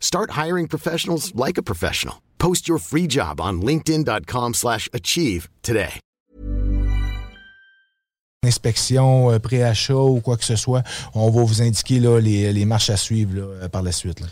Start hiring professionals like a professional. Post your free job on linkedin.com/achieve slash achieve today. inspection, euh, pré-achat ou quoi que ce soit, on va vous indiquer là, les, les marches à suivre là, euh, par la suite. là.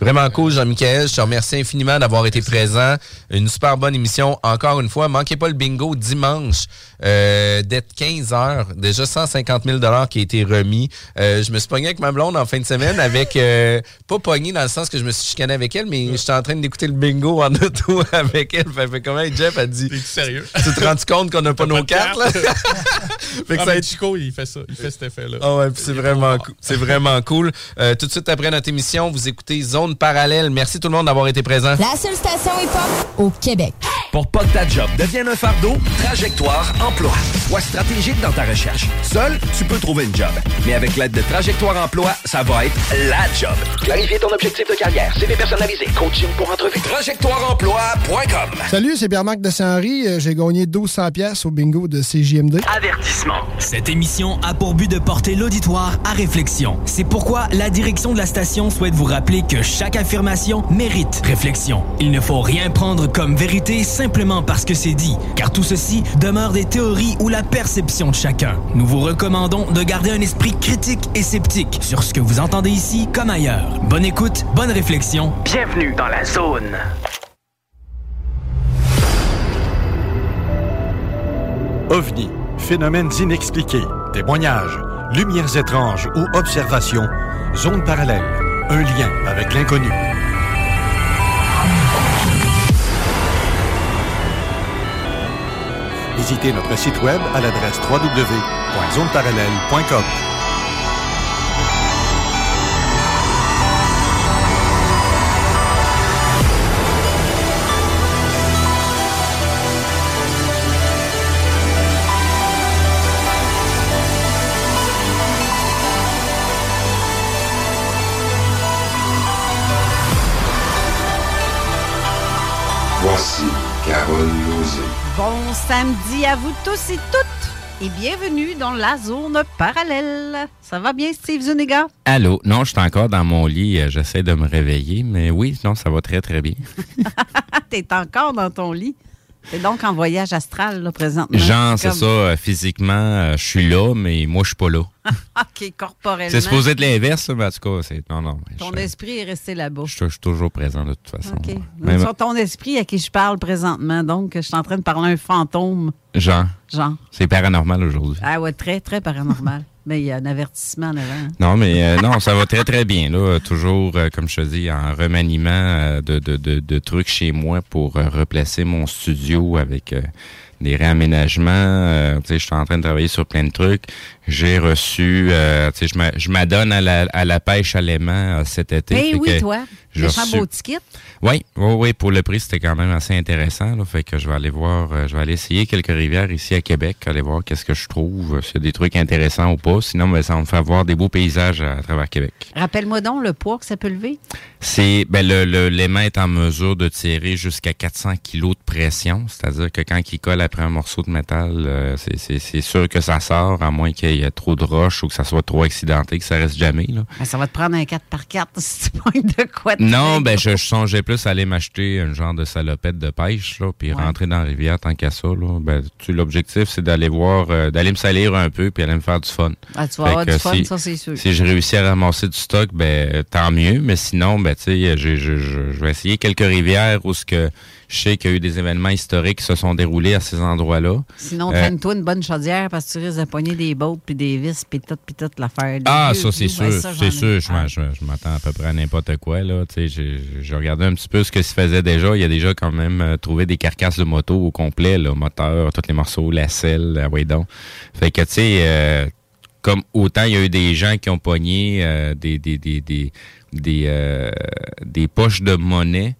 Vraiment cool, Jean-Michel. Je te remercie infiniment d'avoir été présent. Une super bonne émission. Encore une fois, manquez pas le bingo dimanche euh, dès 15 heures. Déjà 150 000 qui a été remis. Euh, je me suis pogné avec ma blonde en fin de semaine avec... euh, pas pogné dans le sens que je me suis chicané avec elle, mais j'étais en train d'écouter le bingo en auto avec elle. Fait, fait comment Jeff a dit... T'es sérieux? Tu te rends compte qu'on n'a pas nos cartes, là? Fait que Ah, ça a Chico, il fait ça. Il fait cet effet-là. ah ouais, c'est vraiment, cou- c'est vraiment cool. Tout de suite après notre émission, vous écoutez Zone Parallèle. Merci tout le monde d'avoir été présent. La seule station hip-hop au Québec. Pour pas que ta job devienne un fardeau, Trajectoire Emploi. Sois stratégique dans ta recherche. Seul, tu peux trouver une job. Mais avec l'aide de Trajectoire Emploi, ça va être la job. Clarifier ton objectif de carrière, CV personnalisé, coaching pour entrevue. TrajectoireEmploi.com Salut, c'est Pierre-Marc de Saint-Henri. Euh, J'ai gagné 1200 pièces au bingo de CJMD. Avertissement. Cette émission a pour but de porter l'auditoire à réflexion. C'est pourquoi la direction de la station souhaite vous rappeler que chaque affirmation mérite réflexion. Il ne faut rien prendre comme vérité simplement parce que c'est dit, car tout ceci demeure des théories ou la perception de chacun. Nous vous recommandons de garder un esprit critique et sceptique sur ce que vous entendez ici comme ailleurs. Bonne écoute, bonne réflexion. Bienvenue dans la zone. OVNI, phénomènes inexpliqués, témoignages, lumières étranges ou observations, zone parallèle, un lien avec l'inconnu. Visitez notre site web à l'adresse www.zoneparallèle.com. Bon samedi à vous tous et toutes et bienvenue dans la zone parallèle. Ça va bien, Steve Zuniga? Allô? Non, je suis encore dans mon lit. euh, J'essaie de me réveiller, mais oui, non, ça va très, très bien. T'es encore dans ton lit? T'es donc en voyage astral, là, présentement. Genre, c'est comme- ça, euh, physiquement, euh, je suis là, mais moi, je suis pas là. OK, corporellement. C'est supposé être l'inverse, mais en tout cas, c'est. Non, non. Ton je, esprit est resté là-bas. je- je suis toujours présent de toute façon. OK. Même- Sur ton esprit à qui je parle présentement, donc je suis en train de parler à un fantôme. Jean, Genre. c'est paranormal aujourd'hui. Ah ouais, très, très paranormal. Mais il y a un avertissement en avant. hein. Non, mais euh, non, ça va très, très bien. Là. Toujours, euh, comme je te dis, en remaniement euh, de, de, de, de trucs chez moi pour replacer mon studio avec euh, des réaménagements. Euh, tu sais, je suis en train de travailler sur plein de trucs. J'ai reçu, euh, tu sais, je m'a- je m'adonne à la, à la pêche à l'aimant cet été. Ben Fait oui, que toi. J'ai Le reçu- champ beau ticket. Oui, oui, oui, pour le prix, c'était quand même assez intéressant. Là, fait que je vais aller voir, euh, je vais aller essayer quelques rivières ici à Québec, aller voir qu'est-ce que je trouve, euh, s'il y a des trucs intéressants ou pas. Sinon, ben, ça va me faire voir des beaux paysages à, à travers Québec. Rappelle-moi donc le poids que ça peut lever. C'est ben le le- l'aimant est en mesure de tirer jusqu'à 400 kilos de pression, c'est-à-dire que quand il colle après un morceau de métal, euh, c'est- sûr que ça sort, à moins qu'il y ait trop de roches ou que ça soit trop accidenté, que ça reste jamais là. Ben, ça va te prendre un 4x4 si tu de quoi Non, ben je, je songeais plus à aller m'acheter un genre de salopette de pêche, là, puis Ouais. rentrer dans la rivière tant qu'à ça. Là. Ben, tu, l'objectif, c'est d'aller voir, euh, d'aller me salir un peu, puis aller me faire du fun. Ah, tu vas avoir du fun, si- ça, c'est sûr. Si je réussis à ramasser du stock, ben tant mieux. Mais sinon, ben tu sais, je vais essayer quelques rivières où ce que Je sais qu'il y a eu des événements historiques qui se sont déroulés à ces endroits-là. Sinon, Euh, traîne-toi une bonne chaudière parce que tu risques de pogner des bottes, puis des vis, puis tout, puis toute l'affaire. Ah, ça, c'est sûr. ben, c'est sûr. Je, m'en- je- je m'attends à peu près à n'importe quoi. Là. Tu sais, J'ai j'ai regardé un petit peu ce que se faisait déjà. Il y a déjà quand même euh, trouvé des carcasses de moto au complet, là, moteur, tous les morceaux, la selle, la donc. Fait que, tu sais, euh, comme autant il y a eu des gens qui ont pogné euh, des, des, des, des, des, euh, des poches de monnaie.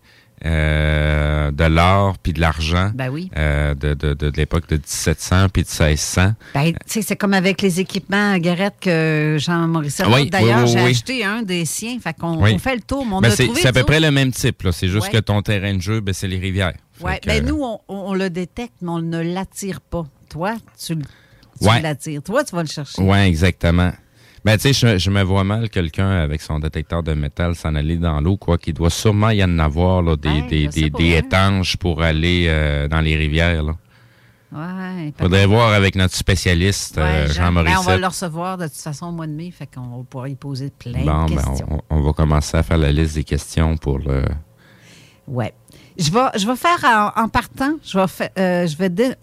Euh, de l'or puis de l'argent Ben oui. euh, de, de, de, de l'époque de 1700 puis de 1600 Ben, c'est comme avec les équipements Garrett que Jean Maurice. Oui, D'ailleurs, oui, j'ai acheté un des siens. Fait qu'on Oui. on fait le tour. mais Ben, c'est à peu près le même type. C'est juste que ton terrain de jeu, ben, c'est les rivières. Ouais, que, nous, on, on le détecte, mais on ne l'attire pas. Toi, tu, tu l'attires. Toi, tu vas le chercher. Oui, exactement. Ben, tu sais, je, je me vois mal quelqu'un avec son détecteur de métal s'en aller dans l'eau, quoi, qu'il doit sûrement y en avoir, là, des, Ouais, des, des, des hein. étanges pour aller euh, dans les rivières, là. Ouais. Faudrait voir avec notre spécialiste, euh, Jean ben, Maurice. on va le recevoir de toute façon au mois de mai, fait qu'on va pouvoir y poser plein Bon, de ben, questions. on, on va commencer à faire la liste des questions pour le. Ouais. Je vais, je vais faire en, en partant, je vais euh, je vais dé-.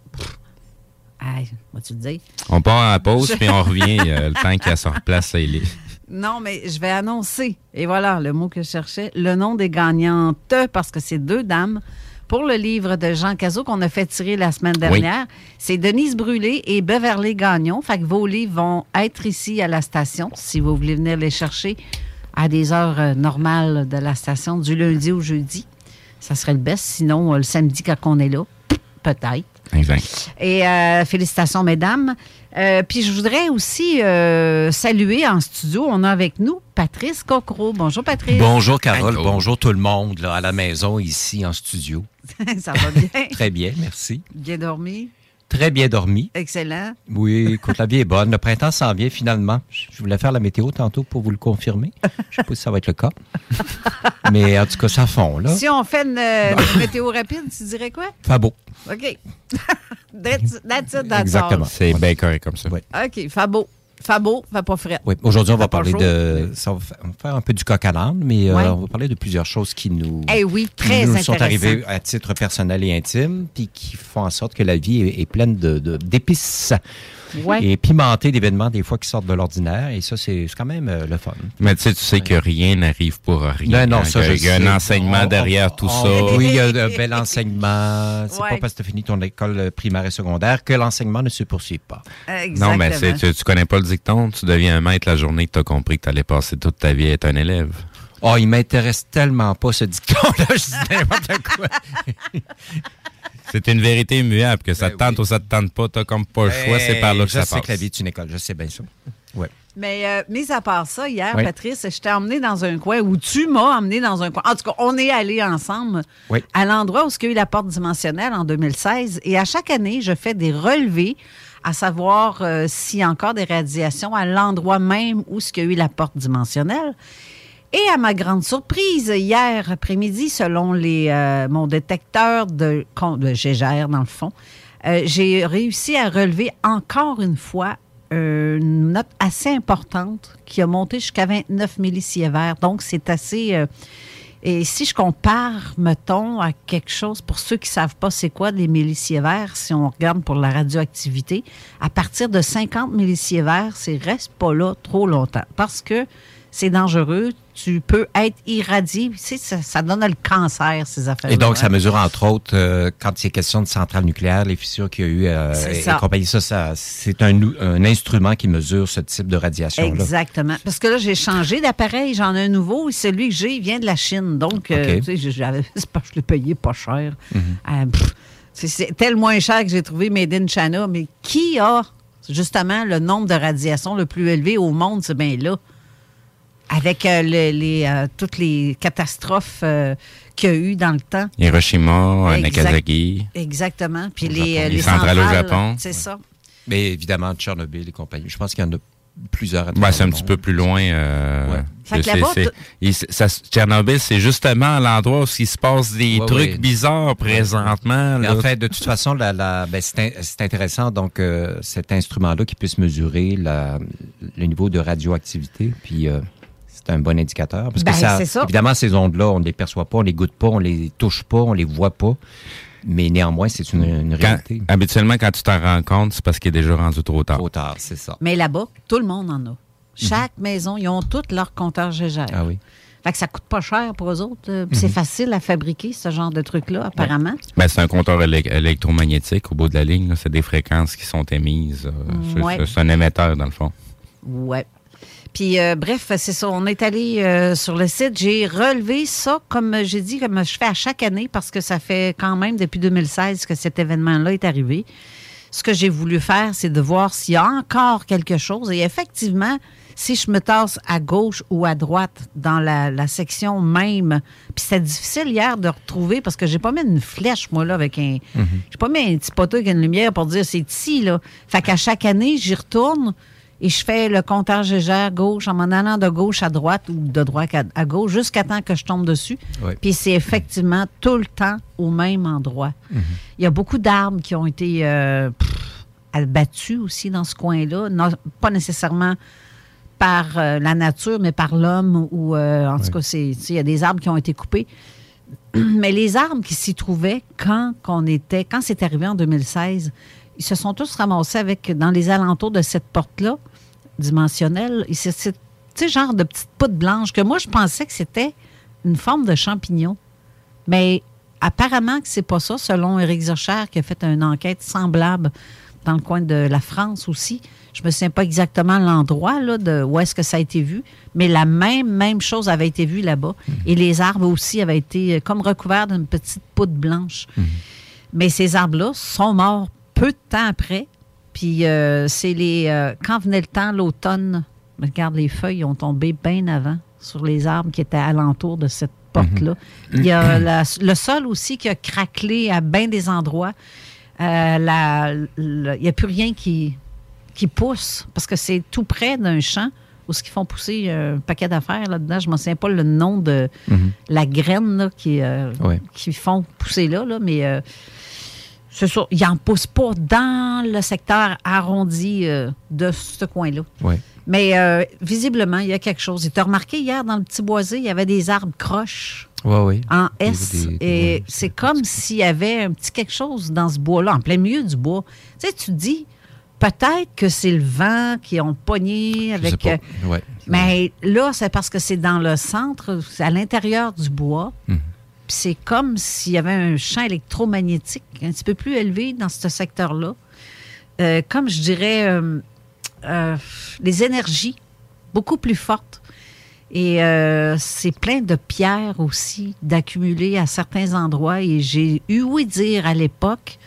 Aïe, vas-tu le dire? On part à la pause, puis on revient euh, le temps qu'elle se replace, ça, il est. Non, mais je vais annoncer, et voilà le mot que je cherchais, le nom des gagnantes, parce que c'est deux dames. Pour le livre de Jean Cazot qu'on a fait tirer la semaine dernière, c'est Denise Brûlé et Beverly Gagnon. Fait que vos livres vont être ici à la station si vous voulez venir les chercher à des heures euh, normales de la station, du lundi au jeudi. Ça serait le best. Sinon, euh, le samedi, quand on est là, peut-être. Exact. Et euh, félicitations, mesdames. Euh, puis je voudrais aussi euh, saluer en studio, on a avec nous Patrice Cocro. Bonjour, Patrice. Bonjour Carole, bonjour tout le monde là, à la maison, ici en studio. Ça va bien? Très bien, merci. Bien dormi? Très bien dormi. Excellent. Oui, écoute, la vie est bonne. Le printemps s'en vient finalement. Je voulais faire la météo tantôt pour vous le confirmer. Je sais pas si ça va être le cas. Mais en tout cas, ça fond, là. Si on fait une, euh, une météo rapide, tu dirais quoi? Pas beau. OK. that's, that's it, that's Exactement. C'est bien correct comme ça. all. OK, Fabo. Fabo, fait pas frais. Oui, aujourd'hui, on va parler de. Ça va on va faire un peu du coq à l'âne, mais euh, on va parler de plusieurs choses qui nous. Eh oui, qui très nous intéressant. sont arrivées à titre personnel et intime, puis qui font en sorte que la vie est, est pleine de- de- d'épices Ouais. et pimentées d'événements des fois qui sortent de l'ordinaire. Et ça, c'est c'est quand même euh, le fun. Mais tu sais, tu sais que rien n'arrive pour rien. Non, non, hein, ça, je y a un enseignement On- derrière on- tout on- ça. Oui, il y a un bel enseignement. C'est Ouais. pas parce que tu as fini ton école primaire et secondaire que l'enseignement ne se poursuit pas. Exactement. Non, mais c'est- tu, tu connais pas le dicton? Tu deviens un maître la journée que tu as compris que tu allais passer toute ta vie à être un élève. Oh, il m'intéresse tellement pas ce dicton-là, je dis n'importe quoi. C'est une vérité immuable, que ça te tente ou ça te tente pas. T'as comme pas le choix, c'est par là que Ben je ça sais passe. que la vie est une école, je sais bien ça. Ouais. Mais euh, mis à part ça, hier, Oui. Patrice, je t'ai emmené dans un coin où tu m'as emmené dans un coin. En tout cas, on est allés ensemble Oui. à l'endroit où il y a eu la porte dimensionnelle en 2016. Et à chaque année, je fais des relevés à savoir euh, s'il y a encore des radiations à l'endroit même où il y a eu la porte dimensionnelle. Et à ma grande surprise, hier après-midi, selon euh, mon détecteur de, de Gégère, dans le fond, euh, j'ai réussi à relever encore une fois une note assez importante qui a monté jusqu'à 29 millisievert. Donc, c'est assez... euh, et si je compare, mettons, à quelque chose, pour ceux qui ne savent pas c'est quoi les millisievert, si on regarde pour la radioactivité, à partir de 50 millisievert, c'est reste pas là trop longtemps parce que c'est dangereux. Tu peux être irradié. Tu sais, ça, ça donne le cancer, ces affaires Et donc, ça mesure entre autres, euh, quand il est question de centrale nucléaire, les fissures qu'il y a eu euh, et, ça. et compagnie. Ça, ça c'est un, instrument qui mesure ce type de radiation-là. Exactement. Parce que là, j'ai changé d'appareil. J'en ai un nouveau. Et celui que j'ai, il vient de la Chine. Donc, euh, OK. tu sais, je l'ai payé pas cher. Mhm. Euh, c'est tellement moins cher que j'ai trouvé Made in China. Mais qui a justement le nombre de radiations le plus élevé au monde? C'est bien là. Avec euh, le- les, euh, toutes les catastrophes euh, qu'il y a eu dans le temps. Hiroshima, Exact. Nagasaki. Exactement. Puis Au les, Japon. euh, Les les centrales au Japon. C'est ça. Mais évidemment, Tchernobyl et compagnie. Je pense qu'il y en a plusieurs. Ben, travers c'est un petit peu plus loin. euh, Ouais. Fait que il- ça- Tchernobyl, c'est justement l'endroit où il se passe des Ouais, trucs ouais. bizarres présentement. Là. en fait, de toute façon, la, la- ben, c'est in- c'est intéressant, donc, euh, cet instrument-là qui puisse mesurer la- le niveau de radioactivité. Puis, euh, c'est un bon indicateur. Parce Ben, que ça, c'est ça. évidemment, ces ondes-là, on ne les perçoit pas, on les goûte pas, on les touche pas, on les voit pas. Mais néanmoins, c'est une, une Quand- réalité. habituellement, quand tu t'en rends compte, c'est parce qu'il est déjà rendu trop tard. Trop tard, c'est ça. Mais là-bas, tout le monde en a. Chaque maison, ils ont tous leur compteur Gégère. Ah oui. Fait que ça coûte pas cher pour eux autres. euh, C'est Mhm. facile à fabriquer, ce genre de truc-là, apparemment. Ben, c'est un compteur élec- électromagnétique au bout de la ligne. C'est des fréquences qui sont émises. euh, Ouais. c'est- C'est un émetteur, dans le fond. Ouais. Puis, euh, bref, c'est ça. On est allé euh, sur le site. J'ai relevé ça, comme j'ai dit, comme je fais à chaque année, parce que ça fait quand même depuis 2016 que cet événement-là est arrivé. Ce que j'ai voulu faire, c'est de voir s'il y a encore quelque chose. Et effectivement, si je me tasse à gauche ou à droite dans la, la section même, puis c'était difficile hier de retrouver parce que j'ai pas mis une flèche, moi, là, avec un. J'ai pas mis un petit poteau avec une lumière pour dire c'est ici, là. Fait qu'à chaque année, j'y retourne et je fais le compteur Gégère gauche en m'en allant de gauche à droite ou de droite à, à gauche jusqu'à temps que je tombe dessus. Oui. Puis c'est effectivement tout le temps au même endroit. Il y a beaucoup d'arbres qui ont été euh, pff, abattus aussi dans ce coin-là. Pas nécessairement par euh, la nature, mais par l'homme ou euh, en tout cas, il y a des arbres qui ont été coupés. Mais les arbres qui s'y trouvaient quand qu'on était, quand c'est arrivé en 2016, ils se sont tous ramassés avec dans les alentours de cette porte-là dimensionnelle. C'est sais genre de petite poudre blanche que moi je pensais que c'était une forme de champignon. Mais apparemment que c'est pas ça, selon Éric Zocher qui a fait une enquête semblable dans le coin de la France aussi. Je me souviens pas exactement l'endroit là, de où est-ce que ça a été vu, mais la même, même chose avait été vue là-bas. Et les arbres aussi avaient été euh, comme recouverts d'une petite poudre blanche. Mais ces arbres-là sont morts peu de temps après. Puis euh, c'est les. euh, quand venait le temps, l'automne, regarde, les feuilles ont tombé bien avant sur les arbres qui étaient alentour de cette porte-là. Il y a la- le sol aussi qui a craquelé à bien des endroits. Euh, la- il n'y a plus rien qui, qui pousse parce que c'est tout près d'un champ où ce qu'ils font pousser euh, un paquet d'affaires là-dedans. Je ne me souviens pas le nom de Mhm. la graine là, qui, euh, Ouais. qui font pousser là, là mais euh, c'est ça. Ils n'en poussent pas dans le secteur arrondi euh, de ce coin-là. Mais euh, visiblement, il y a quelque chose. Tu as remarqué hier dans le petit boisé, il y avait des arbres croches Ouais, oui. en S. des- et c'est comme s'il y avait un petit quelque chose dans ce bois-là, en plein milieu du bois. Tu sais, tu te dis, peut-être que c'est le vent qui ont pogné Je sais avec. pas. euh, Ouais. mais là, c'est parce que c'est dans le centre, c'est à l'intérieur du bois. Puis c'est comme s'il y avait un champ électromagnétique un petit peu plus élevé dans ce secteur-là. Euh, comme je dirais, euh, euh, les énergies beaucoup plus fortes. Et c'est plein de pierres aussi d'accumuler à certains endroits. Et j'ai eu ouï dire à l'époque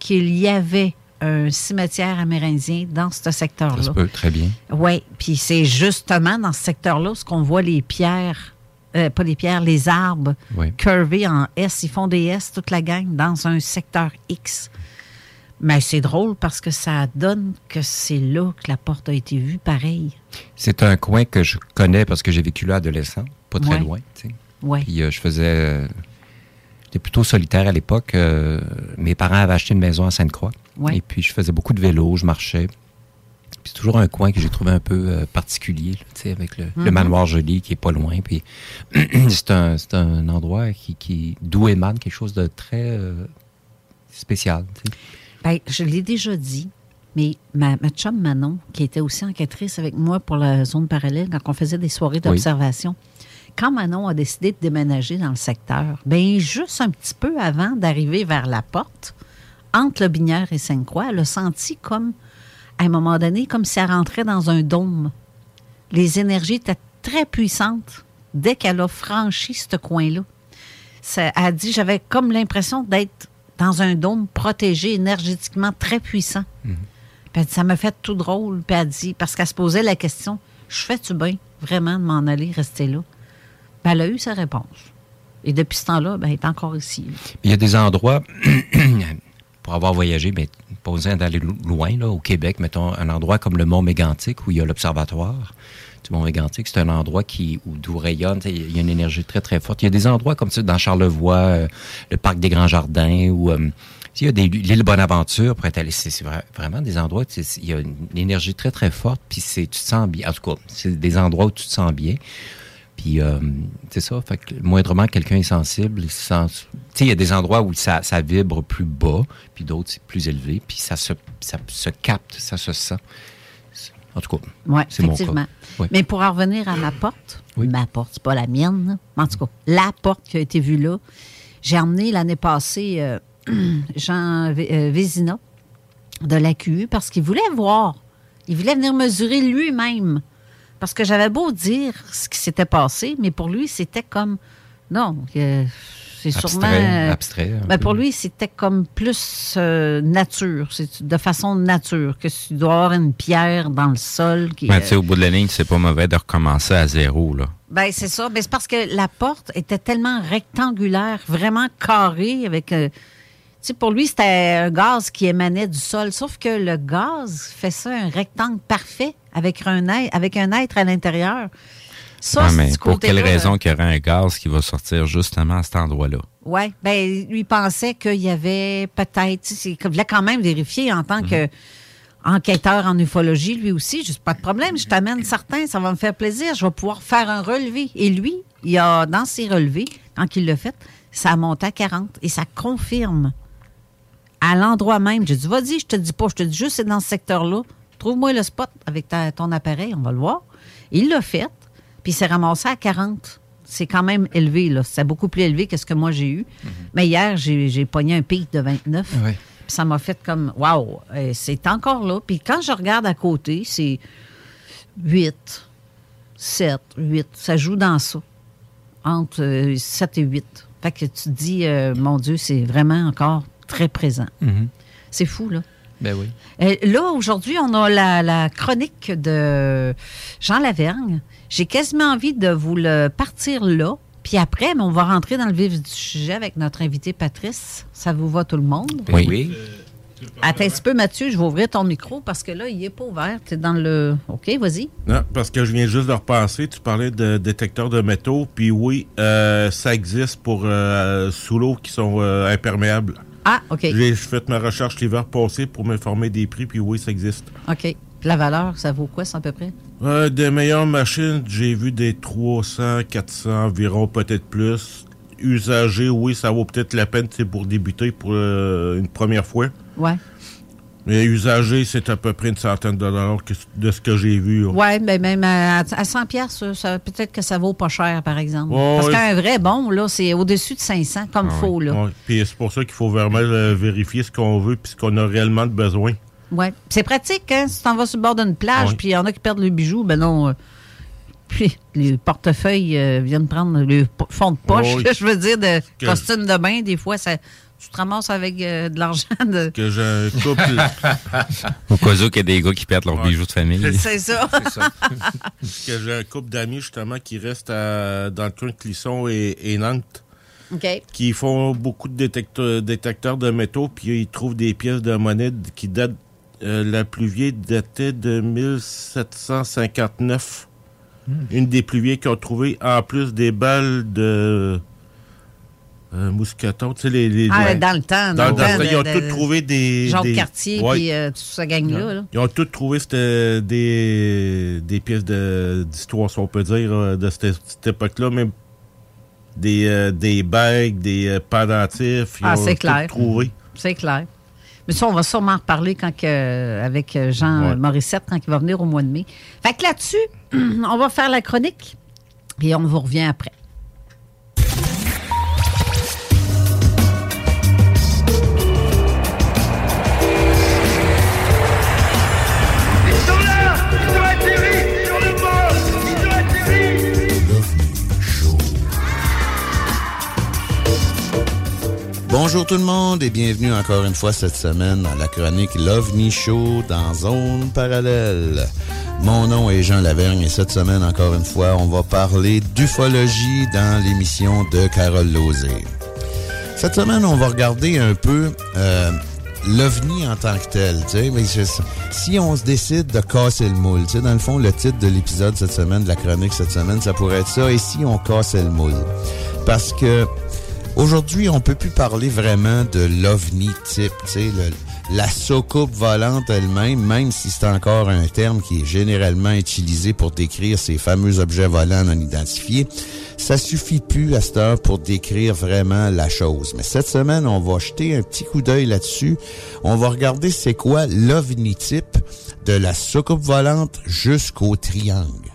qu'il y avait un cimetière amérindien dans ce Ça secteur-là. se peut, très bien. Oui, puis c'est justement dans ce secteur-là ce qu'on voit les pierres, euh, pas les pierres, les arbres Oui. curvés en S. Ils font des S, toute la gang, dans un secteur X. Mais c'est drôle parce que ça donne que c'est là que la porte a été vue, pareil. C'est un coin que je connais parce que j'ai vécu là adolescent, pas très Ouais. loin. tu sais. Ouais. Puis euh, je faisais. euh, J'étais plutôt solitaire à l'époque. euh, mes parents avaient acheté une maison à Sainte-Croix. Ouais. Et puis je faisais beaucoup de vélo, je marchais. Puis c'est toujours un coin que j'ai trouvé un peu euh, particulier, là, tu sais, avec le, le Mhm. manoir joli qui est pas loin. Puis c'est un, un endroit qui, qui d'où émane quelque chose de très euh, spécial. Ben, je l'ai déjà dit, mais ma, ma chum Manon, qui était aussi enquêtrice avec moi pour la zone parallèle quand on faisait des soirées d'observation, quand Manon a décidé de déménager dans le secteur, ben juste un petit peu avant d'arriver vers la porte, entre le Binière et Sainte-Croix, elle a senti comme, à un moment donné, comme si elle rentrait dans un dôme. Les énergies étaient très puissantes dès qu'elle a franchi ce coin-là. Ça- elle a dit, j'avais comme l'impression d'être dans un dôme protégé, énergétiquement très puissant. Puis dit, ça me fait tout drôle. Puis elle dit, parce qu'elle se posait la question, je fais-tu bien vraiment de m'en aller, rester là? Ben, elle a eu sa réponse. Et depuis ce temps-là, ben, elle est encore ici. Il y a des endroits, pour avoir voyagé, mais pas besoin d'aller lo- loin, là, au Québec, mettons, un endroit comme le Mont Mégantic, où il y a l'observatoire du Mont Mégantic. C'est un endroit qui, où, d'où rayonne, il y a une énergie très, très forte. Il y a des endroits comme ça, dans Charlevoix, euh, le Parc des Grands Jardins, où euh, il y a l'île Bonaventure, pour être allé, c'est c'est vra- vraiment des endroits, sais, il y a une énergie très, très forte, puis tu te sens bien. En tout cas, c'est des endroits où tu te sens bien. Puis, euh, c'est ça, fait que moindrement quelqu'un est sensible, il se sent... Tu sais, il y a des endroits où ça, ça vibre plus bas, puis d'autres, c'est plus élevé, puis ça se, ça se capte, ça se sent. En tout cas, Oui, c'est mon cas. Ouais. Mais pour en revenir à ma porte, ma porte, c'est pas la mienne. Mais en tout cas, la porte qui a été vue là, j'ai emmené l'année passée euh, Jean euh, Vézina de l'AQU parce qu'il voulait voir. Il voulait venir mesurer lui-même. Parce que j'avais beau dire ce qui s'était passé, mais pour lui, c'était comme. Non, euh, c'est sûrement. euh, abstrait, ben, pour lui, c'était comme plus euh, nature. C'est de façon nature. Que tu dois avoir une pierre dans le sol. Qui, Mais euh, tu sais, au bout de la ligne, c'est pas mauvais de recommencer à zéro, là. ben, c'est ça. Ben, c'est parce que la porte était tellement rectangulaire, vraiment carrée, avec. Sais, pour lui, c'était un gaz qui émanait du sol. Sauf que le gaz fait ça un rectangle parfait avec un, être- avec un être à l'intérieur. Ça, mais du pour quelle raison qu'il y aurait un gaz qui va sortir justement à cet endroit-là? Oui, ben lui pensait qu'il y avait peut-être, il voulait quand même vérifier en tant que enquêteur en ufologie, lui aussi, juste pas de problème, je t'amène certains, ça va me faire plaisir, je vais pouvoir faire un relevé. Et lui, il a dans ses relevés, quand il l'a fait, ça a monté à 40 et ça confirme à l'endroit même. J'ai dit, vas-y, je te dis pas, je te dis juste, c'est dans ce secteur-là. Trouve-moi le spot avec ta- ton appareil, on va le voir. Il l'a fait, puis il s'est ramassé à 40. C'est quand même élevé, là. C'est beaucoup plus élevé que ce que moi j'ai eu. Mais hier, j'ai j'ai pogné un pic de 29. Ouais. Puis ça m'a fait comme, waouh, euh, c'est encore là. Puis quand je regarde à côté, c'est 8, 7, 8. Ça joue dans ça. Entre euh, 7 et 8. Fait que tu te dis, euh, mon Dieu, c'est vraiment encore très présent. Mhm. C'est fou, là. Ben oui. Euh, là, aujourd'hui, on a la, la chronique de Jean Lavergne. J'ai quasiment envie de vous le partir là. Puis après, on va rentrer dans le vif du sujet avec notre invité Patrice. Ça vous va tout le monde? Oui. Oui. Attends un petit peu, Mathieu, je vais ouvrir ton micro parce que là, il n'est pas ouvert. Tu es dans le. OK, vas-y. Non, parce que je viens juste de repenser. Tu parlais de détecteurs de métaux. Puis oui, euh, ça existe pour euh, sous l'eau qui sont euh, imperméables. Ah, OK. J'ai fait ma recherche l'hiver passé pour m'informer des prix. Puis oui, ça existe. OK. Puis la valeur, ça vaut quoi, ça, à peu près? Euh, des meilleures machines, j'ai vu des 300, 400 environ, peut-être plus. Usagées, oui, ça vaut peut-être la peine c'est pour débuter pour euh, une première fois. Ouais. Mais usagé, c'est à peu près une centaine de dollars de ce que j'ai vu. là. Ouais, mais même à, à 100 pièces, peut-être que ça vaut pas cher, par exemple. Ouais, Parce qu'un vrai bon, là, c'est au-dessus de 500, comme Ah faux, là. Ouais. Puis c'est pour ça qu'il faut vraiment euh, vérifier ce qu'on veut puis ce qu'on a réellement de besoin. Ouais. C'est pratique, hein? Si tu t'en vas sur le bord d'une plage, puis il y en a qui perdent le bijou, ben non. euh, puis les portefeuilles euh, viennent prendre le fond de poche, oui. je veux dire, de costume de bain, des fois, ça, tu te ramasses avec euh, de l'argent. De... Que j'ai un couple. Au cas où qu'il y a des gars qui perdent leurs Ouais. bijoux de famille. C'est ça. que j'ai un couple d'amis justement qui restent à- dans le coin de Clisson et, et Nantes. OK. qui font beaucoup de détecteurs, détecteurs de métaux, puis ils trouvent des pièces de monnaie qui datent, euh, la plus vieille datait de 1759. Une des plus vieilles qu'ils ont trouvées, en plus des balles de mousqueton, tu sais, les... les- Ah, ouais. dans le temps, Dans, le temps ils ont tous trouvé des... Jean des- Ouais. puis euh, toute sa gang-là. là. Ils ont tous trouvé des, des pièces de- d'histoire, si on peut dire, euh, de cette, cette époque-là, même des, euh, des bagues, des euh, pendentifs. ils Ah, ont c'est tout clair. trouvé. C'est clair. Mais ça, on va sûrement en reparler quand que, avec euh, Jean. Morissette quand il va venir au mois de mai. Fait que là-dessus, on va faire la chronique et on vous revient après. Bonjour tout le monde et bienvenue encore une fois cette semaine à la chronique L'OVNI Show dans Zone Parallèle. Mon nom est Jean Lavergne et cette semaine encore une fois, on va parler d'ufologie dans l'émission de Carole Lozé. Cette semaine, on va regarder un peu euh, l'OVNI en tant que tel. Mais si on se décide de casser le moule, dans le fond, le titre de l'épisode cette semaine, de la chronique cette semaine, ça pourrait être ça. Et si on cassait le moule? Parce que Aujourd'hui, on peut plus parler vraiment de l'OVNI type, tu sais, la soucoupe volante elle-même, même si c'est encore un terme qui est généralement utilisé pour décrire ces fameux objets volants non identifiés, ça suffit plus à cette heure pour décrire vraiment la chose. Mais cette semaine, on va jeter un petit coup d'œil là-dessus. On va regarder c'est quoi l'OVNI type de la soucoupe volante jusqu'au triangle.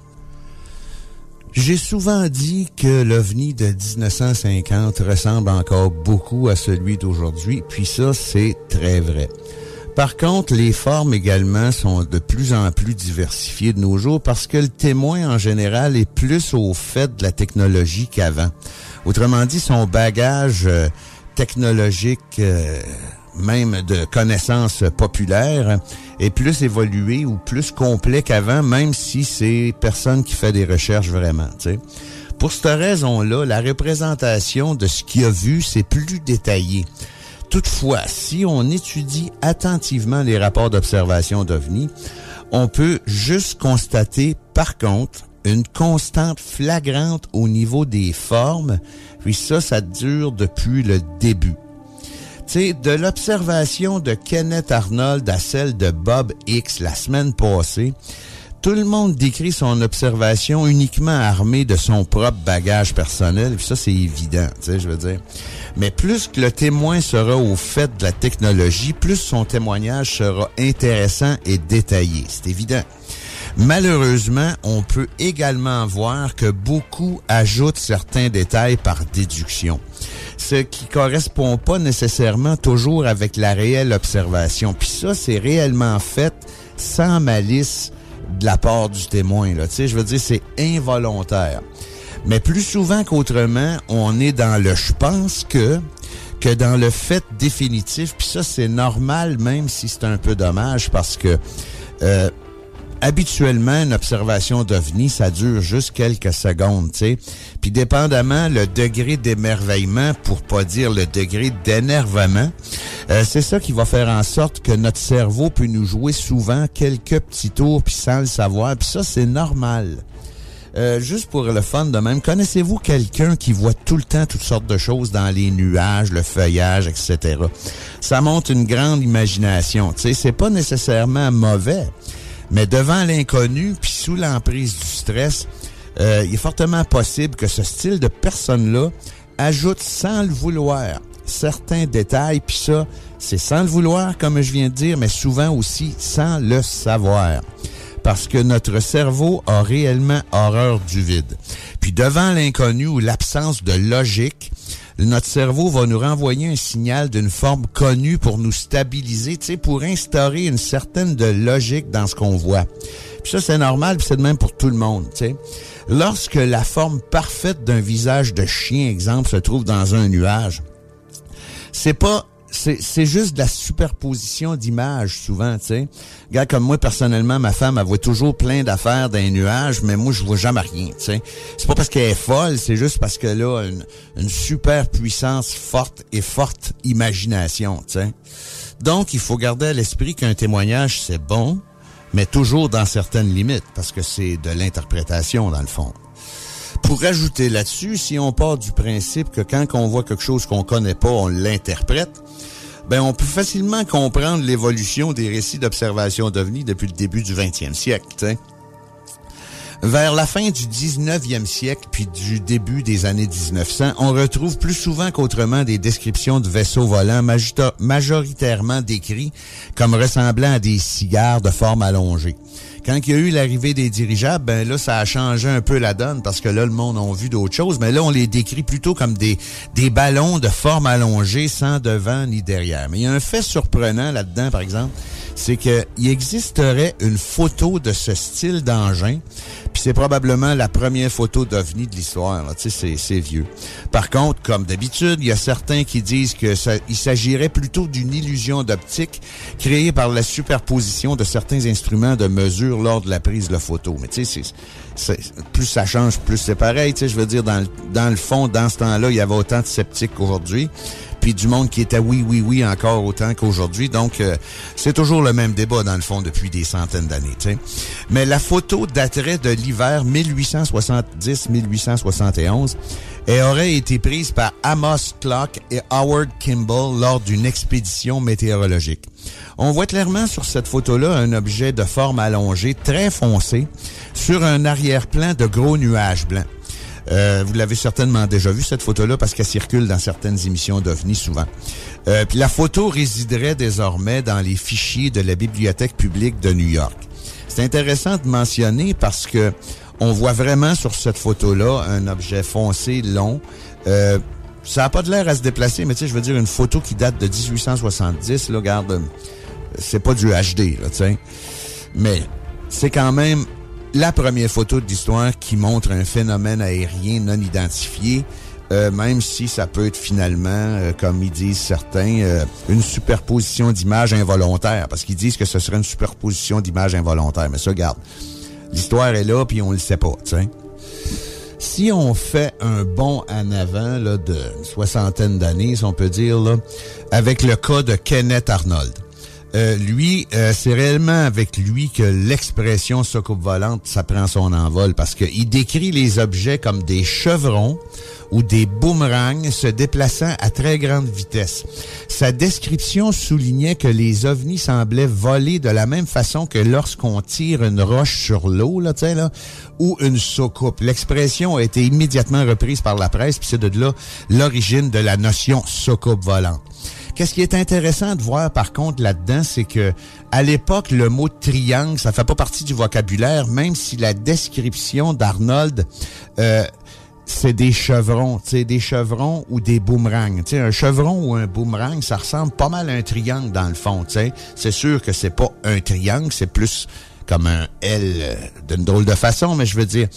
J'ai souvent dit que l'OVNI de 1950 ressemble encore beaucoup à celui d'aujourd'hui, puis ça, c'est très vrai. Par contre, les formes également sont de plus en plus diversifiées de nos jours parce que le témoin en général est plus au fait de la technologie qu'avant. Autrement dit, son bagage euh, technologique, euh, même de connaissances populaires, est plus évolué ou plus complet qu'avant, même si c'est personne qui fait des recherches vraiment. Pour cette raison-là, la représentation de ce qu'il a vu, c'est plus détaillé. Toutefois, si on étudie attentivement les rapports d'observation d'OVNI, on peut juste constater, par contre, une constante flagrante au niveau des formes, puis ça, ça dure depuis le début. Sais, de l'observation de Kenneth Arnold à celle de Bob X la semaine passée, tout le monde décrit son observation uniquement armé de son propre bagage personnel, ça c'est évident, je veux dire. Mais plus que le témoin sera au fait de la technologie, plus son témoignage sera intéressant et détaillé, c'est évident. Malheureusement, on peut également voir que beaucoup ajoutent certains détails par déduction, ce qui correspond pas nécessairement toujours avec la réelle observation. Puis ça, c'est réellement fait sans malice de la part du témoin. Là. Tu sais, je veux dire, c'est involontaire. Mais plus souvent qu'autrement, on est dans le je pense que que dans le fait définitif. Puis ça, c'est normal, même si c'est un peu dommage, parce que euh, habituellement, une observation d'OVNI, ça dure juste quelques secondes, tu sais. Puis dépendamment le degré d'émerveillement, pour pas dire le degré d'énervement, euh, c'est ça qui va faire en sorte que notre cerveau peut nous jouer souvent quelques petits tours, puis sans le savoir. Puis ça, c'est normal. Euh, juste pour le fun de même, connaissez-vous quelqu'un qui voit tout le temps toutes sortes de choses dans les nuages, le feuillage, etc. Ça montre une grande imagination. Tu sais, c'est pas nécessairement mauvais, mais devant l'inconnu, puis sous l'emprise du stress, euh, il est fortement possible que ce style de personne-là ajoute sans le vouloir certains détails, puis ça, c'est sans le vouloir, comme je viens de dire, mais souvent aussi sans le savoir parce que notre cerveau a réellement horreur du vide. Puis devant l'inconnu ou l'absence de logique, notre cerveau va nous renvoyer un signal d'une forme connue pour nous stabiliser, tu sais, pour instaurer une certaine de logique dans ce qu'on voit. Puis ça, c'est normal, c'est de même pour tout le monde, tu sais. Lorsque la forme parfaite d'un visage de chien, exemple, se trouve dans un nuage, c'est pas c'est, juste de la superposition d'images souvent, tu sais. Gars comme moi personnellement, ma femme elle voit toujours plein d'affaires dans les nuages, mais moi je vois jamais rien, tu sais. C'est pas parce qu'elle est folle, c'est juste parce qu'elle a une, une super puissance forte et forte imagination, tu sais. Donc il faut garder à l'esprit qu'un témoignage c'est bon, mais toujours dans certaines limites, parce que c'est de l'interprétation dans le fond. Pour ajouter là-dessus, si on part du principe que quand on voit quelque chose qu'on connaît pas, on l'interprète, ben on peut facilement comprendre l'évolution des récits d'observation d'OVNI depuis le début du 20e siècle. Vers la fin du 19e siècle puis du début des années 1900, on retrouve plus souvent qu'autrement des descriptions de vaisseaux volants majorita- majoritairement décrits comme ressemblant à des cigares de forme allongée. Quand il y a eu l'arrivée des dirigeables, ben là, ça a changé un peu la donne parce que là, le monde a vu d'autres choses, mais là, on les décrit plutôt comme des, des ballons de forme allongée sans devant ni derrière. Mais il y a un fait surprenant là-dedans, par exemple, c'est qu'il existerait une photo de ce style d'engin, puis c'est probablement la première photo d'OVNI de l'histoire. Tu sais, c'est- vieux. Par contre, comme d'habitude, il y a certains qui disent que ça, il s'agirait plutôt d'une illusion d'optique créée par la superposition de certains instruments de mesure lors de la prise de la photo. Mais tu sais, c'est- plus ça change, plus c'est pareil. Tu sais, je veux dire, dans, dans le fond, dans ce temps-là, il y avait autant de sceptiques qu'aujourd'hui puis du monde qui était oui, oui, oui encore autant qu'aujourd'hui. Donc, euh, c'est toujours le même débat, dans le fond, depuis des centaines d'années. Mais la photo daterait de l'hiver 1870-1871 et aurait été prise par Amos Clark et Howard Kimball lors d'une expédition météorologique. On voit clairement sur cette photo-là un objet de forme allongée très foncé sur un arrière-plan de gros nuages blancs. Euh, vous l'avez certainement déjà vu cette photo-là parce qu'elle circule dans certaines émissions d'OVNI souvent. Euh, puis la photo résiderait désormais dans les fichiers de la Bibliothèque publique de New York. C'est intéressant de mentionner parce que on voit vraiment sur cette photo-là un objet foncé, long. Euh, ça n'a pas de l'air à se déplacer, mais tu sais, je veux dire, une photo qui date de 1870, là, regarde, c'est pas du HD, là, tu sais. Mais c'est quand même la première photo de l'histoire qui montre un phénomène aérien non identifié, euh, même si ça peut être finalement, euh, comme ils disent certains, euh, une superposition d'images involontaires, parce qu'ils disent que ce serait une superposition d'images involontaires. Mais ça, regarde, l'histoire est là, puis on le sait pas. Si on fait un bond en avant là, de soixantaine d'années, on peut dire, là, avec le cas de Kenneth Arnold. Euh, lui, euh, c'est réellement avec lui que l'expression soucoupe volante, ça prend son envol parce qu'il décrit les objets comme des chevrons ou des boomerangs se déplaçant à très grande vitesse. Sa description soulignait que les ovnis semblaient voler de la même façon que lorsqu'on tire une roche sur l'eau, là, là, ou une soucoupe. L'expression a été immédiatement reprise par la presse, puis c'est de là l'origine de la notion soucoupe volante. Qu'est-ce qui est intéressant de voir par contre là-dedans, c'est que à l'époque, le mot triangle, ça fait pas partie du vocabulaire, même si la description d'Arnold euh, c'est des chevrons, tu des chevrons ou des boomerangs. Tu un chevron ou un boomerang, ça ressemble pas mal à un triangle dans le fond, tu. C'est sûr que c'est pas un triangle, c'est plus comme un L euh, d'une drôle de façon, mais je veux dire,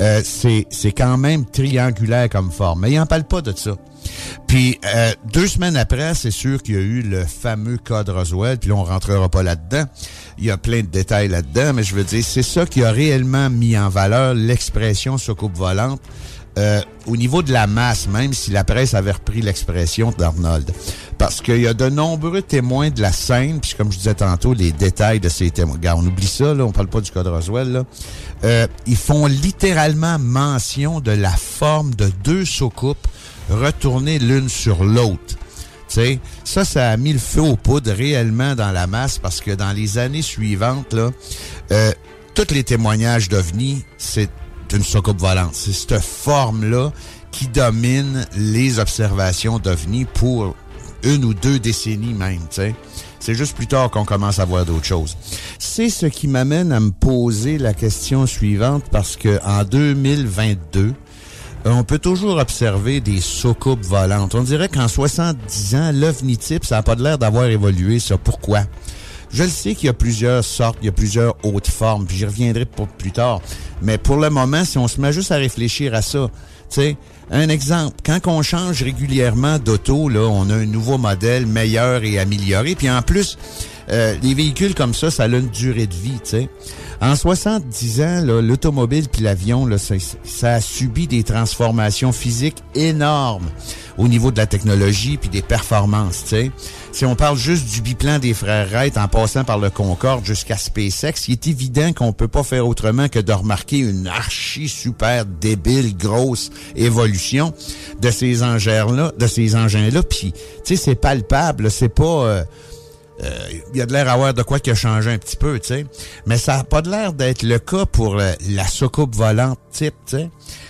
euh, c'est, quand même triangulaire comme forme. Mais il en parle pas de ça. Puis euh, deux semaines après, c'est sûr qu'il y a eu le fameux cas de Roswell, puis là, on rentrera pas là-dedans. Il y a plein de détails là-dedans, mais je veux dire, c'est ça qui a réellement mis en valeur l'expression soucoupe volante. Euh, au niveau de la masse, même si la presse avait repris l'expression d'Arnold. Parce qu'il y a de nombreux témoins de la scène, puis comme je disais tantôt, les détails de ces témoins. Regarde, on oublie ça, là, on parle pas du cas de Roswell, là. Euh, ils font littéralement mention de la forme de deux soucoupes retournées l'une sur l'autre. sais, ça, ça a mis le feu aux poudres réellement dans la masse parce que dans les années suivantes, là, euh, tous les témoignages d'OVNI, c'est une soucoupe volante. C'est cette forme-là qui domine les observations d'OVNI pour une ou deux décennies même, tu sais. C'est juste plus tard qu'on commence à voir d'autres choses. C'est ce qui m'amène à me poser la question suivante parce que en 2022, on peut toujours observer des soucoupes volantes. On dirait qu'en 70 ans, l'OVNI type, ça n'a pas l'air d'avoir évolué, ça. Pourquoi? Je le sais qu'il y a plusieurs sortes, il y a plusieurs hautes formes, puis j'y reviendrai pour plus tard. Mais pour le moment, si on se met juste à réfléchir à ça, tu sais, un exemple, quand on change régulièrement d'auto, là, on a un nouveau modèle meilleur et amélioré. Puis en plus, euh, les véhicules comme ça, ça a une durée de vie, tu sais. En 70 ans, l'automobile puis l'avion, ça, ça a subi des transformations physiques énormes au niveau de la technologie puis des performances, tu sais. Si on parle juste du biplan des frères Wright en passant par le Concorde jusqu'à SpaceX, il est évident qu'on peut pas faire autrement que de remarquer une archi super débile grosse évolution de ces engins-là, de ces engins-là. Puis, tu sais, c'est palpable, c'est pas. Euh, euh, il y a de l'air à avoir de quoi qui a changé un petit peu, tu sais. Mais ça n'a pas de l'air d'être le cas pour la, soucoupe volante type, tu.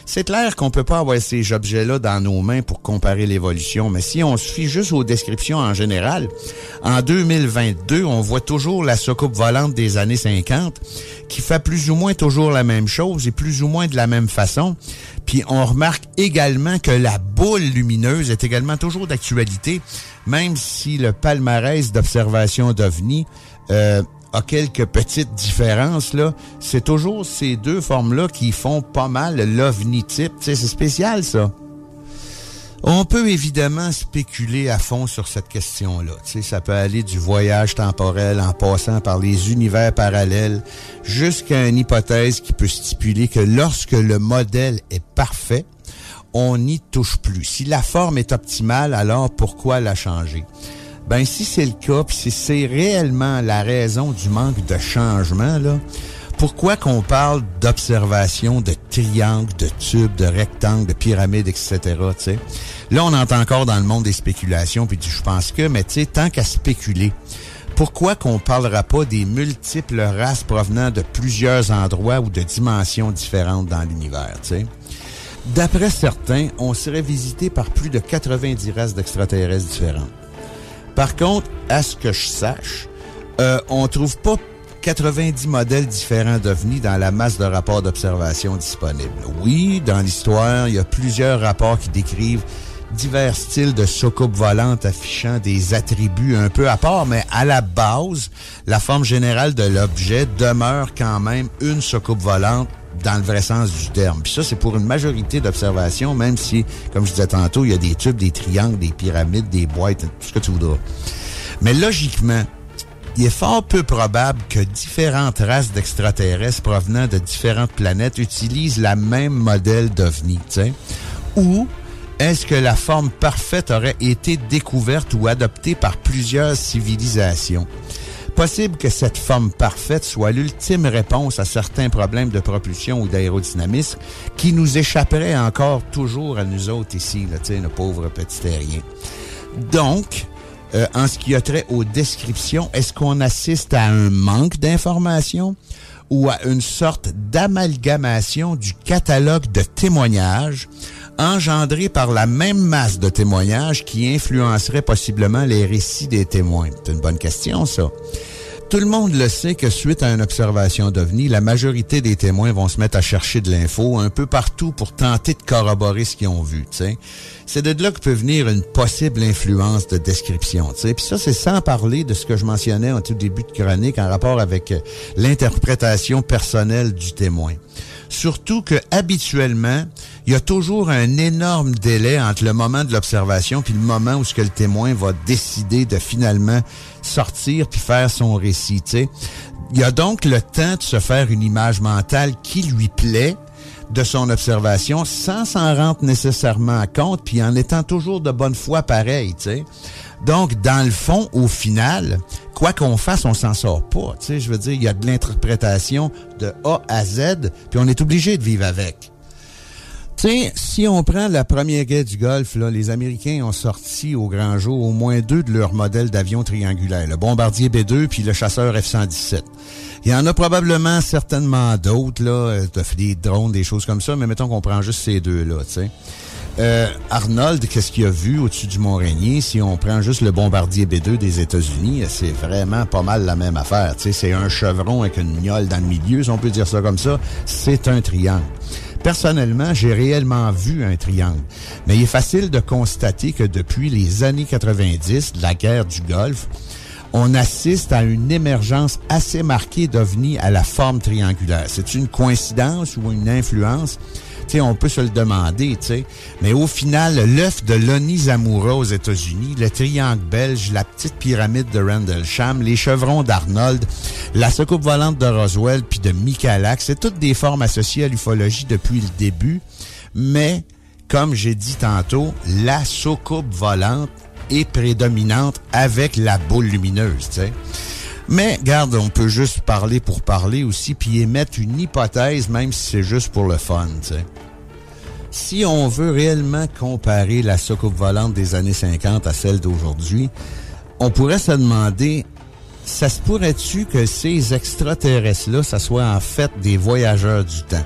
C'est clair qu'on peut pas avoir ces objets-là dans nos mains pour comparer l'évolution, mais si on se fie juste aux descriptions en général, en 2022, on voit toujours la soucoupe volante des années 50 qui fait plus ou moins toujours la même chose et plus ou moins de la même façon. Puis on remarque également que la boule lumineuse est également toujours d'actualité, même si le palmarès d'observation d'OVNI euh, a quelques petites différences, là, c'est toujours ces deux formes-là qui font pas mal l'ovni type. C'est spécial, ça. On peut évidemment spéculer à fond sur cette question-là. Ça peut aller du voyage temporel en passant par les univers parallèles jusqu'à une hypothèse qui peut stipuler que lorsque le modèle est parfait, on n'y touche plus. Si la forme est optimale, alors pourquoi la changer? Ben si c'est le cas, si c'est réellement la raison du manque de changement, là, Pourquoi qu'on parle d'observation, de triangles, de tubes, de rectangles, de pyramides, etc., tu sais? Là, on entend encore dans le monde des spéculations, puis je pense que, mais tu sais, tant qu'à spéculer, pourquoi qu'on parlera pas des multiples races provenant de plusieurs endroits ou de dimensions différentes dans l'univers? D'après certains, on serait visité par plus de 90 races d'extraterrestres différentes. Par contre, à ce que je sache, euh, on trouve pas 90 modèles différents d'OVNI dans la masse de rapports d'observation disponibles. Oui, dans l'histoire, il y a plusieurs rapports qui décrivent divers styles de soucoupes volantes affichant des attributs un peu à part, mais à la base, la forme générale de l'objet demeure quand même une soucoupe volante dans le vrai sens du terme. Puis ça, c'est pour une majorité d'observations, même si, comme je disais tantôt, il y a des tubes, des triangles, des pyramides, des boîtes, tout ce que tu voudras. Mais logiquement, il est fort peu probable que différentes races d'extraterrestres provenant de différentes planètes utilisent la même modèle d'OVNI. Ou est-ce que la forme parfaite aurait été découverte ou adoptée par plusieurs civilisations? Possible que cette forme parfaite soit l'ultime réponse à certains problèmes de propulsion ou d'aérodynamisme qui nous échapperaient encore toujours à nous autres ici, là, nos pauvres petits terriens. Donc, euh, en ce qui a trait aux descriptions, est-ce qu'on assiste à un manque d'informations ou à une sorte d'amalgamation du catalogue de témoignages engendré par la même masse de témoignages qui influencerait possiblement les récits des témoins? C'est une bonne question, ça. Tout le monde le sait que suite à une observation d'OVNI, la majorité des témoins vont se mettre à chercher de l'info un peu partout pour tenter de corroborer ce qu'ils ont vu. sais. C'est de là que peut venir une possible influence de description. sais. Puis ça, c'est sans parler de ce que je mentionnais en tout début de chronique en rapport avec euh, l'interprétation personnelle du témoin. Surtout que habituellement, il y a toujours un énorme délai entre le moment de l'observation puis le moment où ce que le témoin va décider de finalement sortir puis faire son récit. tu sais. Il y a donc le temps de se faire une image mentale qui lui plaît de son observation sans s'en rendre nécessairement compte puis en étant toujours de bonne foi pareil, tu sais. Donc, dans le fond, au final, quoi qu'on fasse, on s'en sort pas. Je veux dire, il y a de l'interprétation de A à Z, puis on est obligé de vivre avec. Si on prend la première guerre du Golfe, là, les Américains ont sorti au grand jour au moins deux de leurs modèles d'avions triangulaires, le bombardier B-2 puis le chasseur F-117. Il y en a probablement certainement d'autres, là, euh, des drones, des choses comme ça, mais mettons qu'on prend juste ces deux-là. Euh, Arnold, qu'est-ce qu'il a vu au-dessus du Mont-Rainier? Si on prend juste le bombardier B-2 des États-Unis, c'est vraiment pas mal la même affaire. C'est un chevron avec une miole dans le milieu, si on peut dire ça comme ça. C'est un triangle. Personnellement, j'ai réellement vu un triangle. Mais il est facile de constater que depuis les années 90, la guerre du Golfe, on assiste à une émergence assez marquée d'ovnis à la forme triangulaire. C'est une coïncidence ou une influence? On peut se le demander, tu. Mais au final, l'œuf de l'Onizamura aux États-Unis, le triangle belge, la petite pyramide de Rendlesham, les chevrons d'Arnold, la soucoupe volante de Roswell puis de Michalak, c'est toutes des formes associées à l'ufologie depuis le début. Mais, comme j'ai dit tantôt, la soucoupe volante est prédominante avec la boule lumineuse, tu. Mais, garde, on peut juste parler pour parler aussi, puis émettre une hypothèse, même si c'est juste pour le fun. Si on veut réellement comparer la soucoupe volante des années 50 à celle d'aujourd'hui, on pourrait se demander, ça se pourrait-tu que ces extraterrestres-là, ça soit en fait des voyageurs du temps?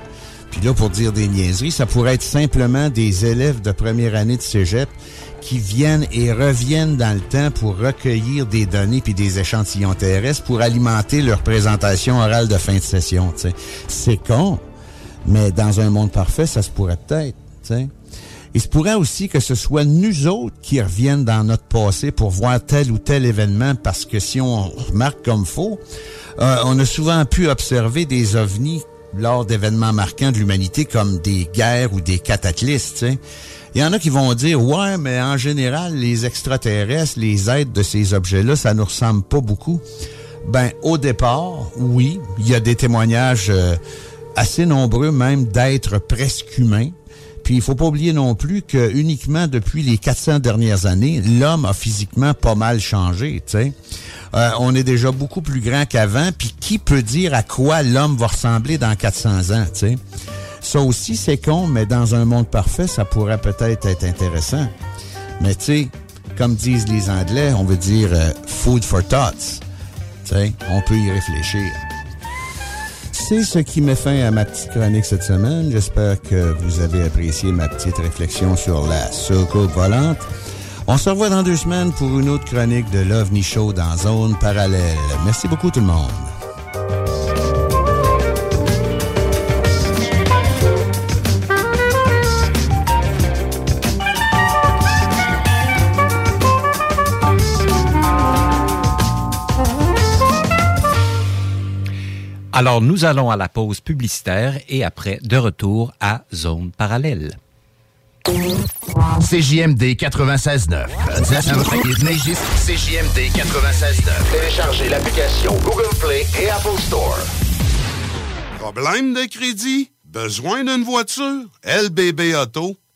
Puis là, pour dire des niaiseries, ça pourrait être simplement des élèves de première année de cégep qui viennent et reviennent dans le temps pour recueillir des données puis des échantillons terrestres pour alimenter leur présentation orale de fin de session. C'est con, mais dans un monde parfait, ça se pourrait peut-être. Il se pourrait aussi que ce soit nous autres qui reviennent dans notre passé pour voir tel ou tel événement, parce que si on remarque comme faux, euh, on a souvent pu observer des ovnis lors d'événements marquants de l'humanité comme des guerres ou des cataclysmes. Il y en a qui vont dire, ouais, mais en général, les extraterrestres, les êtres de ces objets-là, ça nous ressemble pas beaucoup. Ben, au départ, oui, il y a des témoignages euh, assez nombreux même d'êtres presque humains. Puis il faut pas oublier non plus que uniquement depuis les 400 dernières années, l'homme a physiquement pas mal changé. Euh, on est déjà beaucoup plus grand qu'avant, puis qui peut dire à quoi l'homme va ressembler dans 400 ans, tu sais. Ça aussi, c'est con, mais dans un monde parfait, ça pourrait peut-être être intéressant. Mais tu sais, comme disent les Anglais, on veut dire euh, food for thoughts. Tu sais, on peut y réfléchir. C'est ce qui met fin à ma petite chronique cette semaine? J'espère que vous avez apprécié ma petite réflexion sur la soucoupe volante. On se revoit dans deux semaines pour une autre chronique de l'OVNI Show dans Zone Parallèle. Merci beaucoup tout le monde. Alors, nous allons à la pause publicitaire et après, de retour à Zone Parallèle. CJMD 96.9. CJMD 96.9. Téléchargez l'application Google Play et Apple Store. Problème de crédit? Besoin d'une voiture? LBBauto.com.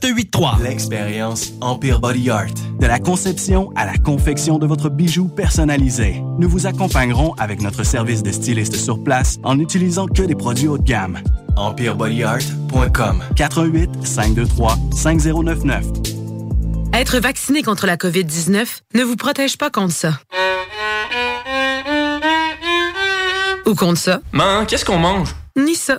581-984-9283. L'expérience Empire Body Art. De la conception à la confection de votre bijou personnalisé. Nous vous accompagnerons avec notre service de styliste sur place en n'utilisant que des produits haut de gamme. EmpireBodyArt.com 418 523 5099 Être vacciné contre la COVID-19 ne vous protège pas contre ça. Ou contre ça. Man, qu'est-ce qu'on mange? Ni ça.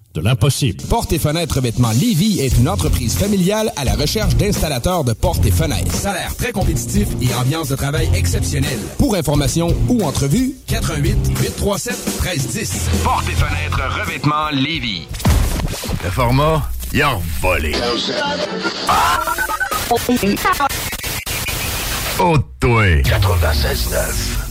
de l'impossible. Porte et fenêtres revêtement Lévis est une entreprise familiale à la recherche d'installateurs de portes et fenêtres. Salaire très compétitif et ambiance de travail exceptionnelle. Pour information ou entrevue, 88 837 1310. Porte et fenêtres revêtement Lévis. Le format, il a volé. Oh, toi. 96.9.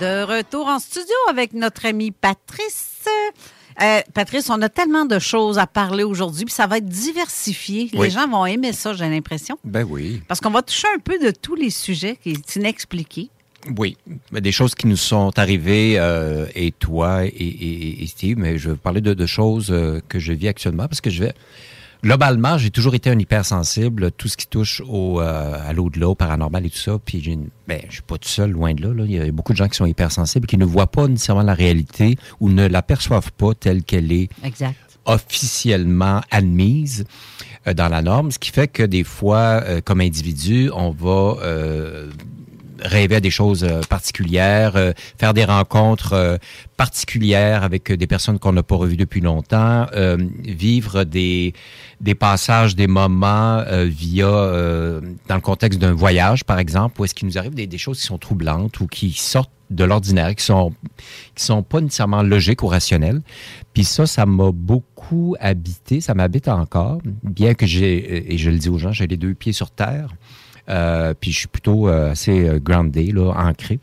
De retour en studio avec notre ami Patrice. Euh, Patrice, on a tellement de choses à parler aujourd'hui, puis ça va être diversifié. Les gens vont aimer ça, j'ai l'impression. Ben oui. Parce qu'on va toucher un peu de tous les sujets qui est inexpliqué. Oui, mais des choses qui nous sont arrivées, euh, et toi et, et- et Steve, mais je vais parler de, de choses euh, que je vis actuellement parce que je vais... Globalement, j'ai toujours été un hypersensible, tout ce qui touche au, euh, à l'au-delà, au paranormal et tout ça. Puis, j'ai une- ben, je suis pas tout seul, loin de là, là. Il y a beaucoup de gens qui sont hypersensibles, qui ne voient pas nécessairement la réalité ou ne l'aperçoivent pas telle qu'elle est Exact. officiellement admise euh, dans la norme, ce qui fait que des fois, euh, comme individu, on va euh, rêver à des choses euh, particulières, euh, faire des rencontres euh, particulières avec des personnes qu'on n'a pas revues depuis longtemps, vivre des, des passages, des moments via, dans le contexte d'un voyage, par exemple, où est-ce qu'il nous arrive des, des choses qui sont troublantes ou qui sortent de l'ordinaire, qui sont qui sont pas nécessairement logiques ou rationnelles. Puis ça, ça m'a beaucoup habité, ça m'habite encore, bien que j'ai, et je le dis aux gens, j'ai les deux pieds sur terre. Euh, puis je suis plutôt euh, assez euh, groundé, là, ancré.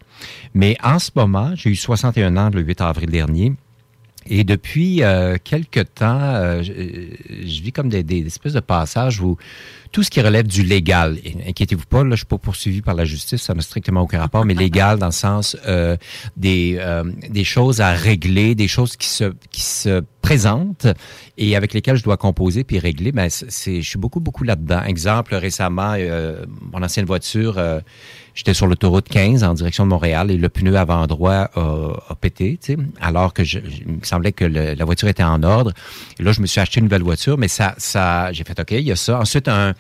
Mais en ce moment, j'ai eu 61 ans le 8 avril dernier. Et depuis euh, quelque temps, euh, je, je vis comme des, des espèces de passages où tout ce qui relève du légal, inquiétez-vous pas, là, je suis pas poursuivi par la justice, ça n'a strictement aucun rapport, mais légal dans le sens euh, des, euh, des choses à régler, des choses qui se, qui se présentent et avec lesquelles je dois composer puis régler, ben, c'est- je suis beaucoup, beaucoup là-dedans. Exemple, récemment, euh, mon ancienne voiture, euh, j'étais sur l'autoroute 15 en direction de Montréal et le pneu avant droit a, a pété, tu sais, alors que je, il me semblait que la voiture était en ordre. Et là, je me suis acheté une nouvelle voiture, mais ça, ça, j'ai fait OK, il y a ça. Ensuite, un,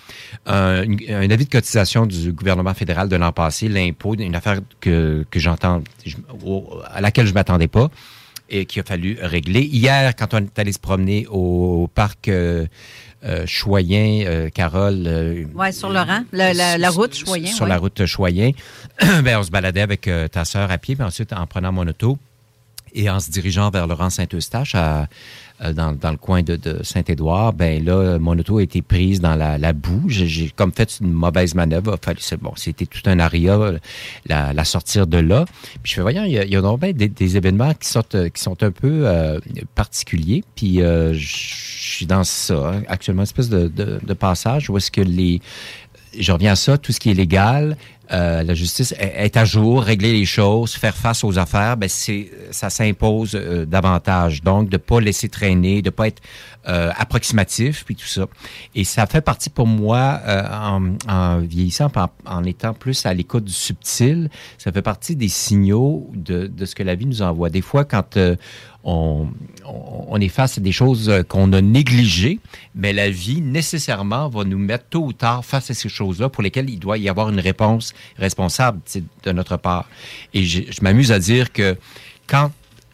un, un avis de cotisation du gouvernement fédéral de l'an passé, l'impôt, une affaire que, que j'entends, à laquelle je m'attendais pas. et qu'il a fallu régler. Hier, quand on est allé se promener au parc euh, Choyen, euh, Carole. oui, sur le rang, la, route Choyen. Sur la route Choyen. ben, on se baladait avec ta sœur à pied, puis ensuite en prenant mon auto et en se dirigeant vers rang Saint-Eustache à euh, dans, le coin de, Saint-Édouard, ben là, mon auto a été prise dans la, boue. J'ai comme fait une mauvaise manœuvre. Bon, c'était tout un aria, la, sortir de là. Puis je fais, voyons, il y a, il y a des, événements qui, sortent, qui sont un peu euh, particuliers. Puis euh, je suis dans ça, actuellement, une espèce de, de passage où est-ce que les... Je reviens à ça, tout ce qui est légal, euh, la justice est, à jour, régler les choses, faire face aux affaires, ben c'est ça s'impose euh, davantage. Donc de pas laisser traîner, de pas être euh, approximatif, puis tout ça. Et ça fait partie pour moi en, en, vieillissant, en, en, étant plus à l'écoute du subtil, ça fait partie des signaux de, de ce que la vie nous envoie. Des fois, quand on, est face à des choses qu'on a négligées, mais la vie nécessairement va nous mettre tôt ou tard face à ces choses-là pour lesquelles il doit y avoir une réponse responsable de notre part. Et je, m'amuse à dire que quand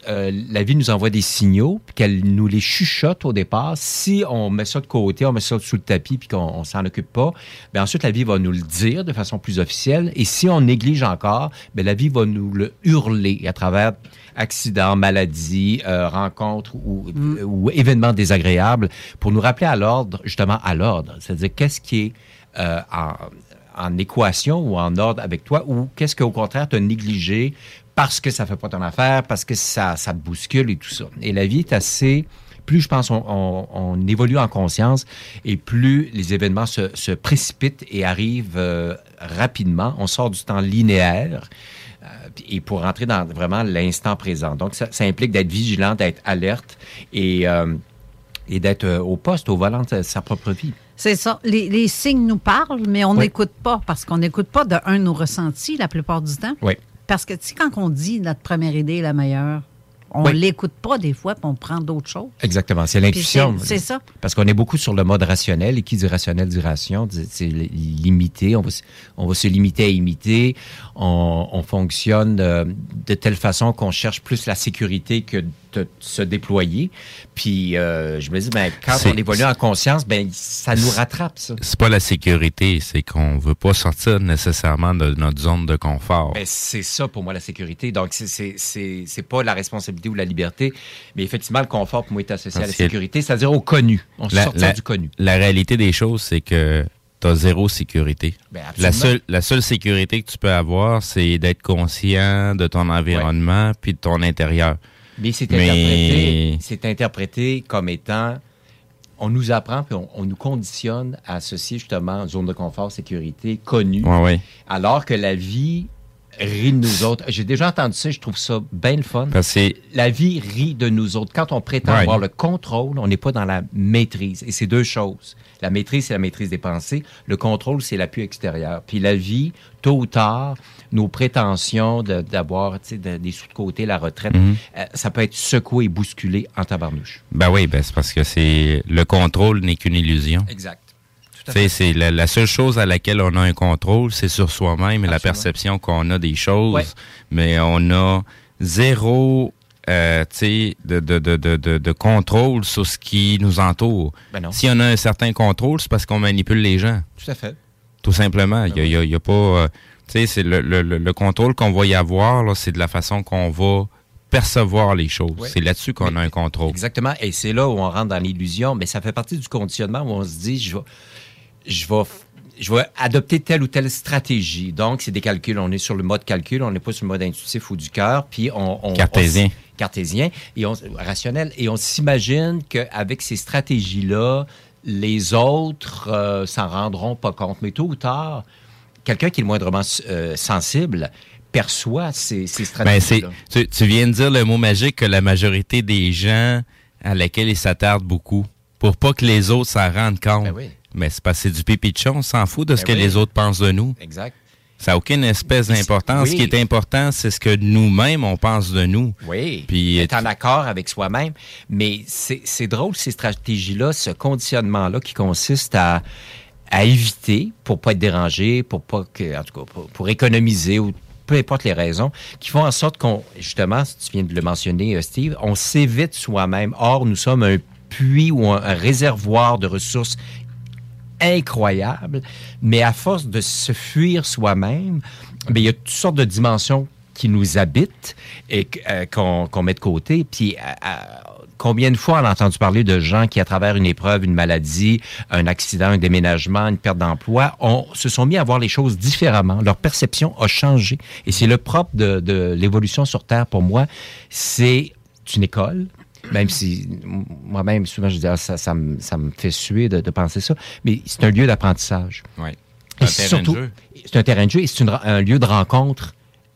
euh, la vie nous envoie des signaux, qu'elle nous les chuchote au départ. Si on met ça de côté, on met ça sous le tapis, puis qu'on s'en occupe pas, bien ensuite la vie va nous le dire de façon plus officielle. Et si on néglige encore, bien la vie va nous le hurler à travers accidents, maladies, euh, rencontres ou, mm. ou, événements désagréables pour nous rappeler à l'ordre, justement à l'ordre. C'est-à-dire qu'est-ce qui est euh, en, en équation ou en ordre avec toi ou qu'est-ce qu'au contraire tu as négligé parce que ça fait pas ton affaire, parce que ça, ça te bouscule et tout ça. Et la vie est assez plus je pense on, évolue en conscience et plus les événements se, précipitent et arrivent euh, rapidement. On sort du temps linéaire et pour rentrer dans vraiment l'instant présent. Donc ça, implique d'être vigilant, d'être alerte et, euh, et d'être au poste, au volant de sa propre vie. C'est ça. Les, signes nous parlent, mais on n'écoute pas parce qu'on n'écoute pas de un nos ressentis la plupart du temps. Oui. Parce que, tu sais, quand on dit notre première idée est la meilleure, on ne l'écoute pas des fois, puis on prend d'autres choses. Exactement. C'est l'intuition. C'est ça. Parce qu'on est beaucoup sur le mode rationnel. Et qui dit rationnel dit ration. C'est limité. On va, on va se limiter à imiter. On, fonctionne de, de telle façon qu'on cherche plus la sécurité que se déployer. Puis euh, je me dis, ben, quand on évolue en conscience, ben, ça nous rattrape, ça. C'est pas la sécurité, c'est qu'on veut pas sortir nécessairement de notre zone de confort. Ben, c'est ça pour moi la sécurité. Donc, c'est pas la responsabilité ou la liberté, mais effectivement, le confort pour moi est associé à la sécurité, c'est-à-dire au connu. On sort du connu. La réalité des choses, c'est que tu as zéro sécurité. Ben, la, seule, la seule sécurité que tu peux avoir, c'est d'être conscient de ton environnement puis de ton intérieur. Mais c'est interprété, interprété comme étant on nous apprend puis on, nous conditionne à associer justement zone de confort, sécurité, connue. Alors que la vie rit de nous autres. J'ai déjà entendu ça, je trouve ça bien le fun. la vie rit de nous autres. Quand on prétend avoir le contrôle, on n'est pas dans la maîtrise. Et c'est deux choses. La maîtrise, c'est la maîtrise des pensées. Le contrôle, c'est l'appui extérieur. Puis la vie, tôt ou tard, nos prétentions d'avoir des sous de côté, la retraite, mhm. euh, ça peut être secoué et bousculé en tabarnouche. Ben oui, ben c'est parce que c'est le contrôle n'est qu'une illusion. Exact. C'est la, seule chose à laquelle on a un contrôle, c'est sur soi-même et la perception qu'on a des choses. Mais on a zéro euh, de, de, de, de, de contrôle sur ce qui nous entoure. Ben si on a un certain contrôle, c'est parce qu'on manipule les gens. Tout à fait. Tout simplement. Il n'y a, pas... Euh, c'est le, le, le, contrôle qu'on va y avoir, c'est de la façon qu'on va percevoir les choses. C'est là-dessus qu'on a un contrôle. Exactement. Et c'est là où on rentre dans l'illusion. Mais ça fait partie du conditionnement où on se dit, je vais, je vais je vais adopter telle ou telle stratégie. Donc, c'est des calculs. On est sur le mode calcul, on n'est pas sur le mode intuitif ou du cœur. Puis on, cartésien, cartésien et on, rationnel. Et on s'imagine qu'avec ces stratégies-là, les autres euh, s'en rendront pas compte. Mais tôt ou tard, quelqu'un qui est moindrement euh, sensible perçoit ces, ces ben, stratégies. tu, tu, viens de dire le mot magique que la majorité des gens à laquelle ils s'attardent beaucoup, pour pas que les autres s'en rendent compte. Ben oui. Mais c'est parce que c'est du pipichon, on s'en fout de ce ben que les autres pensent de nous. Exact. Ça n'a aucune espèce d'importance. Ce qui est important, c'est ce que nous-mêmes, on pense de nous. Oui. Puis être en accord avec soi-même. Mais c'est drôle, ces stratégies-là, ce conditionnement-là qui consiste à, à éviter pour pas être dérangé, pour pas que, en tout cas, pour, économiser ou peu importe les raisons, qui font en sorte qu'on, justement, tu viens de le mentionner, euh, Steve, on s'évite soi-même. Or, nous sommes un puits ou un, réservoir de ressources incroyables, mais à force de se fuir soi-même, ben, il y a toutes sortes de dimensions qui nous habitent et euh, qu'on met de côté. Puis, combien de fois on a entendu parler de gens qui, à travers une épreuve, une maladie, un accident, un déménagement, une perte d'emploi, on se sont mis à voir les choses différemment. Leur perception a changé. Et c'est le propre de, l'évolution sur Terre pour moi. C'est une école, même si moi-même, souvent, je dis, ah, ça, ça, me, fait suer de, penser ça, mais c'est un lieu d'apprentissage. Oui. C'est un terrain de jeu. C'est un terrain de jeu et c'est un lieu de rencontre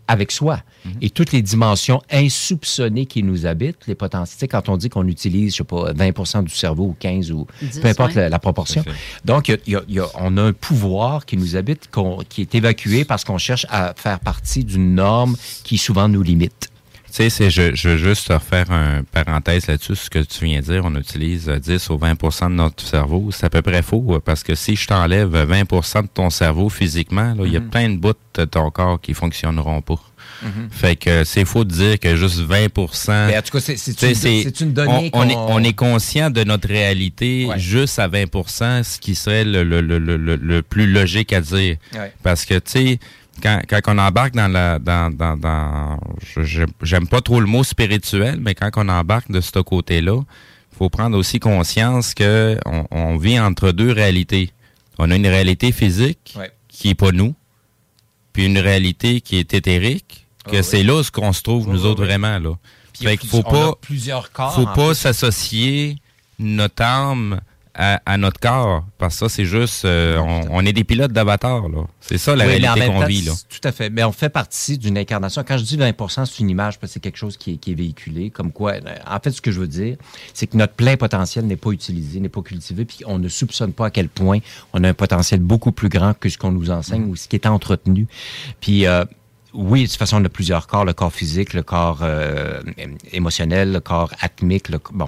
avec soi. Mhm. Et toutes les dimensions insoupçonnées qui nous habitent, les potentiels, quand on dit qu'on utilise, je sais pas, 20 du cerveau ou 15 ou peu importe la, proportion. Donc, on a un pouvoir qui nous habite, qui est évacué parce qu'on cherche à faire partie d'une norme qui souvent nous limite. Tu sais, je, je veux juste refaire un parenthèse là-dessus, ce que tu viens de dire. On utilise 10 ou 20% de notre cerveau. C'est à peu près faux, parce que si je t'enlève 20% de ton cerveau physiquement, il y a mhm. plein de bouts de ton corps qui fonctionneront pas. Mhm. Fait que c'est faux de dire que juste 20 Mais en tout cas, c'est une, donnée on, on, est, conscient de notre réalité juste à 20% ce qui serait le, le, le, le plus logique à dire. Parce que, tu sais, quand, quand on embarque dans la dans dans, dans j'aime pas trop le mot spirituel, mais quand on embarque de ce côté-là, faut prendre aussi conscience que on, vit entre deux réalités. On a une réalité physique qui est pas nous, puis une réalité qui est éthérique, que ah c'est là ce qu'on se trouve nous autres vraiment là. fait qu'il faut pas plusieurs corps, faut pas s'associer notre âme à, notre corps. Parce que ça, c'est juste, euh, on, est des pilotes d'avatar, là. C'est ça la réalité qu'on vit, là. Tout à fait. Mais on fait partie d'une incarnation. Quand je dis 20 c'est une image, parce que c'est quelque chose qui est, qui est, véhiculé. Comme quoi, euh, en fait, ce que je veux dire, c'est que notre plein potentiel n'est pas utilisé, n'est pas cultivé, puis on ne soupçonne pas à quel point on a un potentiel beaucoup plus grand que ce qu'on nous enseigne mm. ou ce qui est entretenu. Puis, euh, oui, de toute façon, on a plusieurs corps, le corps physique, le corps euh, émotionnel, le corps atmique, le bon,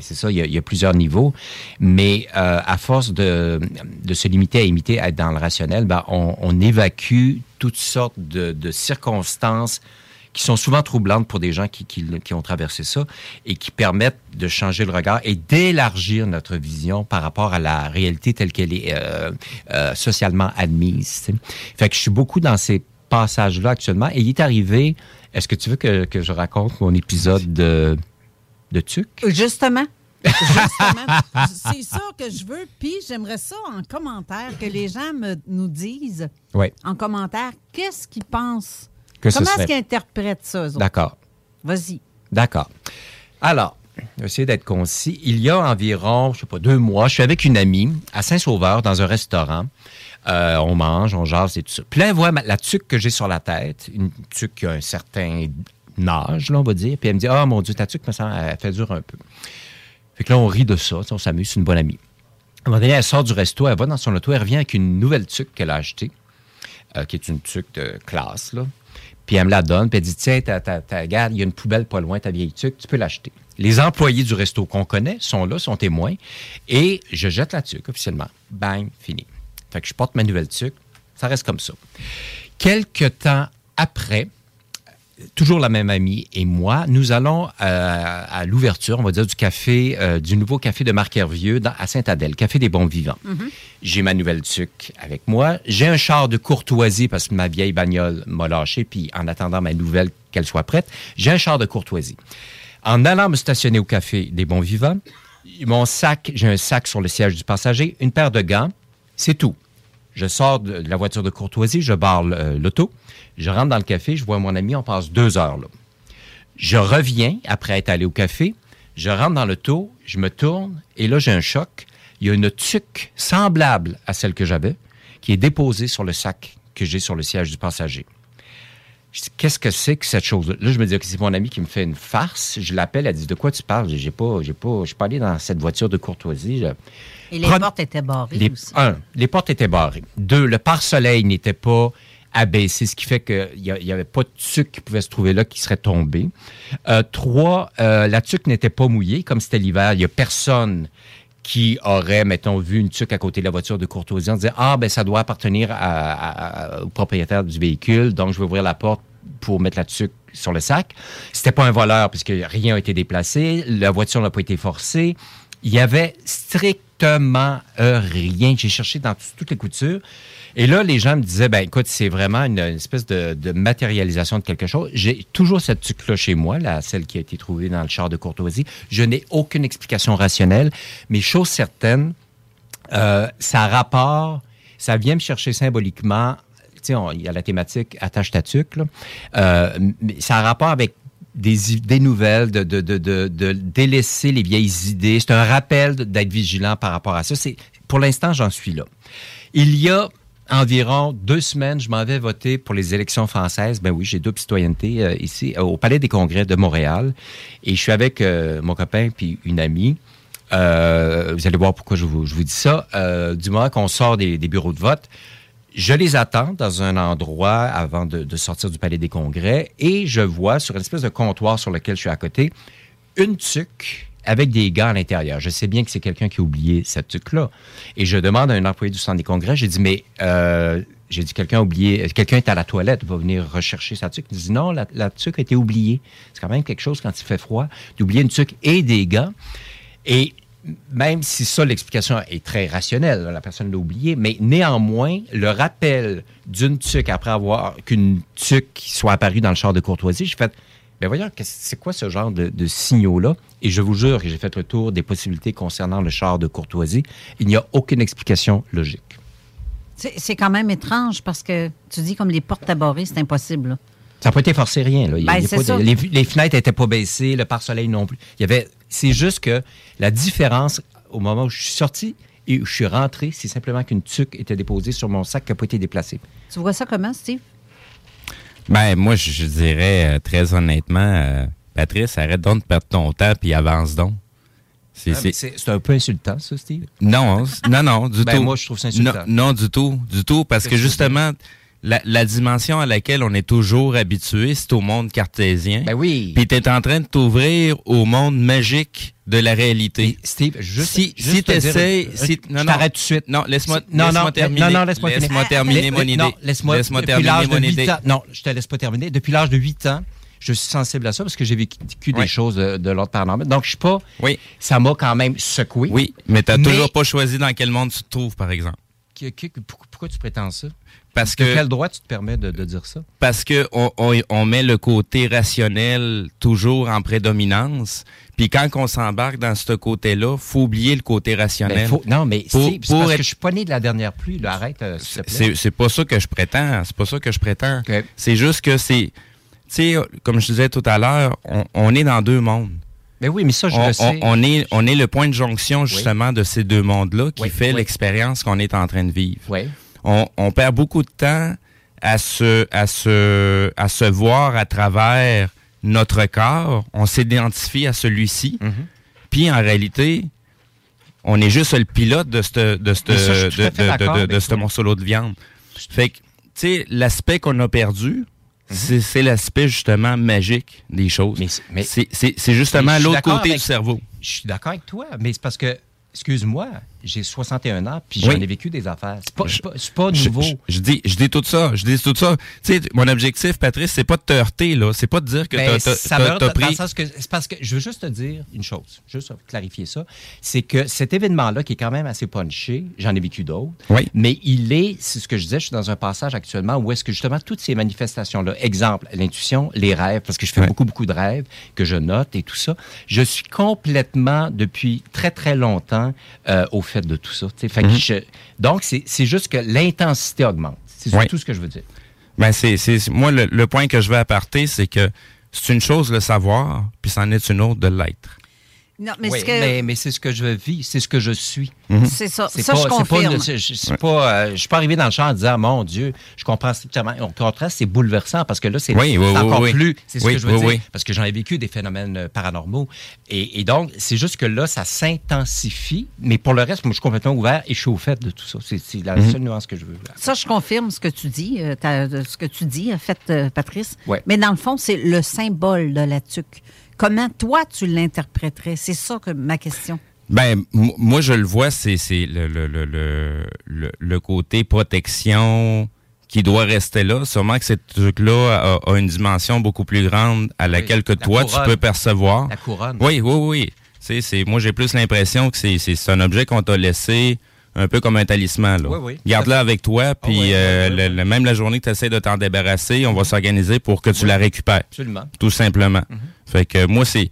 c'est ça, il y, a, plusieurs niveaux. Mais euh, à force de, de, se limiter à imiter, à être dans le rationnel, ben, on, on évacue toutes sortes de, de, circonstances qui sont souvent troublantes pour des gens qui, qui, qui, ont traversé ça et qui permettent de changer le regard et d'élargir notre vision par rapport à la réalité telle qu'elle est euh, euh, socialement admise. Fait que je suis beaucoup dans ces passage-là actuellement. Et il est arrivé, est-ce que tu veux que, que, je raconte mon épisode de, de TUC? Justement. Justement. C'est ça que je veux. Puis j'aimerais ça en commentaire, que les gens me, nous disent en commentaire qu'est-ce qu'ils pensent? Comment est-ce qu'ils interprètent ça? D'accord. Vas-y. D'accord. Alors, essayer d'être concis. Il y a environ, je sais pas, deux mois, je suis avec une amie à Saint-Sauveur dans un restaurant. Euh, on mange, on jase et tout ça. Puis là, elle voit la tuque que j'ai sur la tête, une tuque qui a un certain âge, on va dire. Puis elle me dit Ah, mon Dieu, ta tuque, me semble, elle fait dur un peu. Fait que là, on rit de ça, on s'amuse, c'est une bonne amie. À un moment donné, elle sort du resto, elle va dans son auto, elle revient avec une nouvelle tuque qu'elle a achetée, euh, qui est une tuque de classe, là. Puis elle me la donne, puis elle dit Tiens, ta, il y a une poubelle pas loin, ta vieille tuque, tu peux l'acheter. Les employés du resto qu'on connaît sont là, sont témoins, et je jette la tuque officiellement. Bang, fini. Fait que je porte ma nouvelle tuque. Ça reste comme ça. Quelque temps après, toujours la même amie et moi, nous allons euh, à l'ouverture, on va dire, du café, euh, du nouveau café de Marc Hervieux à Saint-Adèle, Café des Bons Vivants. Mm-hmm. J'ai ma nouvelle tuque avec moi. J'ai un char de courtoisie parce que ma vieille bagnole m'a lâché, puis en attendant ma nouvelle qu'elle soit prête, j'ai un char de courtoisie. En allant me stationner au Café des Bons Vivants, mon sac, j'ai un sac sur le siège du passager, une paire de gants, c'est tout. Je sors de la voiture de courtoisie, je barre euh, l'auto, je rentre dans le café, je vois mon ami, on passe deux heures là. Je reviens après être allé au café, je rentre dans l'auto, je me tourne et là j'ai un choc. Il y a une tuque semblable à celle que j'avais qui est déposée sur le sac que j'ai sur le siège du passager. Qu'est-ce que c'est que cette chose-là? Là, je me dis que c'est mon ami qui me fait une farce. Je l'appelle, elle dit De quoi tu parles? J'ai pas, j'ai pas, je suis pas allé dans cette voiture de courtoisie. Et les portes étaient barrées les, aussi. Un, les portes étaient barrées. Deux, le pare-soleil n'était pas abaissé, ce qui fait qu'il n'y avait pas de tuque qui pouvait se trouver là qui serait tombé. Euh, trois, euh, la tuque n'était pas mouillée, comme c'était l'hiver. Il n'y a personne qui aurait, mettons, vu une tuque à côté de la voiture de courtoisie en disant Ah, ben ça doit appartenir au propriétaire du véhicule, donc je vais ouvrir la porte pour mettre la tuque sur le sac. C'était pas un voleur puisque rien n'a été déplacé, la voiture n'a pas été forcée. Il y avait strictement rien. J'ai cherché dans toutes les coutures. Et là, les gens me disaient, ben écoute, c'est vraiment une, espèce de, matérialisation de quelque chose. J'ai toujours cette tuque-là chez moi, là, celle qui a été trouvée dans le char de courtoisie. Je n'ai aucune explication rationnelle, mais chose certaine, euh, ça rapport, ça vient me chercher symboliquement. Tu sais, il y a la thématique attache ta tuque, là. Euh, ça a rapport avec des idées nouvelles, de, de, de, de, délaisser les vieilles idées. C'est un rappel d'être vigilant par rapport à ça. C'est, pour l'instant, j'en suis là. Il y a environ deux semaines, je m'en vais voter pour les élections françaises. Ben oui, j'ai double citoyenneté euh, ici, au Palais des Congrès de Montréal. Et je suis avec euh, mon copain puis une amie. Euh, vous allez voir pourquoi je vous, dis ça. du moment qu'on sort des, des, bureaux de vote, je les attends dans un endroit avant de, de, sortir du Palais des Congrès et je vois sur une espèce de comptoir sur lequel je suis à côté une tuque avec des gars à l'intérieur. Je sais bien que c'est quelqu'un qui a oublié cette tuque-là. Et je demande à un employé du centre des congrès, j'ai dit, mais euh, j'ai dit, quelqu'un a oublié, quelqu'un est à la toilette, va venir rechercher sa tuque. Il dit, non, la, la tuque a été oubliée. C'est quand même quelque chose quand il fait froid, d'oublier une tuque et des gars. Et même si ça, l'explication est très rationnelle, la personne l'a oublié, mais néanmoins, le rappel d'une tuque après avoir qu'une tuque soit apparue dans le char de courtoisie, j'ai fait, ben voyons, c'est quoi ce genre de, signaux-là? Et je vous jure que j'ai fait le tour des possibilités concernant le char de courtoisie. Il n'y a aucune explication logique. C'est quand même étrange parce que tu dis comme les portes barrer, c'est impossible. Ça n'a pas été forcé rien. Là. les, fenêtres n'étaient pas baissées, le pare-soleil non plus. Il y avait. C'est juste que la différence au moment où je suis sorti et où je suis rentré, c'est simplement qu'une tuque était déposée sur mon sac qui n'a pas été déplacée. Tu vois ça comment, Steve? Ben, moi, je, dirais euh, très honnêtement, euh, Patrice, arrête donc de perdre ton temps puis avance donc. Ah, c'est un peu insultant, ça, Steve? Non, non, non, du ben, tout. Moi, je trouve ça insultant. Non, du tout, du tout, parce que justement, la, dimension à laquelle on est toujours habitué, c'est au monde cartésien. Ben oui. Puis tu es en train de t'ouvrir au monde magique de la réalité. Steve, juste, si, si tu essaies... Si, non, t'arrête tout de suite. Non, laisse-moi non, non, terminer. Non, non, laisse-moi laisse terminer mon idée. Non, laisse-moi laisse terminer mon idée. non, je te laisse pas terminer. Depuis l'âge de 8 ans, je suis sensible à ça parce que j'ai vécu des choses de, l'ordre paranormal. Donc, je suis pas... Oui. Ça m'a quand même secoué. Oui, mais tu n'as toujours pas choisi dans quel monde tu te trouves, par exemple. pourquoi tu prétends ça? Parce que, quel droit tu te permets de, dire ça? Parce que on, met le côté rationnel toujours en prédominance. Puis quand on s'embarque dans ce côté-là, faut oublier le côté rationnel. Ben, non, mais c'est parce que je suis pas né de la dernière pluie. arrête, euh, C'est pas ça que je prétends. C'est pas ça que je prétends. C'est juste que c'est... Tu sais, comme je disais tout à l'heure, on, est dans deux mondes. Mais ben oui, mais ça, je on, le sais. On, est, on est le point de jonction, justement, de ces deux mondes-là qui fait l'expérience qu'on est en train de vivre. Oui on, perd beaucoup de temps à se, à se, à se voir à travers notre corps. On s'identifie à celui-ci. Mm-hmm. Puis en réalité, on est juste le pilote de ce de de, de, ce morceau de viande. Fait que, tu sais, l'aspect qu'on a perdu, mm-hmm. c'est l'aspect justement magique des choses. Mais, c'est justement l'autre côté du cerveau. Je suis d'accord avec toi, mais c'est parce que, excuse-moi, j'ai 61 ans, puis j'en ai vécu des affaires. C'est pas, pas, nouveau. Je, dis, je dis tout ça. Je dis tout ça. Tu sais, mon objectif, Patrice, c'est pas de te heurter, là. C'est pas de dire que ben, tu as, pris... C'est parce que je veux juste te dire une chose, juste clarifier ça. C'est que cet événement-là, qui est quand même assez punché, j'en ai vécu d'autres, oui. mais il est, c'est ce que je disais, je suis dans un passage actuellement où est-ce que justement toutes ces manifestations-là, exemple, l'intuition, les rêves, parce que je fais beaucoup, beaucoup de rêves, que je note et tout ça, je suis complètement, depuis très, très longtemps, euh, au fait de tout ça. Mhm. donc, c'est juste que l'intensité augmente. C'est tout ce que je veux dire. Ben, c'est moi, le, point que je veux apporter, c'est que c'est une chose le savoir, puis c'en est une autre de l'être. Non, mais, mais, c'est ce que je vis, c'est ce que je suis. Mhm. C'est ça. Ça, je confirme. je ne euh, suis pas arrivé dans le champ en disant, mon Dieu, je comprends strictement. Au contraire, c'est bouleversant parce que là, c'est encore plus. C'est ce que je veux dire. Parce que j'en ai vécu des phénomènes euh, paranormaux. Et, donc, c'est juste que là, ça s'intensifie. Mais pour le reste, moi, je suis complètement ouvert et je suis au fait de tout ça. C'est la mhm. seule nuance que je veux. Ça, je confirme ce que tu dis. Euh, ce que tu dis, en fait, Patrice. Mais dans le fond, c'est le symbole de la tuque. Comment toi, tu l'interpréterais? C'est ça que ma question. Ben, moi, je le vois, c'est le, le, le, le, côté protection qui doit rester là. Sûrement que ce truc-là a, une dimension beaucoup plus grande à laquelle que toi, tu peux percevoir. La couronne. Oui, oui, oui. C'est, moi, j'ai plus l'impression que c'est, un objet qu'on t'a laissé un peu comme un talisman. Là. Oui, oui. Garde-la avec toi, puis euh, même la journée que tu essaies de t'en débarrasser, on va s'organiser pour que tu la récupères. Absolument. Tout simplement. Mhm. Fait que moi, c'est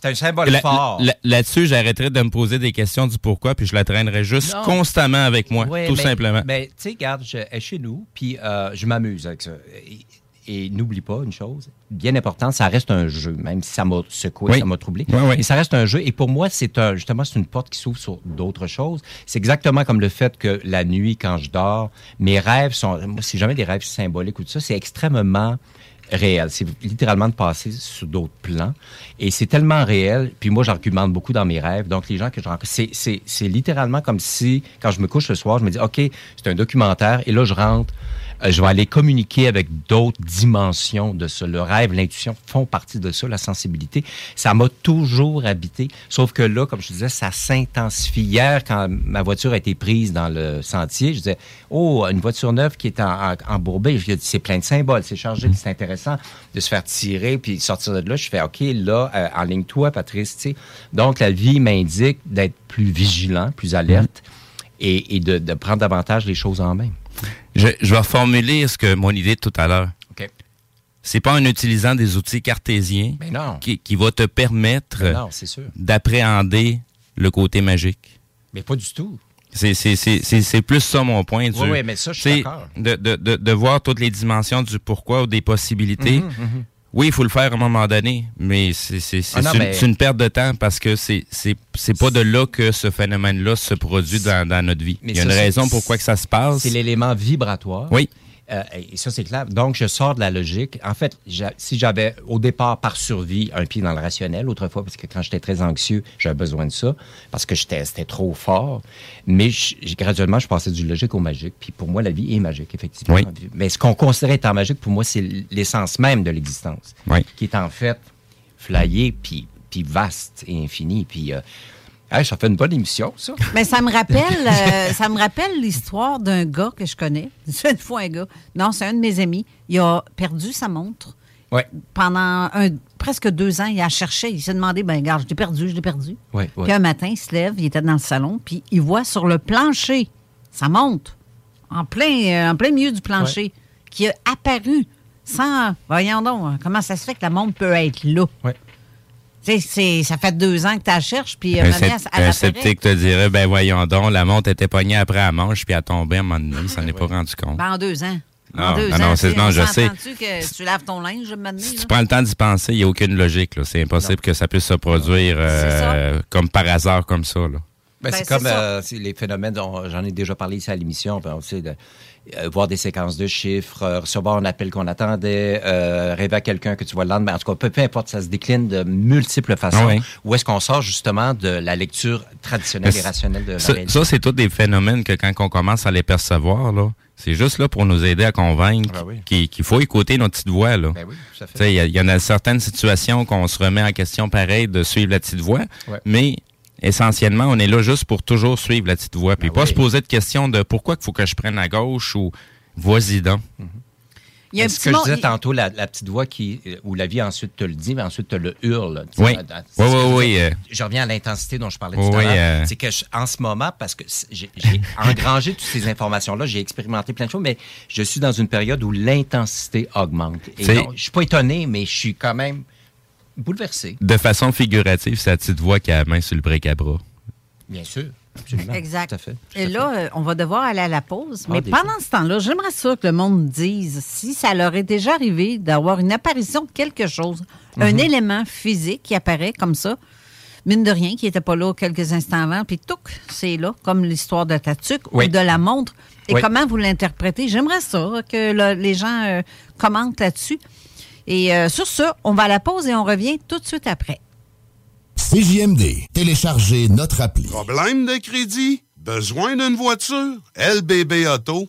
c'est un symbole fort. Là-dessus, j'arrêterai de me poser des questions du pourquoi, puis je la traînerai juste constamment avec moi, tout simplement. Mais tu sais, regarde, je suis chez nous, puis euh, je m'amuse avec ça. Et, n'oublie pas une chose, bien importante, ça reste un jeu, même si ça m'a secoué, ça m'a troublé. Et ça reste un jeu. Et pour moi, c'est un, justement, c'est une porte qui s'ouvre sur d'autres choses. C'est exactement comme le fait que la nuit, quand je dors, mes rêves sont, c'est jamais des rêves symboliques ou tout ça, c'est extrêmement réel. C'est littéralement de passer sur d'autres plans. Et c'est tellement réel. Puis moi, j'argumente beaucoup dans mes rêves. Donc, les gens que je rencontre, c'est littéralement comme si, quand je me couche le soir, je me dis, OK, c'est un documentaire. Et là, je rentre euh, je vais aller communiquer avec d'autres dimensions de ça. Le rêve, l'intuition font partie de ça, la sensibilité. Ça m'a toujours habité. Sauf que là, comme je disais, ça s'intensifie. Hier, quand ma voiture a été prise dans le sentier, je disais, oh, une voiture neuve qui est en, embourbée. C'est plein de symboles, c'est chargé, c'est intéressant de se faire tirer puis sortir de là. Je fais, OK, là, euh, en ligne toi, Patrice. sais. Donc, la vie m'indique d'être plus vigilant, plus alerte et, de, de prendre davantage les choses en main. Je, vais formuler ce que mon idée de tout à l'heure. OK. C'est pas en utilisant des outils cartésiens ben Qui, qui va te permettre ben d'appréhender le côté magique. Mais pas du tout. C'est plus ça mon point. Oui, oui, mais ça, je suis d'accord. De, de, de, voir toutes les dimensions du pourquoi ou des possibilités. Mhm, mhm. Oui, il faut le faire à un moment donné, mais c'est ah une, perte de temps parce que c'est pas de là que ce phénomène-là se produit dans, dans, notre vie. il y a une raison pourquoi que ça se passe. C'est l'élément vibratoire. Oui. Euh, et ça, c'est clair. Donc, je sors de la logique. En fait, si j'avais au départ, par survie, un pied dans le rationnel, autrefois, parce que quand j'étais très anxieux, j'avais besoin de ça, parce que c'était trop fort. Mais graduellement, je passais du logique au magique. Puis pour moi, la vie est magique, effectivement. Oui. Mais ce qu'on considérait étant magique, pour moi, c'est l'essence même de l'existence. Oui. Qui est en fait flyé, puis, puis vaste et infini. Puis. Euh, ça fait une bonne émission, ça. Mais ça me rappelle, euh, ça me rappelle l'histoire d'un gars que je connais. C'est une fois un gars. Non, c'est un de mes amis. Il a perdu sa montre. Ouais. Pendant un, presque deux ans, il a cherché. Il s'est demandé, ben regarde, je l'ai perdu, je l'ai perdu. Ouais, Puis un matin, il se lève, il était dans le salon, puis il voit sur le plancher sa montre, en plein, euh, en plein milieu du plancher, qui a apparu sans... Voyons donc, comment ça se fait que la montre peut être là? Ouais ça fait deux ans que tu la cherches, puis euh, un, sceptique te dirait, ben voyons donc, la montre était pognée après la manche, puis elle tombé à un moment donné, il s'en est pas rendu compte. Ben, en deux ans. Non, non, non, je sais. Tu que tu laves ton linge, maintenant, Si tu prends le temps d'y penser, il n'y a aucune logique. C'est impossible que ça puisse se produire euh, comme par hasard comme ça. Là. Ben, c'est ben, comme euh, les phénomènes dont j'en ai déjà parlé ici à l'émission. Ben, de, euh, voir des séquences de chiffres, euh, recevoir un appel qu'on attendait, euh, rêver à quelqu'un que tu vois le lendemain. En tout cas, peu, importe, ça se décline de multiples façons. Ah Où est-ce qu'on sort justement de la lecture traditionnelle et rationnelle de la ça, réalité? Ça, c'est tous des phénomènes que quand on commence à les percevoir, là, c'est juste là pour nous aider à convaincre ah qu'il faut écouter notre petite voix. Là. Ben il y, y, en a certaines situations qu'on se remet en question pareil de suivre la petite voix, mais essentiellement, on est là juste pour toujours suivre la petite voie. Puis ben pas se poser de questions de pourquoi il faut que je prenne à gauche ou vas-y donc. Il y a ce que je disais tantôt, la, petite voix qui, euh, où la vie ensuite te le dit, mais ensuite te le hurle. Oui, oui, oui, euh. Je reviens à l'intensité dont je parlais tout à l'heure. Euh. C'est que en ce moment, parce que j'ai engrangé toutes ces informations-là, j'ai expérimenté plein de choses, mais je suis dans une période où l'intensité augmente. Et non, je suis pas étonné, mais je suis quand même bouleversé. De façon figurative, c'est la petite voix qui a la main sur le bric à bras. Bien sûr. Absolument. Exact. Et là, euh, on va devoir aller à la pause. Ah, mais pendant ce temps-là, j'aimerais ça que le monde dise si ça leur est déjà arrivé d'avoir une apparition de quelque chose, un mhm. élément physique qui apparaît comme ça, mine de rien, qui n'était pas là quelques instants avant, puis touc, c'est là, comme l'histoire de ta tuque ou de la montre. Et comment vous l'interprétez? J'aimerais ça, que les gens euh, commentent là-dessus. Et euh, sur ce, on va à la pause et on revient tout de suite après. CJMD, téléchargez notre appli. Problème de crédit? Besoin d'une voiture? LBB Auto?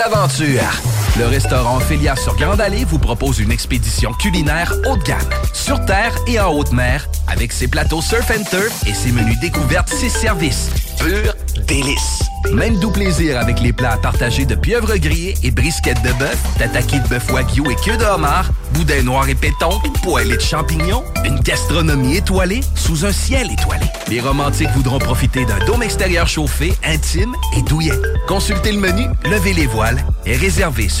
D'aventure. Le restaurant Félia sur Grande Allée vous propose une expédition culinaire haut de gamme, sur terre et en haute mer, avec ses plateaux surf and turf et ses menus découvertes, ses services. Pur délice. Même doux plaisir avec les plats partagés de pieuvres grillées et brisquettes de bœuf, tataki de bœuf wagyu et queue de homard, boudin noir et pétanque, poêlée de champignons, une gastronomie étoilée sous un ciel étoilé. Les romantiques voudront profiter d'un dôme extérieur chauffé, intime et douillet. Consultez le menu, levez les voiles et réservez sur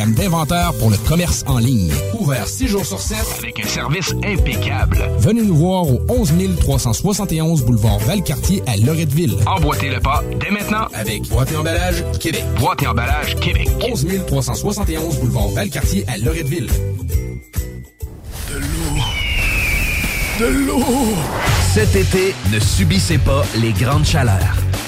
gamme d'inventaires pour le commerce en ligne. Ouvert 6 jours sur 7 avec un service impeccable. Venez nous voir au 11 371 boulevard Valcartier à Loretteville. Emboîtez le pas dès maintenant avec Boîte et Emballage Québec. Boîte et Emballage Québec. 11 371 boulevard Valcartier à Loretteville. De l'eau. De l'eau. Cet été, ne subissez pas les grandes chaleurs.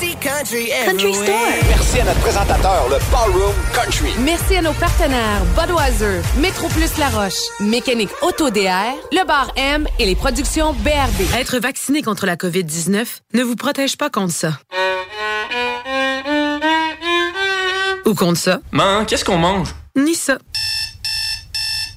Country, Country Store. Merci à notre présentateur, le Ballroom Country. Merci à nos partenaires Budweiser, Métro Plus La Roche, Mécanique Auto DR, Le Bar M et les productions BRB. Être vacciné contre la COVID-19 ne vous protège pas contre ça. Ou contre ça. Man, qu'est-ce qu'on mange? Ni ça.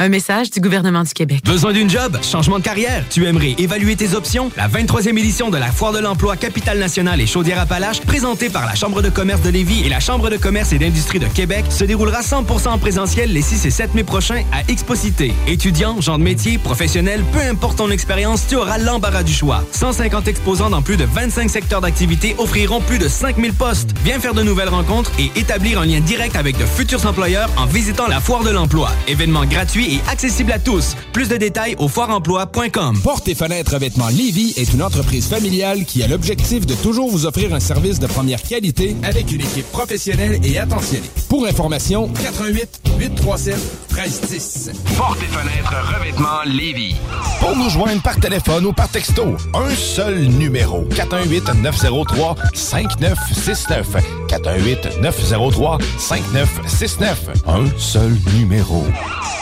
Un message du gouvernement du Québec. Besoin d'une job? Changement de carrière? Tu aimerais évaluer tes options? La 23e édition de la Foire de l'emploi Capitale nationale et Chaudière-Appalaches, présentée par la Chambre de commerce de Lévis et la Chambre de commerce et d'industrie de Québec, se déroulera 100% en présentiel les 6 et 7 mai prochains à Exposité. Étudiants, gens de métier, professionnels, peu importe ton expérience, tu auras l'embarras du choix. 150 exposants dans plus de 25 secteurs d'activité offriront plus de 5000 postes. Viens faire de nouvelles rencontres et établir un lien direct avec de futurs employeurs en visitant la Foire de l'emploi. Événement gratuit et accessible à tous. Plus de détails au foireemploi.com. Porte et fenêtres Revêtements Lévis est une entreprise familiale qui a l'objectif de toujours vous offrir un service de première qualité avec une équipe professionnelle et attentionnée. Pour information, 88 837 1310. Porte et fenêtres revêtements Lévis. Pour nous joindre par téléphone ou par texto, un seul numéro. 418 903 5969. 418 903 5969. Un seul numéro.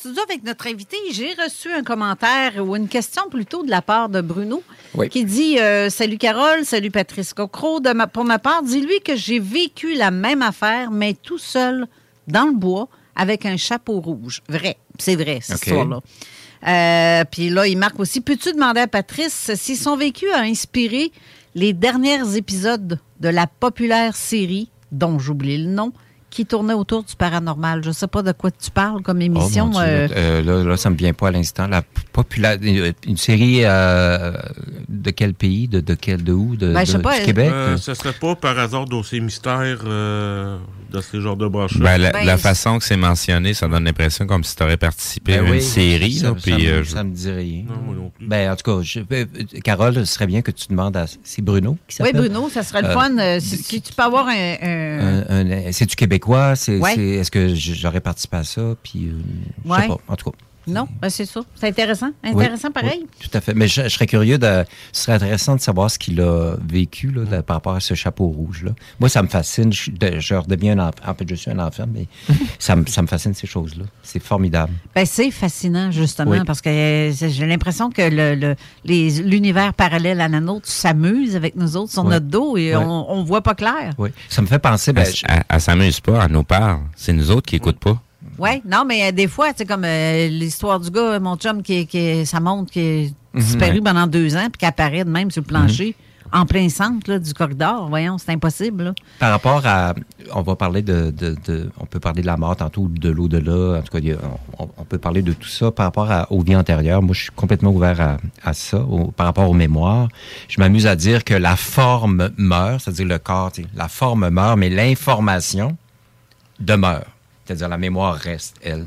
Studio avec notre invité, j'ai reçu un commentaire ou une question plutôt de la part de Bruno Oui. qui dit euh, Salut Carole, salut Patrice Cocro. De ma- pour ma part, dis-lui que j'ai vécu la même affaire, mais tout seul dans le bois avec un chapeau rouge. Vrai, c'est vrai, cette OK. histoire-là. Euh, Puis là, il marque aussi Peux-tu demander à Patrice si son vécu a inspiré les derniers épisodes de la populaire série, dont j'oublie le nom, qui tournait autour du paranormal? Je ne sais pas de quoi tu parles comme Oh, émission. euh, euh, là, là, ça me vient pas à l'instant. La populaire, une, série euh, de quel pays, de, de quel, de où, de, Ben, je sais de- pas, du euh, Québec? Euh, ce serait pas par hasard dossier mystère euh, de ces genres de branches Ben, la, Ben, la façon que c'est mentionné, ça donne l'impression comme si tu aurais participé Ben à une oui, série. ça, là, ça puis, me, euh, ça me dit rien. Non, moi non plus. Ben, en tout cas, je- euh, Carole, ce serait bien que tu demandes à. C'est Bruno qui Oui, s'appelle? Bruno, ça serait le Euh, fun. euh, si, si tu peux avoir un. un- Un- un- C'est-tu québécois? C'est, Ouais. c'est- est-ce que j'aurais participé à ça? Puis, euh, je sais pas. En tout cas. Non, ben, c'est ça. C'est intéressant. Oui, Intéressant, pareil. oui, tout à fait. Mais je, je serais curieux de. Ce serait intéressant de savoir ce qu'il a vécu là, de- par rapport à ce chapeau rouge. Là. Moi, ça me fascine. Je, suis de- je redeviens un enfant. En fait, je suis un enfant, mais ça, me- ça me fascine ces choses-là. C'est formidable. Ben, c'est fascinant, justement, Oui. parce que euh, j'ai l'impression que le- le- les- l'univers parallèle à la nôtre s'amuse avec nous autres sur Oui. notre dos et Oui. on, on voit pas clair. Oui. Ça me fait penser. Ben, elle, je- elle- elle s'amuse pas, elle nous parle. C'est nous autres qui écoutent pas. Oui, non, mais euh, des fois, c'est comme euh, l'histoire du gars, mon chum, qui, qui ça montre qui est Mhm, disparu pendant deux ans, puis qui apparaît de même sur le plancher, en plein centre là, du corridor. Voyons, c'est impossible. là. Par rapport à, on va parler de, de- de- on peut parler de la mort tantôt, de l'au-delà. En tout cas, a- on, on peut parler de tout ça par rapport à, aux vies antérieures. Moi, je suis complètement ouvert à, à ça, au- par rapport aux mémoires. Je m'amuse à dire que la forme meurt, c'est-à-dire le corps, la forme meurt, mais l'information demeure. C'est-à-dire la mémoire reste, elle.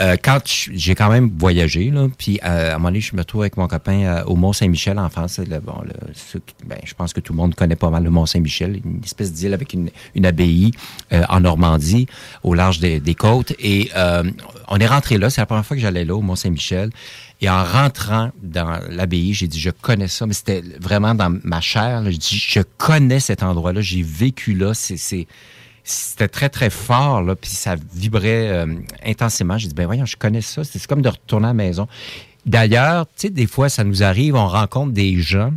Euh, quand j'ai quand même voyagé, là, puis euh, à un moment donné, je me trouve avec mon copain euh, au Mont-Saint-Michel en France. Le- bon, le- ben, je pense que tout le monde connaît pas mal le Mont-Saint-Michel, une espèce d'île avec une, une abbaye en Normandie, au large des, côtes. Et on est rentré là, c'est la première fois que j'allais là, au Mont-Saint-Michel. Et en rentrant dans l'abbaye, j'ai dit, je connais ça, mais c'était vraiment dans ma chair. Je dis, je connais cet endroit-là, j'ai vécu là, c'est... c'était très, très fort, là, puis ça vibrait euh, intensément. J'ai dit, ben voyons, je connais ça. C'est comme de retourner à la maison. D'ailleurs, tu sais, des fois, ça nous arrive, on rencontre des gens,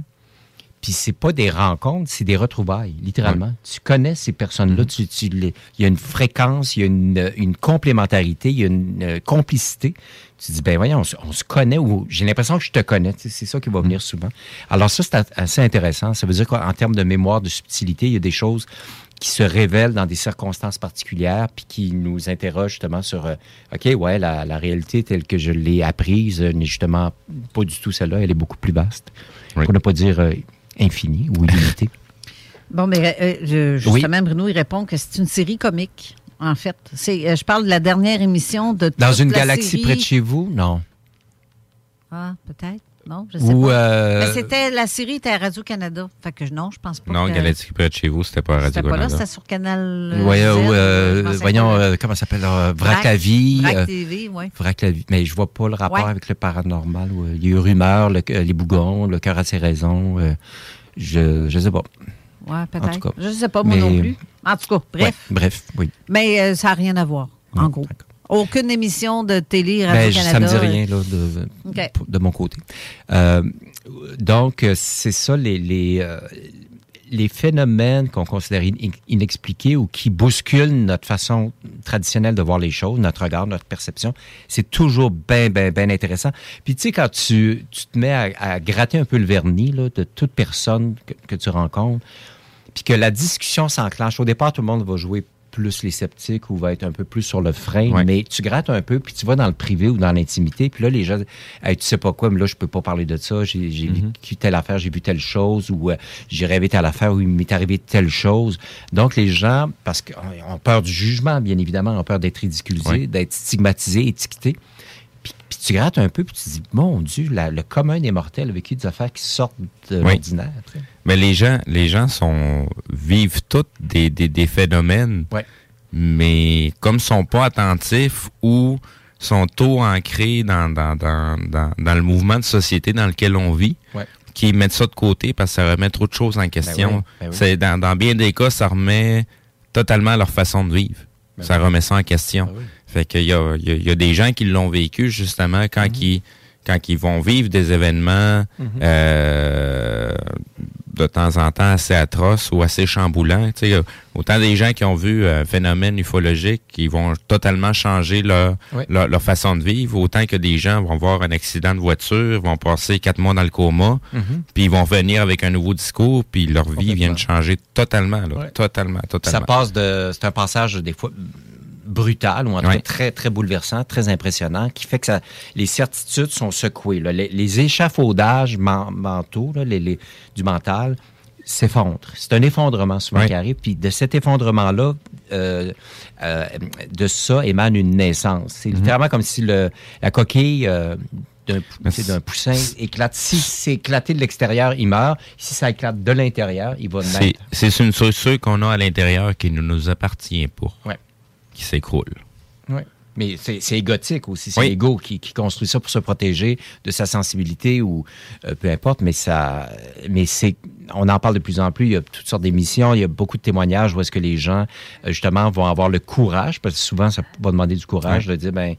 puis c'est pas des rencontres, c'est des retrouvailles, littéralement. Tu connais ces personnes-là, tu, tu les- il y a une fréquence, il y a une, une complémentarité, il y a une euh, complicité. Tu dis, ben voyons, on, se- on se connaît ou j'ai l'impression que je te connais. Tu sais, C'est ça qui va venir souvent. Alors ça, c'est assez intéressant. Ça veut dire qu'en termes de mémoire, de subtilité, il y a des choses qui se révèlent dans des circonstances particulières, puis qui nous interrogent justement sur, euh, OK, ouais, la, la réalité telle que je l'ai apprise euh, n'est justement pas du tout celle-là, elle est beaucoup plus vaste. Pour ne pas dire euh, infinie ou illimitée. Bon, mais euh, je- Oui. justement, Bruno, il répond que c'est une série comique. en fait. C'est, euh, je parle de la dernière émission de Dans toute une la galaxie série. près de chez vous? Non. Ah, peut-être. Non, je sais Ou, pas. euh, Mais c'était, la série était à Radio-Canada. Fait que non, je pense pas Non, que... Galaxy près de chez vous, c'était pas à C'était pas là, Radio-Canada. c'était sur Canal euh, Ouais, Z, ou, euh, pensais voyons, euh, comment ça s'appelle? euh, Vrac Vrac- la vie. Vrac TV, ouais. Vrac la vie. Mais je vois pas le rapport Ouais. avec le paranormal. où, euh, Il y a eu rumeur, le- euh, les bougons, le cœur a ses raisons. euh, je, je sais pas. Ouais, En tout peut-être. cas. Je sais pas, moi Mais- non plus. En tout cas, bref. Ouais, bref, oui. Mais euh, ça n'a rien à voir, en gros. Aucune émission de télé Ben, je- Radio-Canada. ça me dit rien là, de, mon côté. Euh, donc, euh, c'est ça les, les, euh, les phénomènes qu'on considère in- inexpliqués ou qui bousculent notre façon traditionnelle de voir les choses, notre regard, notre perception. C'est toujours bien, bien, bien intéressant. Puis, tu sais, quand tu, tu te mets à, à gratter un peu le vernis là, de toute personne que, que tu rencontres, puis que la discussion s'enclenche. Au départ, tout le monde va jouer plus les sceptiques ou va être un peu plus sur le frein, Ouais. mais tu grattes un peu, puis tu vas dans le privé ou dans l'intimité, puis là, les gens, Hey, tu sais pas quoi, mais là, je peux pas parler de ça, j'ai vécu telle affaire, j'ai vu telle chose, ou euh, j'ai rêvé telle affaire, ou il m'est arrivé telle chose. Donc, les gens, parce qu'ils ont peur du jugement, bien évidemment, ont peur d'être ridiculisés, Ouais. d'être stigmatisés, étiquetés. Puis, tu grattes un peu, puis tu dis, mon Dieu, la- le commun des mortels a vécu des affaires qui sortent de Oui. l'ordinaire. Mais les gens, les gens sont vivent tous des, des, des phénomènes, mais comme ils sont pas attentifs ou sont tôt ancrés dans, dans, dans, dans, dans le mouvement de société dans lequel on vit, Ouais. qui mettent ça de côté parce que ça remet trop de choses en question. oui, ben oui. C'est dans, dans bien des cas, ça remet totalement leur façon de vivre. Ben ça oui. remet ça en question. Fait qu'il y a, il y, a, il y a des gens qui l'ont vécu justement quand Mm-hmm. ils quand ils vont vivre des événements Mhm. euh, de temps en temps assez atroces ou assez chamboulants. Autant des gens qui ont vu un phénomène ufologique qui vont totalement changer leur, Oui. leur, leur façon de vivre, autant que des gens vont voir un accident de voiture, vont passer quatre mois dans le coma, Mhm. puis ils vont venir avec un nouveau discours, puis leur vie vient de changer totalement, là, totalement, totalement. Ça passe de. C'est un passage des fois brutal ou en tout cas très très bouleversant, très impressionnant, qui fait que ça, les certitudes sont secouées. là. Les, les échafaudages men- mentaux, là, les, les- du mental, s'effondrent. C'est un effondrement souvent qui arrive. Puis de cet effondrement-là, euh, euh, de ça émane une naissance. C'est littéralement comme si le, la coquille euh, d'un sais, d'un poussin éclate. Si c'est éclaté de l'extérieur, il meurt. Si ça éclate de l'intérieur, il va naître. c'est une structure qu'on a à l'intérieur qui ne nous appartient pas, Ouais. Qui s'écroule. Oui. Mais c'est égotique aussi. C'est Oui. l'ego qui, qui construit ça pour se protéger de sa sensibilité ou euh, peu importe. Mais ça, mais c'est, on en parle de plus en plus. Il y a toutes sortes d'émissions. Il y a beaucoup de témoignages où est-ce que les gens euh, justement vont avoir le courage, parce que souvent ça va demander du courage de dire ben.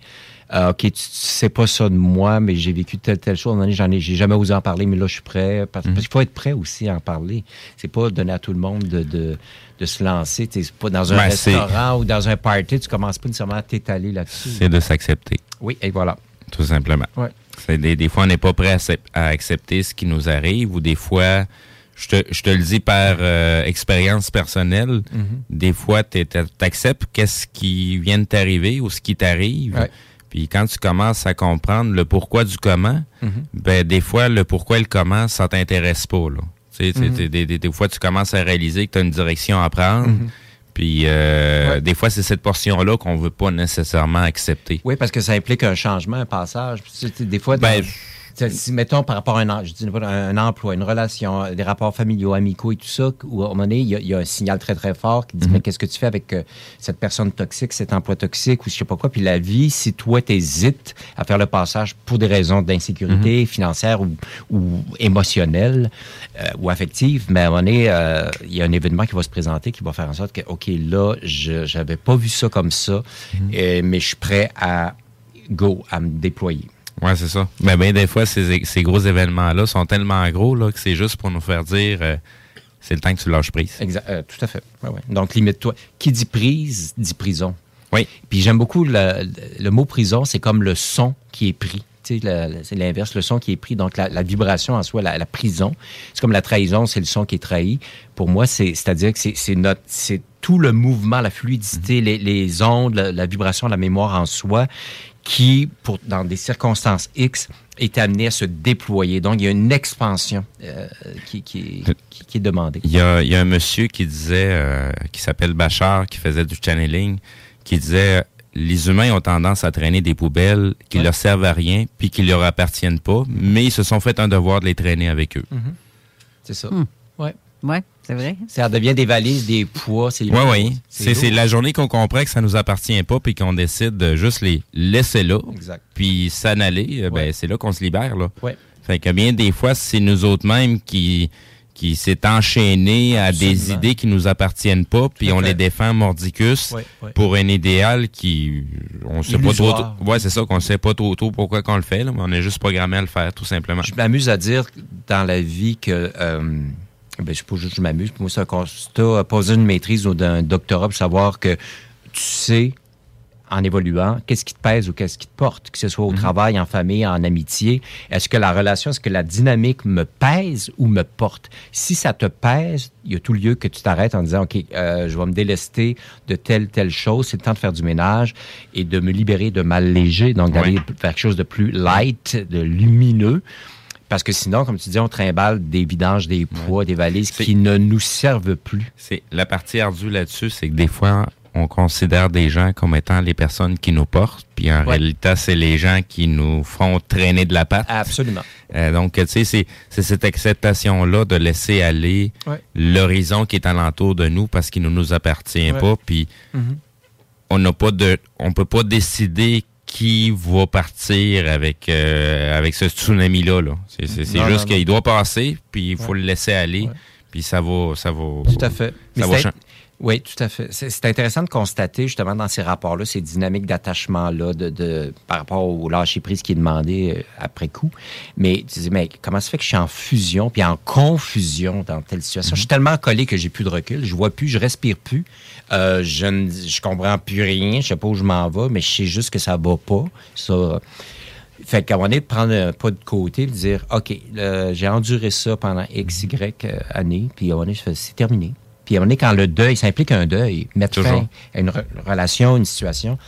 Euh, OK, tu, tu sais pas ça de moi, mais j'ai vécu telle, telle chose. J'en ai, j'ai jamais osé en parler, mais là, je suis prêt. Parce, parce qu'il faut être prêt aussi à en parler. C'est pas donner à tout le monde de, de, de se lancer. C'est pas dans un Ben, restaurant ou dans un party, tu commences pas nécessairement à t'étaler là-dessus. C'est de s'accepter. Oui, et voilà. Tout simplement. Ouais. Des, des fois, on n'est pas prêt à accepter ce qui nous arrive ou des fois, je te, je te le dis par euh, expérience personnelle, Mhm. des fois, tu acceptes qu'est-ce qui vient de t'arriver ou ce qui t'arrive. Ouais. Puis quand tu commences à comprendre le pourquoi du comment, Mhm. ben des fois, le pourquoi et le comment, ça t'intéresse pas. Là. Tu sais, Mhm. des, des- des fois, tu commences à réaliser que tu as une direction à prendre. Mhm. Puis euh, des fois, c'est cette portion-là qu'on veut pas nécessairement accepter. Oui, parce que ça implique un changement, un passage. Des fois, dans- Ben, si, mettons par rapport à un, en- je dis n'importe- un emploi, une relation, des rapports familiaux, amicaux et tout ça, où à un moment donné, il y, a- il y a un signal très, très fort qui dit, Mhm. mais qu'est-ce que tu fais avec euh, cette personne toxique, cet emploi toxique ou je sais pas quoi. Puis la vie, si toi, t'hésites à faire le passage pour des raisons d'insécurité Mhm. financière ou, ou émotionnelle euh, ou affective, mais à un moment donné, euh, il y a un événement qui va se présenter qui va faire en sorte que, OK, là, je j'avais pas vu ça comme ça, Mhm. mais je suis prêt à go, à me déployer. Ouais, c'est ça. Mais bien, des fois, ces, ces gros événements-là sont tellement gros là, que c'est juste pour nous faire dire euh, c'est le temps que tu lâches prise. Exact, euh, tout à fait. Ouais, ouais. Donc, limite-toi. Qui dit prise, dit prison. Oui. Puis j'aime beaucoup le, le mot prison, c'est comme le son qui est pris. C'est l'inverse, le son qui est pris. Donc, la, la vibration en soi, la, la prison, c'est comme la trahison, c'est le son qui est trahi. Pour moi, c'est, c'est-à-dire que c'est, notre, c'est tout le mouvement, la fluidité, les, les ondes, la, la vibration, la mémoire en soi, qui, pour, dans des circonstances X, est amené à se déployer. Donc, il y a une expansion euh, qui, qui, est, qui, qui est demandée. Il y a, il y a un monsieur qui disait, euh, qui s'appelle Bachar, qui faisait du channeling, qui disait les humains ont tendance à traîner des poubelles qui leur servent à rien puis qui leur appartiennent pas, mais ils se sont fait un devoir de les traîner avec eux. Mhm. C'est ça. Hmm. Ouais. Ouais, c'est vrai? Ça devient des valises, des poids. C'est Oui, oui. C'est la journée qu'on comprend que ça nous appartient pas puis qu'on décide de juste les laisser là, Exact. puis s'en aller, euh, ben, c'est là qu'on se libère. Là. Ouais. Fait que bien des fois, c'est nous autres mêmes qui qui s'est enchaîné à des idées qui nous appartiennent pas, puis on les défend mordicus Ouais, ouais. pour un idéal qui on sait pas trop, ouais c'est ça qu'on sait pas trop trop pourquoi qu'on le fait là, mais on est juste programmé à le faire tout simplement. Je m'amuse à dire dans la vie que. euh, ben, je pas que je m'amuse. Pour moi, c'est un constat. Poser une maîtrise ou d'un doctorat pour savoir que tu sais, en évoluant, qu'est-ce qui te pèse ou qu'est-ce qui te porte, que ce soit au travail, en famille, en amitié. Est-ce que la relation, est-ce que la dynamique me pèse ou me porte? Si ça te pèse, il y a tout lieu que tu t'arrêtes en disant, OK, euh, je vais me délester de telle, telle chose, c'est le temps de faire du ménage et de me libérer, de m'alléger, donc d'aller vers quelque chose de plus light, de lumineux. Parce que sinon, comme tu dis, on trimballe des vidanges, des poids, des valises qui ne nous servent plus. C'est la partie ardue là-dessus, c'est que des fois on considère des gens comme étant les personnes qui nous portent, puis en Ouais. réalité c'est les gens qui nous font traîner de la patte. Absolument. Euh, donc tu sais c'est c'est cette acceptation là de laisser aller Ouais. l'horizon qui est alentour de nous parce qu'il ne nous appartient Ouais. pas, puis Mhm. on n'a pas de on peut pas décider qui va partir avec euh, avec ce tsunami là là. C'est c'est- c'est Non, juste non, non. qu'il doit passer puis il faut Ouais. le laisser aller puis ça va ça va Tout à fait. Mais Ça va c'est- Oui, tout à fait. C'est intéressant de constater justement dans ces rapports-là, ces dynamiques d'attachement-là de, de- par rapport au lâcher-prise qui est demandé euh, après coup. Mais tu dis, mais comment ça fait que je suis en fusion puis en confusion dans telle situation? Je suis tellement collé que j'ai plus de recul, je vois plus, je respire plus, euh, je ne je comprends plus rien, je sais pas où je m'en vais, mais je sais juste que ça va pas. Ça, fait qu'à un moment donné, de prendre un pas de côté de dire, OK, j'ai enduré ça pendant X, Y euh, années, puis à un moment donné, c'est terminé. Puis à un moment donné, quand le deuil, ça implique un deuil, mettre Toujours. fin à une re- relation, une situation.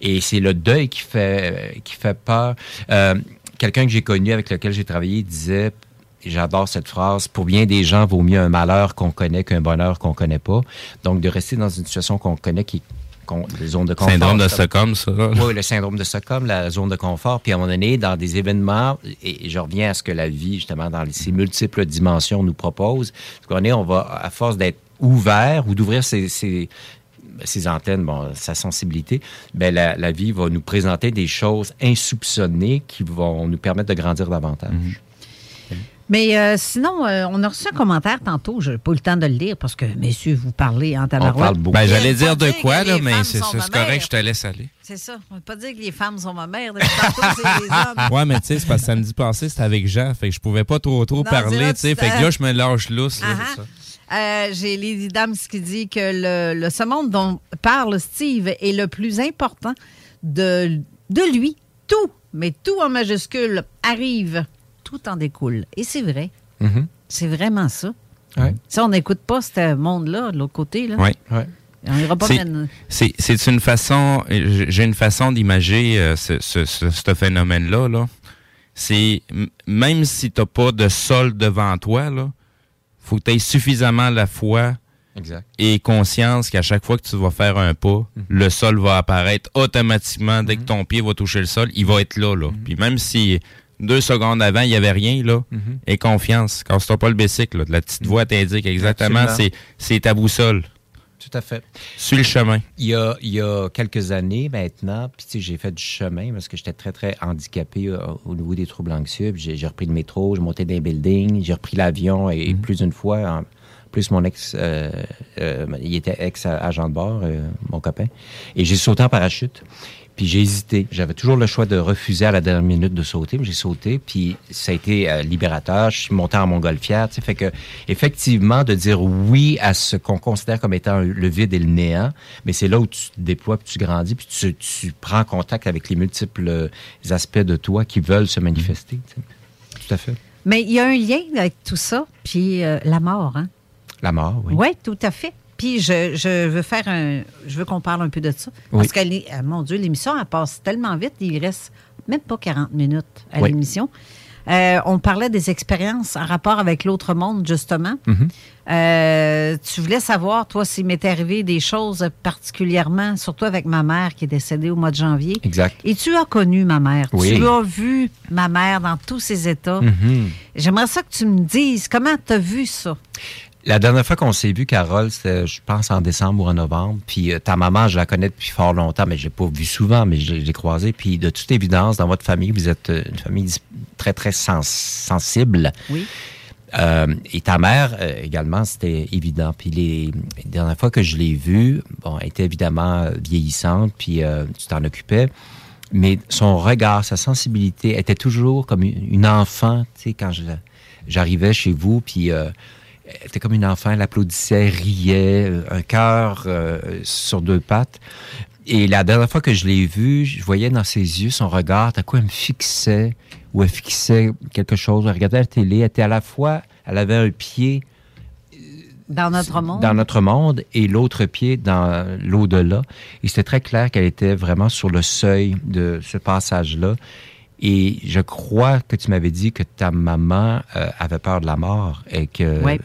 Et c'est le deuil qui fait, euh, qui fait peur. Euh, Quelqu'un que j'ai connu, avec lequel j'ai travaillé, disait, j'adore cette phrase, pour bien des gens, vaut mieux un malheur qu'on connaît qu'un bonheur qu'on connaît pas. Donc, de rester dans une situation qu'on connaît, qui des zones de confort. Syndrome de Stockholm, ça. oui, le syndrome de Stockholm, la zone de confort. Puis à un moment donné, dans des événements, et, je reviens à ce que la vie, justement, dans ces multiples dimensions nous propose, est, on va, à force d'être ouvert ou d'ouvrir ses, ses, ses antennes, bon, sa sensibilité, ben la, la vie va nous présenter des choses insoupçonnées qui vont nous permettre de grandir davantage. Mais euh, sinon, euh, on a reçu un commentaire tantôt. Je n'ai pas eu le temps de le lire parce que, messieurs, vous parlez en tabarouette. Ben, j'allais Il faut dire de quoi, là, mais c'est correct, je te laisse aller. C'est ça. On ne peut pas dire que les femmes sont ma mère. Depuis tantôt, c'est les hommes. Ouais, mais tu sais, c'est parce que samedi passé, c'était avec Jean, fait que je pouvais pas trop trop Non, parler, tu sais, fait que là, je me lâche lousse, là, Ah, c'est ça. Euh, J'ai Lady Dams qui dit que le, le ce monde dont parle Steve est le plus important de, de lui. Tout, mais tout en majuscule, arrive, tout en découle. Et c'est vrai. Mhm. C'est vraiment ça. Ouais. Si on n'écoute pas ce monde-là, de l'autre côté, là, Ouais. on ira pas C'est- une façon, j'ai une façon d'imager euh, ce, ce, ce- ce phénomène-là. Là. C'est même si tu n'as pas de sol devant toi, là, faut que tu aies suffisamment la foi Exact. et conscience qu'à chaque fois que tu vas faire un pas, le sol va apparaître automatiquement dès que ton pied va toucher le sol, il va être là. là. Puis même si deux secondes avant, il n'y avait rien, là, aie confiance. Casse-toi pas le bicycle. là. La petite voix t'indique exactement, c'est ta boussole. Tout à fait. Suis le chemin. Il y a, il y a quelques années maintenant, puis tu sais, j'ai fait du chemin parce que j'étais très, très handicapé euh, au niveau des troubles anxieux. J'ai repris le métro, j'ai monté des buildings, j'ai repris l'avion et, et plus d'une fois, en plus mon ex, euh, euh, il était ex-agent de bord, mon copain, et j'ai sauté en parachute. Puis j'ai hésité. J'avais toujours le choix de refuser à la dernière minute de sauter, mais j'ai sauté. Puis ça a été euh, libérateur. Je suis monté en montgolfière. Tu sais, fait que effectivement de dire oui à ce qu'on considère comme étant le vide et le néant, mais c'est là où tu te déploies, puis tu grandis, puis tu, tu prends contact avec les multiples euh, aspects de toi qui veulent se manifester. tu sais. Tout à fait. Mais il y a un lien avec tout ça, puis euh, la mort, hein? La mort, oui. Oui, tout à fait. Puis je, je veux faire un. Je veux qu'on parle un peu de ça. Oui. Parce que, euh, mon Dieu, l'émission, elle passe tellement vite, il reste même pas 40 minutes à Oui. l'émission. Euh, on parlait des expériences en rapport avec l'autre monde, justement. Mhm. Euh, tu voulais savoir, toi, s'il m'était arrivé des choses particulièrement, surtout avec ma mère qui est décédée au mois de janvier. Exact. Et tu as connu ma mère. Oui. Tu as vu ma mère dans tous ses états. Mhm. J'aimerais ça que tu me dises comment tu as vu ça? La dernière fois qu'on s'est vu, Carole, c'était, je pense, en décembre ou en novembre. Puis euh, ta maman, je la connais depuis fort longtemps, mais je l'ai pas vue souvent, mais je l'ai croisée. Puis de toute évidence, dans votre famille, vous êtes euh, une famille très, très sens- sensible. Oui. Euh, et ta mère euh, également, c'était évident. Puis les, les dernières fois que je l'ai vue, bon, elle était évidemment euh, vieillissante, puis euh, tu t'en occupais. Mais son regard, sa sensibilité était toujours comme une enfant, tu sais, quand j'arrivais chez vous, puis euh, était comme une enfant, elle applaudissait, riait, euh, un cœur euh, sur deux pattes. Et la dernière fois que je l'ai vue, je voyais dans ses yeux son regard, à quoi elle me fixait, ou elle fixait quelque chose. Elle regardait la télé, elle était à la fois, elle avait un pied Dans notre monde. dans notre monde et l'autre pied dans l'au-delà. Et c'était très clair qu'elle était vraiment sur le seuil de ce passage-là. Et je crois que tu m'avais dit que ta maman euh, avait peur de la mort et qu'elle Ouais.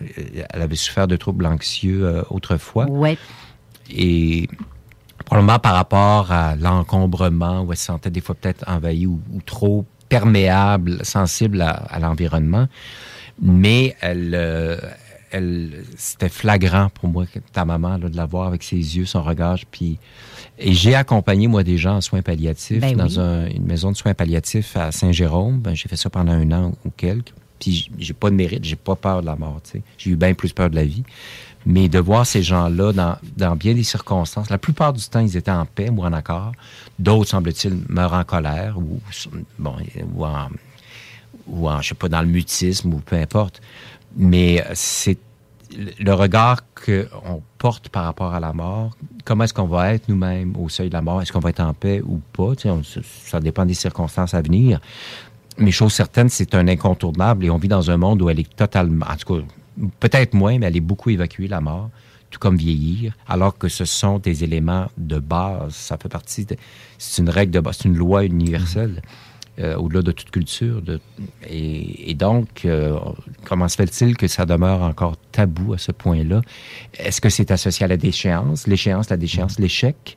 avait souffert de troubles anxieux euh, autrefois. Oui. Et probablement par rapport à l'encombrement, où elle se sentait des fois peut-être envahie ou, ou trop perméable, sensible à, à l'environnement. Mais elle, euh, elle, c'était flagrant pour moi, que ta maman, là, de la voir avec ses yeux, son regard. Puis, et j'ai accompagné, moi, des gens en soins palliatifs Ben dans oui. un- une maison de soins palliatifs à Saint-Jérôme. Ben, j'ai fait ça pendant un an ou quelques. Puis, j'ai pas de mérite, j'ai pas peur de la mort. tu sais. J'ai eu bien plus peur de la vie. Mais de voir ces gens-là dans, dans bien des circonstances, la plupart du temps, ils étaient en paix ou en accord. D'autres, semble-t-il, meurent en colère ou, bon, ou en, ou en, je sais pas, dans le mutisme ou peu importe. Mais c'est le regard qu'on porte par rapport à la mort. Comment est-ce qu'on va être nous-mêmes au seuil de la mort? Est-ce qu'on va être en paix ou pas? Ça dépend des circonstances à venir. Mais chose certaine, c'est un incontournable et on vit dans un monde où elle est totalement, en tout cas, peut-être moins, mais elle est beaucoup évacuée, la mort, tout comme vieillir, alors que ce sont des éléments de base. Ça fait partie, de- c'est une règle de base, c'est une loi universelle. Euh, au-delà de toute culture. de- et, et donc, euh, comment se fait-il que ça demeure encore tabou à ce point-là? Est-ce que c'est associé à la déchéance? L'échéance, la déchéance, l'échec?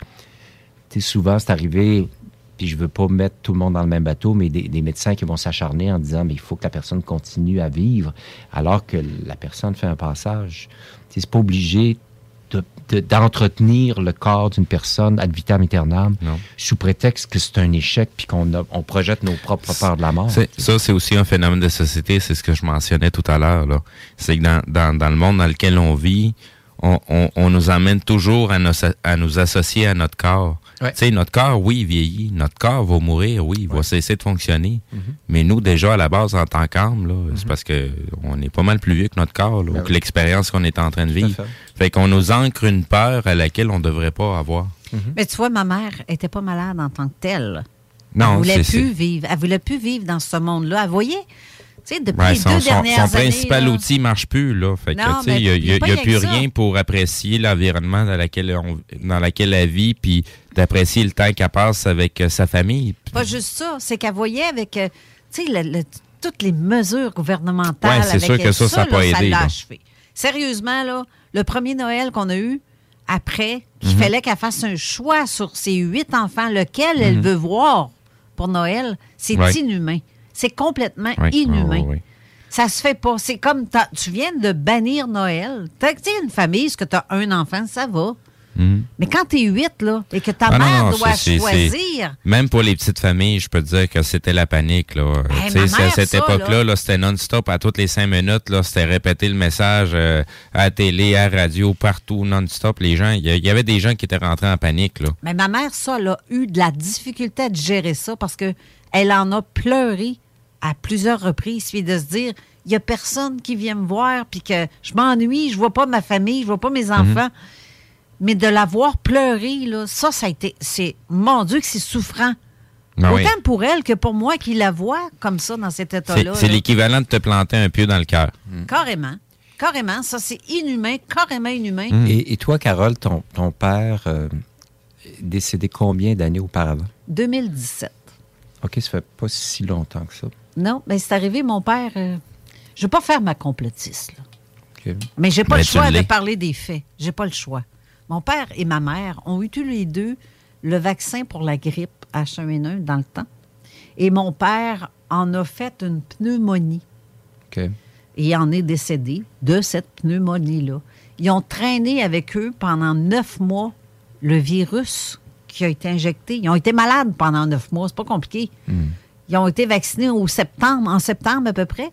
Tu sais, souvent, c'est arrivé, puis je veux pas mettre tout le monde dans le même bateau, mais des, des médecins qui vont s'acharner en disant, mais il faut que la personne continue à vivre, alors que la personne fait un passage. C'est pas obligé de- de- d'entretenir le corps d'une personne ad vitam aeternam sous prétexte que c'est un échec puis qu'on on projette nos propres peurs de la mort. Ça, c'est aussi un phénomène de société, c'est ce que je mentionnais tout à l'heure. C'est que dans, dans, dans le monde dans lequel on vit, on, on, on nous amène toujours à, nos- à nous associer à notre corps. Ouais. Tu sais, notre corps, oui, il vieillit. Notre corps va mourir, oui, il va cesser de fonctionner. Mhm. Mais nous, déjà, à la base, en tant qu'âme, là, c'est parce que on est pas mal plus vieux que notre corps, là, ou que l'expérience qu'on est en train de Ben vivre. fait. Fait qu'on nous ancre une peur à laquelle on devrait pas avoir. Mais tu vois, ma mère était pas malade en tant que telle. Non, elle voulait c'est- plus vivre. Elle voulait plus vivre dans ce monde-là. Elle voyait, tu sais, depuis Ouais, les son, deux son- dernières son années. principal là, outil marche plus, là. Fait mais il n'y a, y a y plus ça. rien pour apprécier l'environnement dans lequel on, dans lequel elle vit, puis d'apprécier le temps qu'elle passe avec euh, sa famille. Pas juste ça, c'est qu'elle voyait avec, euh, le- le- toutes les mesures gouvernementales. Ouais, c'est avec sûr que ça, ça a là, pas aidé, là. Sérieusement, là, le premier Noël qu'on a eu, après, qu'il Mhm. fallait qu'elle fasse un choix sur ses huit enfants, lequel elle Mhm. veut voir pour Noël, c'est Ouais. inhumain. C'est complètement inhumain. ouais, ouais. Ça se fait pas. C'est comme tu viens de bannir Noël. T'as- une famille, est-ce que tu as un enfant, ça va. Mhm. Mais quand tu es huit, là, et que ta Ah mère non, doit choisir. Même pour les petites familles, je peux te dire que c'était la panique. Là. C'est à cette époque-là, là. là, c'était non-stop. À toutes les cinq minutes, c'était répéter le message euh, à la télé, à la radio, partout, non-stop. Les gens, il y, avait des gens qui étaient rentrés en panique. Là. Mais ma mère, ça, elle a eu de la difficulté à gérer ça parce que elle en a pleuré à plusieurs reprises. Puis de se dire, il n'y a personne qui vient me voir, puis que je m'ennuie, je vois pas ma famille, je vois pas mes enfants. Mais de la voir pleurer, là, ça, ça a été. C'est. Mon Dieu, que c'est souffrant. Oui. Autant pour elle que pour moi qui la vois comme ça dans cet état-là. c'est l'équivalent de te planter un pieu dans le cœur. Carrément. Carrément. Ça, c'est inhumain, carrément inhumain. Et, et toi, Carole, ton, ton père euh, est décédé combien d'années auparavant? 2017. OK, ça fait pas si longtemps que ça. Non, mais c'est arrivé, mon père. euh, je ne vais pas faire ma complotiste, là. Mais j'ai pas Mais le choix de parler des faits. J'ai pas le choix. Mon père et ma mère ont eu tous les deux le vaccin pour la grippe H1N1 dans le temps. Et mon père en a fait une pneumonie OK. et il en est décédé de cette pneumonie-là. Ils ont traîné avec eux pendant neuf mois le virus qui a été injecté. Ils ont été malades pendant neuf mois. C'est pas compliqué. Ils ont été vaccinés au septembre, en septembre à peu près.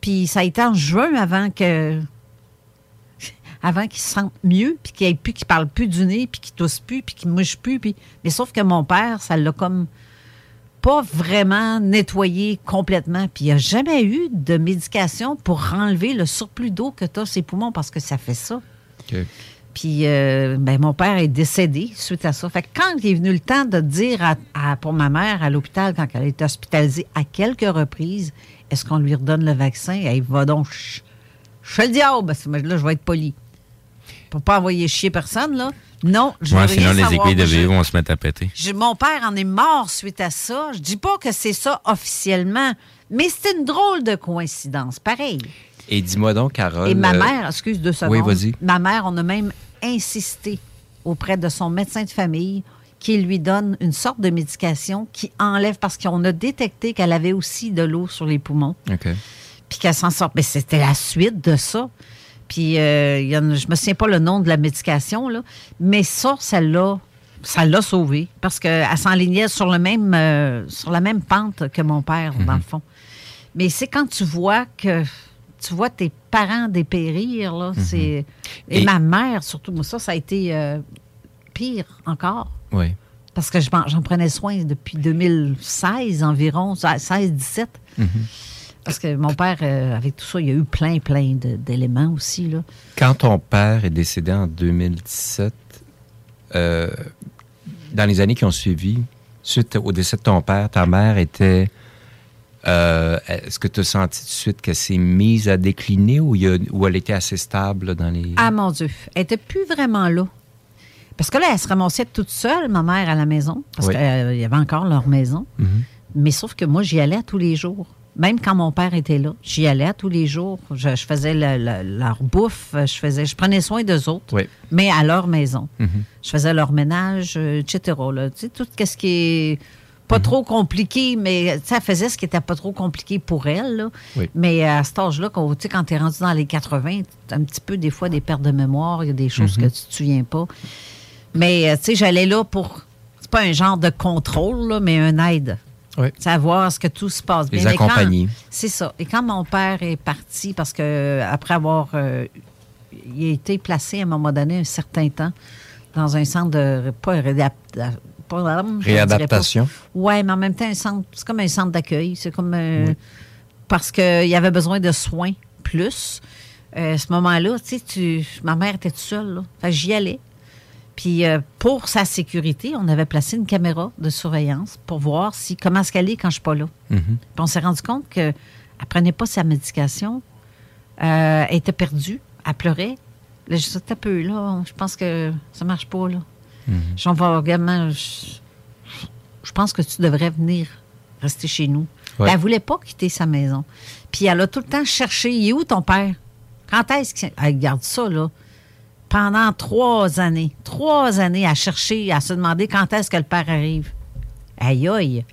Puis ça a été en juin avant que. Avant qu'ils se sentent mieux, puis qu'ils plus, qu'ils parlent plus du nez, puis qu'ils toussent plus, puis qu'ils mouchent plus. Puis... Mais sauf que mon père, ça l'a comme pas vraiment nettoyé complètement. Puis il n'y a jamais eu de médication pour enlever le surplus d'eau que tu as ses poumons parce que ça fait ça. Puis euh, ben, mon père est décédé suite à ça. Fait que quand il est venu le temps de dire à- à- pour ma mère à l'hôpital, quand elle a été hospitalisée à quelques reprises, est-ce qu'on lui redonne le vaccin? Elle va donc ch- chez le diable. Là, je vais être poli. Pour pas envoyer chier personne, là. Non, je Ouais, sinon, les aiguilles de je- vont se mettre à péter. mon père en est mort suite à ça. Je dis pas que c'est ça officiellement, mais c'est une drôle de coïncidence. Pareil. Et dis-moi donc, Carole. Et ma euh, mère, excuse deux secondes. Oui, vas-y. Ma mère, on a même insisté auprès de son médecin de famille qu'il lui donne une sorte de médication qui enlève, parce qu'on a détecté qu'elle avait aussi de l'eau sur les poumons, OK. puis qu'elle s'en sort. Mais c'était la suite de ça. Puis, euh, y a- je me souviens pas le nom de la médication, là, mais ça, celle-là, ça l'a sauvée parce qu'elle s'enlignait sur, le même, euh, sur la même pente que mon père, dans le fond. Mais c'est quand tu vois que tu vois tes parents dépérir, là, c'est... Et, Et- ma mère, surtout, moi, ça, ça a été euh, pire encore. Oui. Parce que j'en prenais soin depuis 2016 environ, 16-17. Mhm. Parce que mon père, euh, avec tout ça, il y a eu plein, plein d'éléments aussi. Là. Quand ton père est décédé en 2017, euh, dans les années qui ont suivi, suite au décès de ton père, ta mère était. Euh, Est-ce que tu as senti tout de suite qu'elle s'est mise à décliner ou, il y a- ou elle était assez stable dans les. Ah mon Dieu, elle n'était plus vraiment là. Parce que là, elle se ramassait toute seule, ma mère, à la maison, parce Oui. qu'il y avait encore leur maison. Mhm. Mais sauf que moi, j'y allais à tous les jours. Même quand mon père était là, j'y allais à tous les jours. Je, je faisais le- le- leur bouffe, je faisais, je prenais soin d'eux autres, Oui. mais à leur maison. Mhm. Je faisais leur ménage, euh, etc. là. Tu sais, tout ce qui est pas Mhm. trop compliqué, mais elle faisait ce qui était pas trop compliqué pour elle. là. Oui. Mais à cet âge-là, quand, tu quand es rendu dans les 80, tu un petit peu des fois des pertes de mémoire, il y a des choses Mhm. que tu te souviens pas. Mais euh, tu sais, j'allais là pour. C'est pas un genre de contrôle, là, mais un aide. Oui. Savoir ce que tout se passe Les bien. Quand- accompagner. C'est ça. Et quand mon père est parti, parce que euh, après avoir. euh, il a été placé à un moment donné, un certain temps, dans un centre de. Pas Réadaptation. Ouais, mais en même temps, un centre, c'est comme un centre d'accueil. C'est comme. euh, Parce qu'il y avait besoin de soins plus. Euh, à ce moment-là, tu sais, tu- ma mère était toute seule. Là. Fait j'y allais. Puis euh, pour sa sécurité, on avait placé une caméra de surveillance pour voir si comment est-ce qu'elle est quand je suis pas là. Mhm. Puis on s'est rendu compte qu'elle ne prenait pas sa médication. Euh, elle était perdue. Elle pleurait. Là, je disais, un peu, là, je pense que ça marche pas, là. Également. Je, je pense que tu devrais venir rester chez nous. Ouais. Elle voulait pas quitter sa maison. Puis elle a tout le temps cherché. Il est où ton père? Quand est-ce qu'il. Elle garde ça, là. Pendant trois années. Trois années à chercher, à se demander quand est-ce que le père arrive. Aïe, aïe.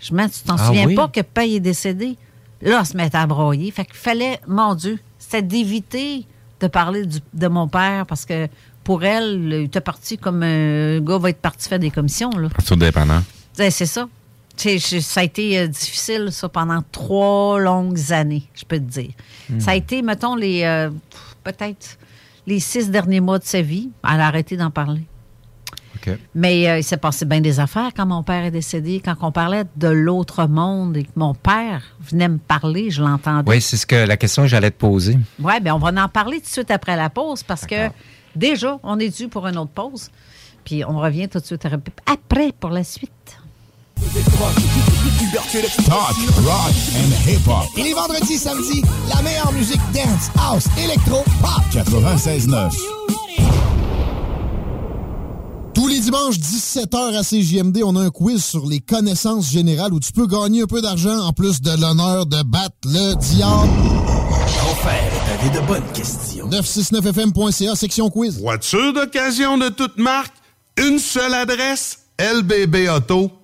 Je me tu t'en Ah souviens oui? pas que père est décédé? Là, elle se met à broyer. Fait qu'il fallait, mon Dieu, c'était d'éviter de parler du- de mon père parce que pour elle, il était parti comme un gars va être parti faire des commissions. Là. Dépendant. C'est ça. Tu ça a été euh, difficile, ça, pendant trois longues années, je peux te dire. Hmm. Ça a été, mettons, les euh, peut-être les six derniers mois de sa vie. Elle a arrêté d'en parler. Mais euh, il s'est passé bien des affaires quand mon père est décédé. Quand on parlait de l'autre monde et que mon père venait me parler, je l'entendais. Oui, c'est ce que la question que j'allais te poser. Oui, bien, on va en parler tout de suite après la pause parce que déjà, on est dû pour une autre pause. Puis on revient tout de suite après pour la suite. Talk, rock and hip-hop. Et les vendredis, samedis, la meilleure musique dance, house, électro, pop. 96.9. Tous les dimanches. dimanche, 17h à CJMD, on a un quiz sur les connaissances générales où tu peux gagner un peu d'argent en plus de l'honneur de battre le diable. Enfin, t'avais de bonnes questions. 969fm.ca, section quiz. Voiture d'occasion de toute marque, une seule adresse,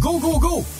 Go, go, go!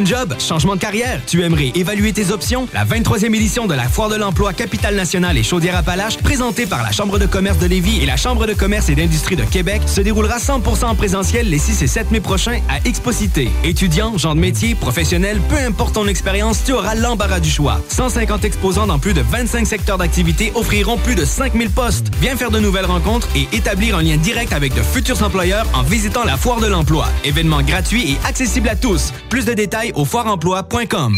job? Changement de carrière? Tu aimerais évaluer tes options? La 23e édition de la Foire de l'emploi Capitale Nationale et Chaudière-Appalaches, présentée par la Chambre de commerce de Lévis et la Chambre de commerce et d'industrie de Québec, se déroulera 100% en présentiel les 6 et 7 mai prochains à Exposité. Étudiants, gens de métier, professionnels, peu importe ton expérience, tu auras l'embarras du choix. 150 exposants dans plus de 25 secteurs d'activité offriront plus de 5000 postes. Viens faire de nouvelles rencontres et établir un lien direct avec de futurs employeurs en visitant la Foire de l'emploi. Événement gratuit et accessible à tous. Plus de détails au foireemploi.com.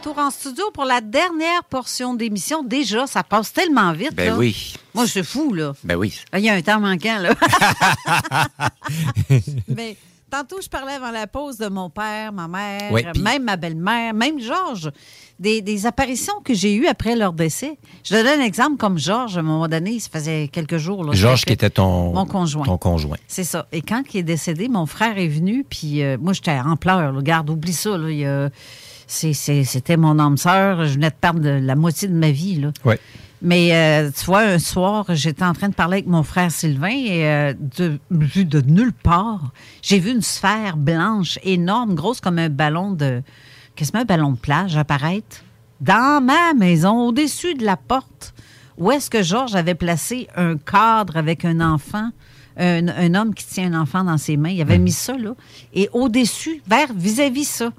Retour en studio pour la dernière portion d'émission. Déjà, ça passe tellement vite. Ben là. oui. Moi, c'est fou, là. Ben oui. Il y a un temps manquant, là. Mais tantôt, je parlais avant la pause de mon père, ma mère, même ma belle-mère, même Georges. Des, des apparitions que j'ai eues après leur décès. Je te donne un exemple comme Georges, à un moment donné, ça faisait quelques jours. là, Georges qui était ton, Mon conjoint. ton conjoint. C'est ça. Et quand il est décédé, mon frère est venu, puis euh, moi, j'étais en pleurs. là. Garde, oublie ça. Là. Il c'est- C'était mon âme sœur. Je venais de perdre de- la moitié de ma vie. Là. Mais euh, tu vois, un soir, j'étais en train de parler avec mon frère Sylvain et euh, de, vu de nulle part, j'ai vu une sphère blanche énorme, grosse comme un ballon de. Qu'est-ce que c'est un ballon de plage apparaître dans ma maison, au-dessus de la porte, où est-ce que Georges avait placé un cadre avec un enfant, un, un homme qui tient un enfant dans ses mains. Il avait mis ça là. Et au-dessus, vers vis-à-vis ça,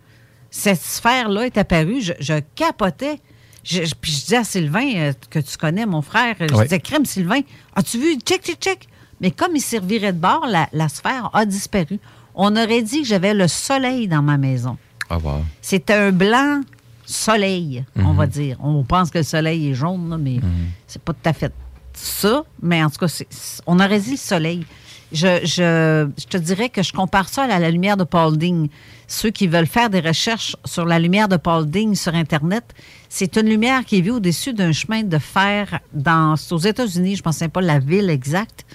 cette sphère-là est apparue. Je, je capotais. Je, je- puis je disais à Sylvain, euh, que tu connais, mon frère, je disais, crème Sylvain, as-tu vu? Check, check, check? Mais comme il servirait de bord, la, la sphère a disparu. On aurait dit que j'avais le soleil dans ma maison. Ah, wow. C'était un blanc soleil, on Mhm. va dire. On pense que le soleil est jaune, là, mais c'est pas tout à fait ça. Mais en tout cas, on aurait dit le soleil. Je, je- je te dirais que je compare ça à la, lumière de Paulding. Ceux qui veulent faire des recherches sur la lumière de Paulding sur Internet, c'est une lumière qui est vue au-dessus d'un chemin de fer dans, aux États-Unis, je ne sais pas la ville exacte.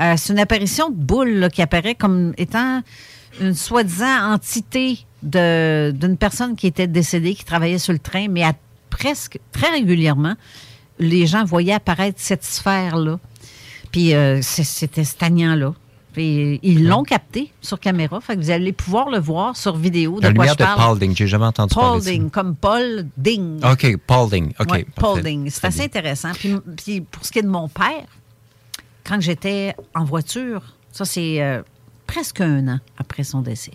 Euh, c'est une apparition de boule là, qui apparaît comme étant une soi-disant entité d'une personne qui était décédée, qui travaillait sur le train, mais à presque très régulièrement, les gens voyaient apparaître cette sphère-là. Puis euh, c'était stagnant-là. Puis ils l'ont capté sur caméra. Fait que vous allez pouvoir le voir sur vidéo de La quoi lumière je de parle. Paulding, j'ai jamais entendu parler de ça. Paulding, comme Paul Ding. OK, Paulding. OK. Ouais, parfait. Paulding. C'est assez intéressant. Puis, puis pour ce qui est de mon père, quand j'étais en voiture, ça c'est euh, presque un an après son décès.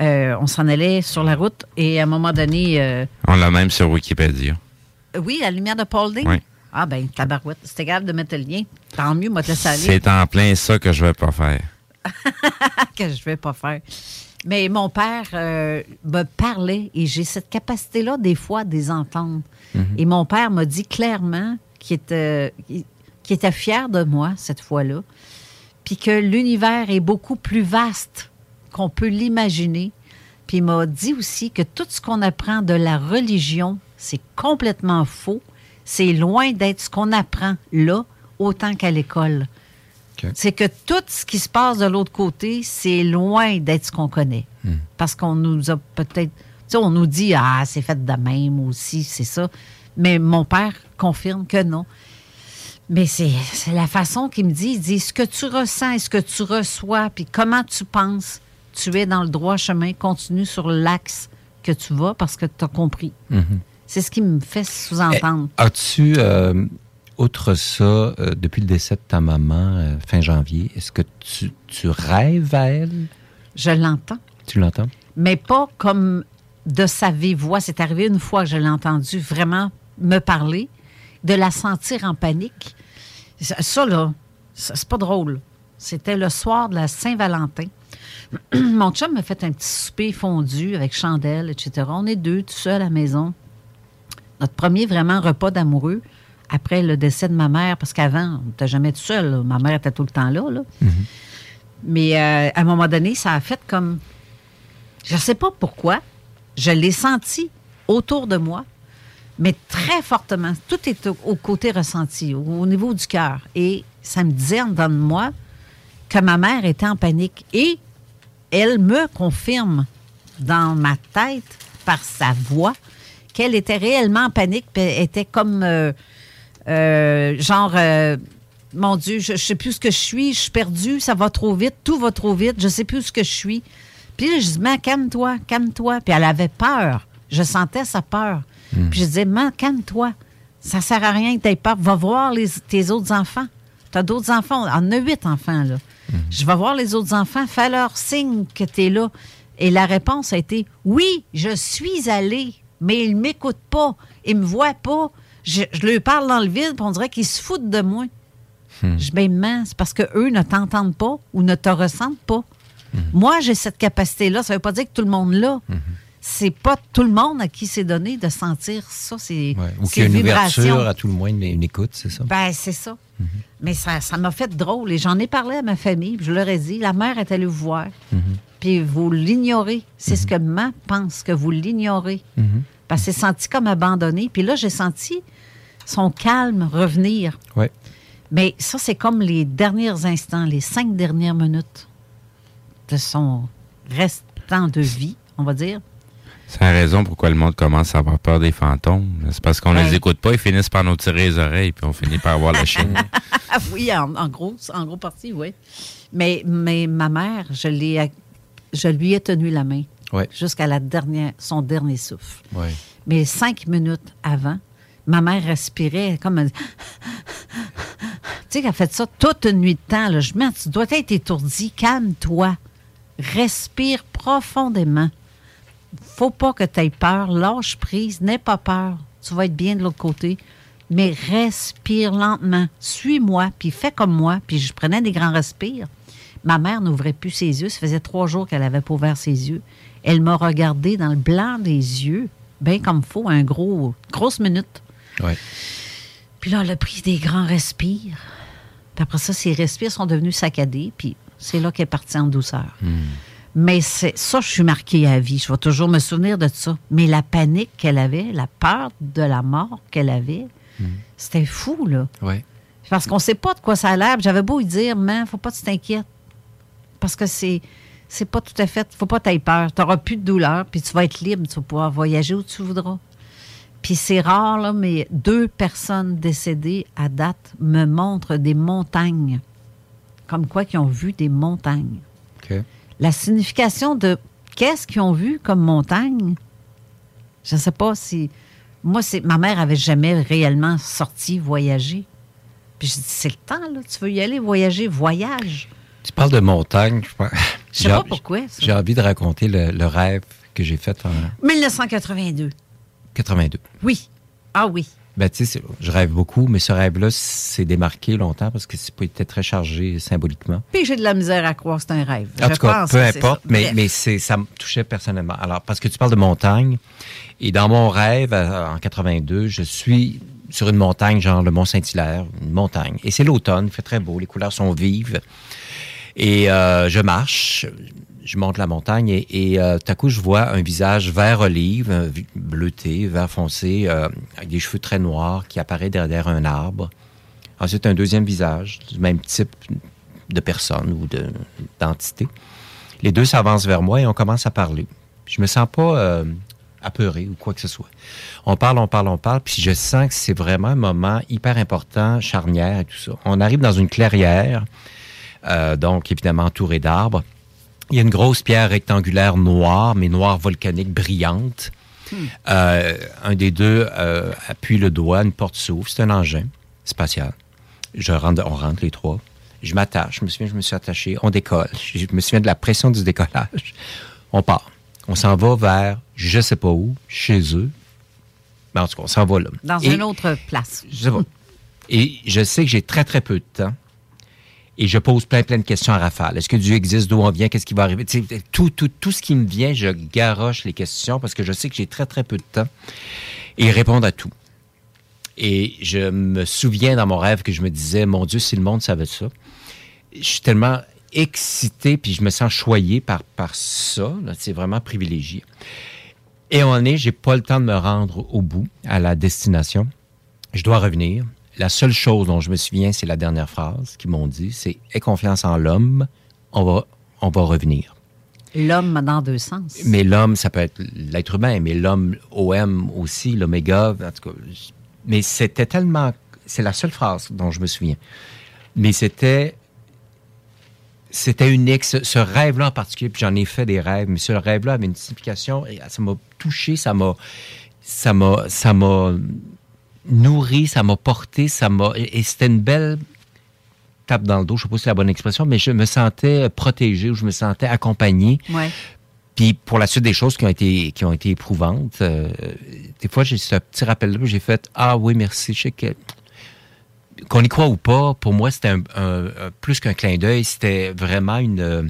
Euh, on s'en allait sur la route et à un moment donné, euh, On l'a même sur Wikipédia. oui, la lumière de Paulding? Oui. Ah ben, tabarouette, c'est égal de mettre le lien. Tant mieux, moi, te laisser aller. C'est en plein ça que je vais pas faire. que je vais pas faire. Mais mon père euh, me parlait et j'ai cette capacité-là, des fois, de les entendre. Mhm. Et mon père m'a dit clairement qu'il était, qu'il était fier de moi cette fois-là, puis que l'univers est beaucoup plus vaste qu'on peut l'imaginer. Puis il m'a dit aussi que tout ce qu'on apprend de la religion, c'est complètement faux. C'est loin d'être ce qu'on apprend là, autant qu'à l'école. C'est que tout ce qui se passe de l'autre côté, c'est loin d'être ce qu'on connaît. Parce qu'on nous a peut-être. Tu sais, on nous dit, ah, c'est fait de même aussi, c'est ça. Mais mon père confirme que non. Mais c'est la façon qu'il me dit. Il dit ce que tu ressens et ce que tu reçois, puis comment tu penses, tu es dans le droit chemin, continue sur l'axe que tu vas parce que tu as compris. Mhm. C'est ce qui me fait sous-entendre. Eh, As-tu, euh, outre ça, euh, depuis le décès de ta maman, euh, fin janvier, est-ce que tu, tu rêves à elle? Je l'entends. Tu l'entends? mais pas comme de sa vive voix. C'est arrivé une fois que je l'ai entendu vraiment me parler, de la sentir en panique. Ça, ça, là, c'est pas drôle. C'était le soir de la Saint-Valentin. Mon chum m'a fait un petit souper fondu avec chandelle, etc. On est deux, tout seuls à la maison. Notre premier vraiment repas d'amoureux après le décès de ma mère, parce qu'avant, on n'était jamais tout seul. là. Ma mère était tout le temps là. là. Mais euh, à un moment donné, ça a fait comme. Je ne sais pas pourquoi. Je l'ai senti autour de moi, mais très fortement. Tout est au, au côté ressenti, au, au niveau du cœur. Et ça me disait en dedans de moi que ma mère était en panique. Et elle me confirme dans ma tête, par sa voix, qu'elle était réellement en panique, puis était comme. euh, euh, genre. euh, mon Dieu, je ne sais plus ce que je suis, je suis perdue, ça va trop vite, tout va trop vite, je sais plus ce que je suis. Puis là, je dis, man, calme-toi, calme-toi. Puis elle avait peur. Je sentais sa peur. Puis je disais, man, calme-toi. Ça sert à rien que tu aies peur. Va voir les, tes autres enfants. Tu as d'autres enfants. On en a huit enfants, là. Je vais voir les autres enfants. Fais leur signe que tu es là. Et la réponse a été, oui, je suis allée, mais ils ne m'écoutent pas. Ils ne me voient pas. Je, je leur parle dans le vide, puis on dirait qu'ils se foutent de moi. Je dis, ben, c'est parce qu'eux ne t'entendent pas ou ne te ressentent pas. Moi, j'ai cette capacité-là. Ça ne veut pas dire que tout le monde l'a. C'est pas tout le monde à qui c'est donné de sentir ça, ces, Ouais. Ou qu'il y a une vibrations. ouverture, à tout le moins, une, une écoute, c'est ça? Ben, c'est ça. Mais ça ça m'a fait drôle. Et j'en ai parlé à ma famille. puis Je leur ai dit, la mère est allée vous voir. Puis vous l'ignorez. C'est ce que maman pense, que vous l'ignorez. Parce que c'est senti comme abandonné. Puis là, j'ai senti son calme revenir. Oui. Mais ça, c'est comme les derniers instants, les cinq dernières minutes de son restant de vie, on va dire. C'est la raison pourquoi le monde commence à avoir peur des fantômes. C'est parce qu'on Ouais. les écoute pas, ils finissent par nous tirer les oreilles, puis on finit par avoir la chienne. Oui, en, en gros, en gros partie, oui. Mais, mais ma mère, je, l'ai, je lui ai tenu la main Ouais. jusqu'à la dernière, son dernier souffle. Oui. Mais cinq minutes avant, ma mère respirait comme. Tu sais qu'elle a fait ça toute une nuit de temps. Là. Je me dis, tu dois être étourdi. Calme-toi. Respire profondément. Faut pas que tu aies peur. Lâche prise. N'aie pas peur. Tu vas être bien de l'autre côté. Mais respire lentement. Suis-moi, puis fais comme moi. Puis je prenais des grands respires. Ma mère n'ouvrait plus ses yeux. Ça faisait trois jours qu'elle avait pas ouvert ses yeux. Elle m'a regardé dans le blanc des yeux, bien comme faut, un gros, grosse minute. Ouais. Puis là, elle a pris des grands respires. Puis après ça, ses respires sont devenus saccadés. Puis c'est là qu'elle est partie en douceur. Mais c'est ça, je suis marquée à vie. Je vais toujours me souvenir de ça. Mais la panique qu'elle avait, la peur de la mort qu'elle avait, c'était fou, là. Oui. Parce qu'on ne sait pas de quoi ça a l'air. J'avais beau lui dire, man, faut pas que tu t'inquiètes. Parce que c'est c'est pas tout à fait. faut pas t'aies peur. Tu n'auras plus de douleur, puis tu vas être libre. Tu vas pouvoir voyager où tu voudras. Puis c'est rare, là, mais deux personnes décédées à date me montrent des montagnes. Comme quoi qu'ils ont vu des montagnes. La signification de qu'est-ce qu'ils ont vu comme montagne, je ne sais pas si. Moi, c'est ma mère avait jamais réellement sorti voyager. Puis je dis, c'est le temps, là. Tu veux y aller voyager, voyage. Tu parles de montagne. Je pense- Je sais pas pourquoi. J'ai envie de raconter le, le rêve que j'ai fait en 1982. 82. Oui. Ah oui. Ben, tu sais, je rêve beaucoup, mais ce rêve-là s'est démarqué longtemps parce que été très chargé symboliquement. Puis j'ai de la misère à croire que c'est un rêve. En Je tout cas, pense peu importe, mais, ça me touchait personnellement. Alors, parce que tu parles de montagne, et dans mon rêve, en 82, je suis sur une montagne, genre le Mont Saint-Hilaire, une montagne. Et c'est l'automne, il fait très beau, les couleurs sont vives. Et euh, je marche, je monte la montagne, et, et euh, tout à coup, je vois un visage vert olive, euh, bleuté, vert foncé, euh, avec des cheveux très noirs, qui apparaît derrière un arbre. Ensuite, un deuxième visage, du même type de personne ou de- d'entité. Les deux s'avancent vers moi et on commence à parler. Je me sens pas euh, apeuré ou quoi que ce soit. On parle, on parle, on parle, puis je sens que c'est vraiment un moment hyper important, charnière et tout ça. On arrive dans une clairière, euh, donc évidemment entourée d'arbres. Il y a une grosse pierre rectangulaire noire, mais noire volcanique brillante. Euh, un des deux euh, appuie le doigt, une porte s'ouvre. C'est un engin spatial. Je rentre, on rentre les trois. Je m'attache. Je me souviens, je me suis attaché. On décolle. Je me souviens de la pression du décollage. On part. On s'en va vers, je sais pas où, chez eux. Mais en tout cas, on s'en va là. Dans Et- une autre place. je sais pas. Et je sais que j'ai très, très peu de temps. Et je pose plein, plein de questions à rafale. Est-ce que Dieu existe? D'où on vient? Qu'est-ce qui va arriver? Tout, tout, tout ce qui me vient, je garoche les questions parce que je sais que j'ai très, très peu de temps. Et répondre à tout. Et je me souviens dans mon rêve que je me disais, mon Dieu, si le monde savait ça. Je suis tellement excité, puis je me sens choyé par, par ça. C'est vraiment privilégié. Et on est, j'ai pas le temps de me rendre au bout, à la destination. Je dois revenir. La seule chose dont je me souviens, c'est la dernière phrase qu'ils m'ont dit, c'est « Aie confiance en l'homme, on va, on va revenir ». L'homme dans deux sens. Mais l'homme, ça peut être l'être humain, mais l'homme OM aussi, l'oméga, en tout cas. Mais c'était tellement. C'est la seule phrase dont je me souviens. Mais c'était. C'était unique. Ce, ce rêve-là en particulier, puis j'en ai fait des rêves, mais ce rêve-là avait une signification, et ça m'a touché, ça m'a. Ça m'a. Ça m'a nourri, ça m'a porté, ça m'a. Et c'était une belle tape dans le dos, je sais pas si c'est la bonne expression, mais je me sentais protégé ou je me sentais accompagné. Ouais. Puis pour la suite des choses qui ont été, qui ont été éprouvantes, euh, des fois, j'ai ce petit rappel-là, puis j'ai fait Ah oui, merci. Je sais que. Qu'on y croit ou pas, pour moi, c'était un, un- un- plus qu'un clin d'œil, c'était vraiment une, euh,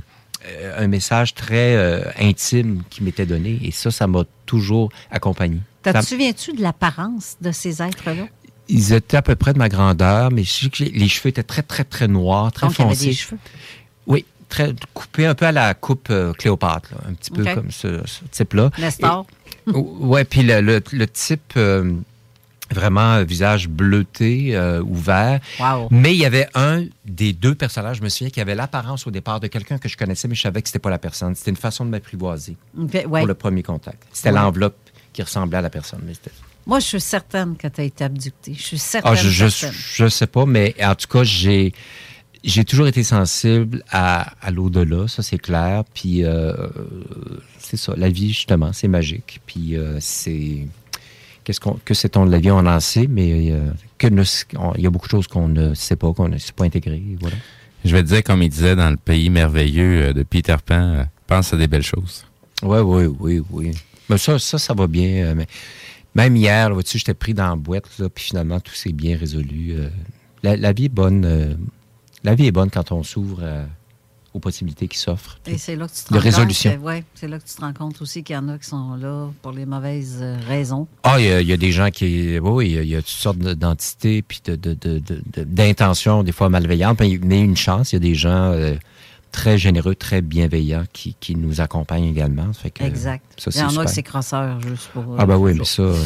un message très euh, intime qui m'était donné. Et ça, ça m'a toujours accompagné. Te Ça- souviens-tu de l'apparence de ces êtres-là? ils étaient à peu près de ma grandeur, mais je sais que les cheveux étaient très, très, très noirs, très Donc, il y avait foncés. des cheveux? Oui, très coupés un peu à la coupe euh, Cléopâtre, là, un petit peu comme ce, ce type-là. Nestor. Et- ouais, puis le, le- le type euh, vraiment visage bleuté, euh, ouvert. Wow. Mais il y avait un des deux personnages, je me souviens, qui avait l'apparence au départ de quelqu'un que je connaissais, mais je savais que c'était pas la personne. C'était une façon de m'apprivoiser ouais. pour le premier contact. C'était Ouais. l'enveloppe qui ressemblait à la personne. Mais Moi, je suis certaine que tu as été abducté. Je suis certaine. Ah, je, je, certaine. je sais pas, mais en tout cas, j'ai j'ai toujours été sensible à, à l'au-delà, ça c'est clair. Puis euh, c'est ça, la vie justement, c'est magique. Puis euh, c'est qu'est-ce qu'on que la vie, on en sait, mais euh, que ne s- on- il y a beaucoup de choses qu'on ne sait pas, qu'on ne sait pas intégrer. Voilà. Je vais te dire, comme il disait dans le pays merveilleux euh, de Peter Pan, euh, pense à des belles choses. Oui, oui, oui, oui. Mais ça, ça, ça va bien. euh, mais même hier, vois-tu, j'étais pris dans la boîte, là, puis finalement, tout s'est bien résolu. euh. la, la vie est bonne. euh, la vie est bonne quand on s'ouvre euh, aux possibilités qui s'offrent. Et c'est là que tu te De rends résolution. ouais, c'est là que tu te rends compte aussi qu'il y en a qui sont là pour les mauvaises euh, raisons. Ah, il y, a- il y a des gens qui. Oui, il y a- il y, a toutes sortes de- d'entités puis de- de- de- de- de- d'intentions, des fois malveillantes. Mais, une chance, il y a des gens euh, très généreux, très bienveillants qui, qui nous accompagnent également. Fait que, exact. Ça, Il y en a que c'est crosseur juste pour. Ah, ben oui, mais ça. euh,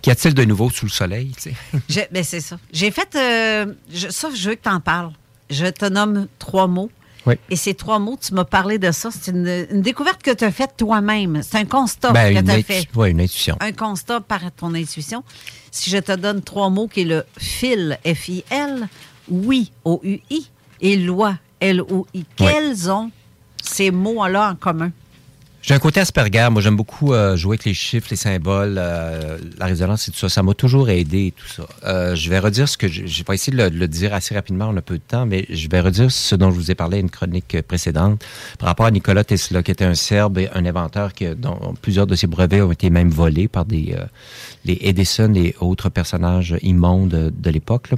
Qu'y a-t-il de nouveau sous le soleil, tu sais? Ben, c'est ça. J'ai fait. euh, je- ça, je veux que tu en parles. Je te nomme trois mots. Oui. Et ces trois mots, tu m'as parlé de ça. C'est une, une découverte que tu as faite toi-même. C'est un constat Ben, que tu as fait. ouais, une intuition. Un constat par ton intuition. Si je te donne trois mots qui est le fil, F-I-L, oui, O-U-I, et loi, L-O-I, quels ont ces mots-là en commun? J'ai un côté Asperger. Moi, j'aime beaucoup euh, jouer avec les chiffres, les symboles, euh, la résonance et tout ça. Ça m'a toujours aidé et tout ça. Euh, je vais redire ce que je, je vais essayer de le, de le dire assez rapidement. On a peu de temps, mais je vais redire ce dont je vous ai parlé à une chronique euh, précédente par rapport à Nikola Tesla, qui était un Serbe et un inventeur qui, dont plusieurs de ses brevets ont été même volés par des euh, les Edison et autres personnages immondes de, l'époque,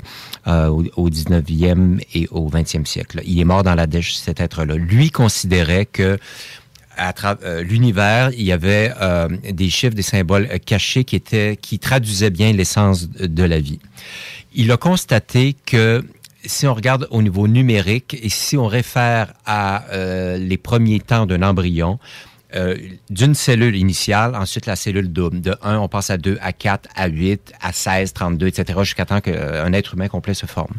euh, au, au 19e et au 20e siècle. Il est mort dans la dèche, cet être-là. Lui considérait que à tra- euh, l'univers, il y avait euh, des chiffres, des symboles euh, cachés qui étaient, qui traduisaient bien l'essence de la vie. Il a constaté que si on regarde au niveau numérique et si on réfère à euh, les premiers temps d'un embryon, euh, d'une cellule initiale, ensuite la cellule double. De 1, on passe à 2, à 4, à 8, à 16, 32, etc., jusqu'à temps qu'un être humain complet se forme.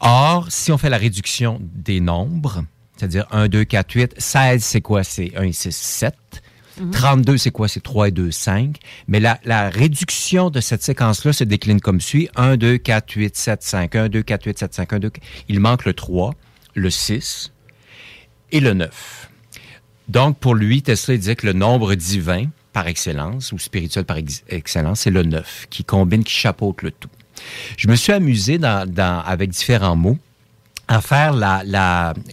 Or, si on fait la réduction des nombres, c'est-à-dire 1, 2, 4, 8, 16, c'est quoi? C'est 1, 6, 7. 32, c'est quoi? C'est 3 et 2, 5. Mais la, la réduction de cette séquence-là se décline comme suit. 1, 2, 4, 8, 7, 5. 1, 2, 4, 8, 7, 5. 1, 2, Il manque le 3, le 6 et le 9. Donc, pour lui, Tesla disait que le nombre divin par excellence, ou spirituel par ex excellence, c'est le 9, qui combine, qui chapeaute le tout. Je me suis amusé dans, dans, avec différents mots à faire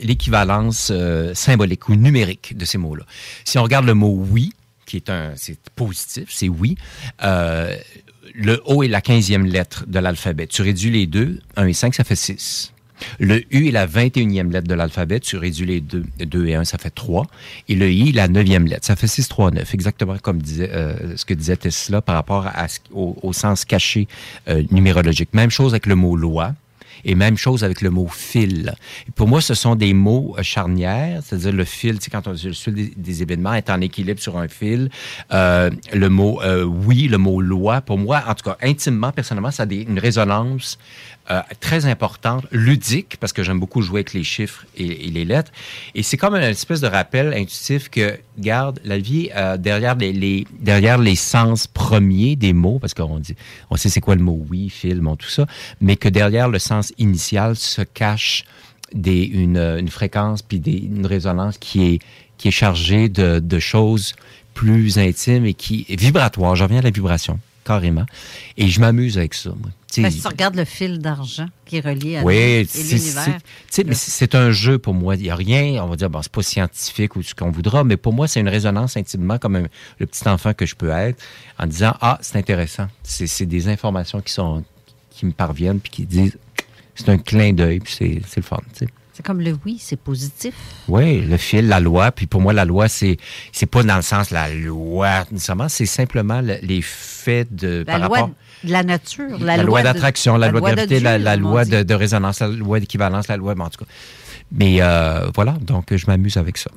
l'équivalence la, euh, symbolique ou numérique de ces mots-là. Si on regarde le mot oui, qui est un, c'est positif, c'est oui. Euh, le O est la quinzième lettre de l'alphabet. Tu réduis les deux, 1 et 5, ça fait 6. Le U est la 21e lettre de l'alphabet. Tu réduis les deux, 2 et 1, ça fait 3. Et le I, la 9e lettre. Ça fait 6, 3, 9. Exactement comme disait, euh, ce que disait Tesla par rapport à, au, au, sens caché euh, numérologique. Même chose avec le mot loi. Et même chose avec le mot fil. pour moi, ce sont des mots euh, charnières, c'est-à-dire le fil, tu sais, quand on dit le fil des, événements est en équilibre sur un fil. Euh, le mot euh, oui, le mot loi, pour moi, en tout cas, intimement, personnellement, ça a une résonance euh, très importante, ludique, parce que j'aime beaucoup jouer avec les chiffres et, les lettres. Et c'est comme une espèce de rappel intuitif que, garde, la vie euh, derrière, les, les, derrière les sens premiers des mots, parce qu'on dit, on sait c'est quoi le mot oui, film, tout ça, mais que derrière le sens initial se cache des, une, une fréquence puis des, une résonance qui est, qui est chargée de, de choses plus intimes et qui est vibratoire. Je reviens à la vibration carrément. Et je m'amuse avec ça. Moi. Si tu regardes le fil d'argent qui est relié à oui, l'univers. C'est un jeu pour moi. Il n'y a rien, on va dire, bon, c'est pas scientifique ou ce qu'on voudra, mais pour moi, c'est une résonance intimement comme un, le petit enfant que je peux être en disant, ah, c'est intéressant. C'est des informations qui sont qui me parviennent puis qui disent, c'est un clin d'œil puis c'est le fun. C'est comme le oui, c'est positif. Oui, le fil, la loi. Puis pour moi, la loi, c'est c'est pas dans le sens la loi nécessairement, c'est simplement le, les faits de la par loi rapport. De la nature, la, la loi d'attraction, la, la, loi de gravité, la, la loi de, de, résonance, la loi d'équivalence, la loi, bon, en tout cas. Mais euh, voilà, donc je m'amuse avec ça.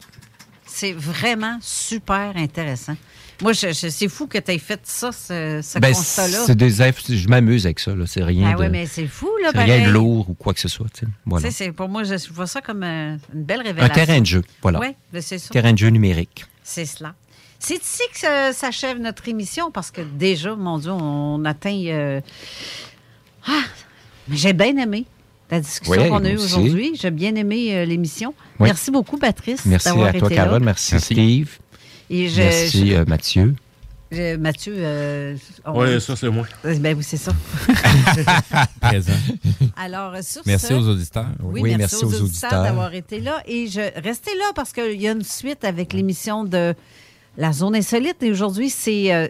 C'est vraiment super intéressant. Moi, je, je, c'est fou que tu aies fait ça, ce, ce ben, constat-là. C'est des, je m'amuse avec ça. C'est rien ah de. oui, mais c'est fou, là, C'est rien de lourd ou quoi que ce soit. Voilà. Pour moi, je vois ça comme une belle révélation. Un terrain de jeu, voilà. Oui, c'est ça. Terrain de jeu numérique. C'est cela. C'est ici que s'achève notre émission parce que déjà, mon Dieu, on atteint. Euh... Ah, j'ai bien aimé la discussion oui, qu'on a eue aujourd'hui. J'ai bien aimé euh, l'émission. Oui. Merci beaucoup, Patrice. Merci d'avoir à toi, été Carole. Là. Merci, Steve. Et je, Merci, je, euh, Mathieu. Mathieu. Euh, oui, ça, c'est moi. Ben oui, c'est ça. Présent. Alors, sur merci ce, aux auditeurs. Oui, oui merci, merci, aux, aux auditeurs d'avoir été là. Et je restez là parce qu'il y a une suite avec l'émission de La Zone Insolite. Et aujourd'hui, c'est euh,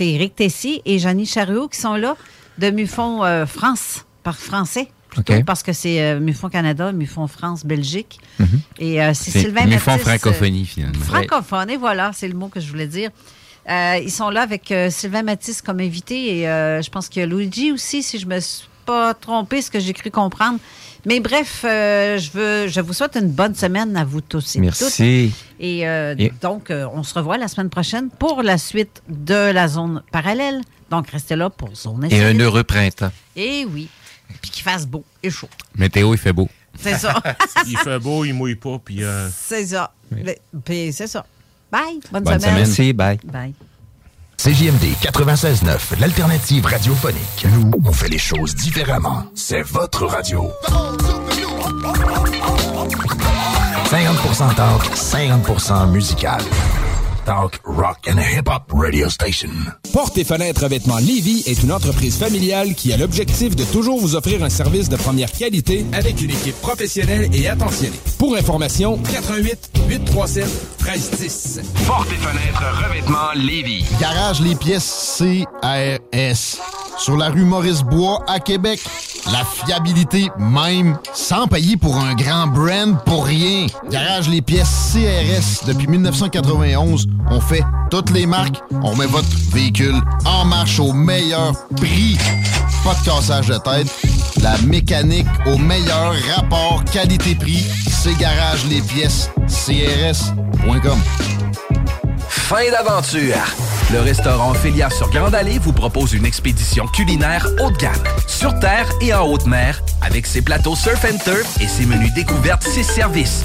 Éric Tessier et Jeannie Chariot qui sont là de Mufon euh, France, par français. Plutôt, okay. parce que c'est euh, Mufon Canada, Mufon France, Belgique. Mm -hmm. Et euh, c'est Sylvain Mufon Mathis, francophonie, finalement. Francophone, et voilà, c'est le mot que je voulais dire. Euh, ils sont là avec euh, Sylvain Mathis comme invité et euh, je pense qu'il y a Luigi aussi, si je me suis pas trompé, ce que j'ai cru comprendre. Mais bref, euh, je veux, je vous souhaite une bonne semaine à vous tous et Merci. toutes. Et, et... donc, on se revoit la semaine prochaine pour la suite de la zone parallèle. Donc, restez là pour Zone Et un heureux printemps. Et oui. Puis qu'il fasse beau et chaud. Météo, il fait beau. C'est ça. il fait beau, il mouille pas, puis... Euh... C'est ça. Oui. Puis c'est ça. Bye. Bonne, Bonne semaine. semaine. Merci. Bye. Bye. CJMD 96.9, l'alternative radiophonique. Nous, on fait les choses différemment. C'est votre radio. 50% talk, 50% musical. Talk, rock and hip-hop radio station. Porte et fenêtres vêtements Lévis est une entreprise familiale qui a l'objectif de toujours vous offrir un service de première qualité avec une équipe professionnelle et attentionnée. Pour information, 88 837 1310. Porte et fenêtres revêtements Lévis. Garage les pièces CRS. Sur la rue Maurice-Bois à Québec. La fiabilité même, sans payer pour un grand brand pour rien. Garage les pièces CRS depuis 1991. On fait toutes les marques. On met votre véhicule en marche au meilleur prix. Pas de cassage de tête. La mécanique au meilleur rapport qualité-prix. C'est Garage les pièces CRS.com. Fin d'aventure. Le restaurant Félia sur Grande Allée vous propose une expédition culinaire haut de gamme, sur terre et en haute mer, avec ses plateaux surf and turf et ses menus découvertes, ses services.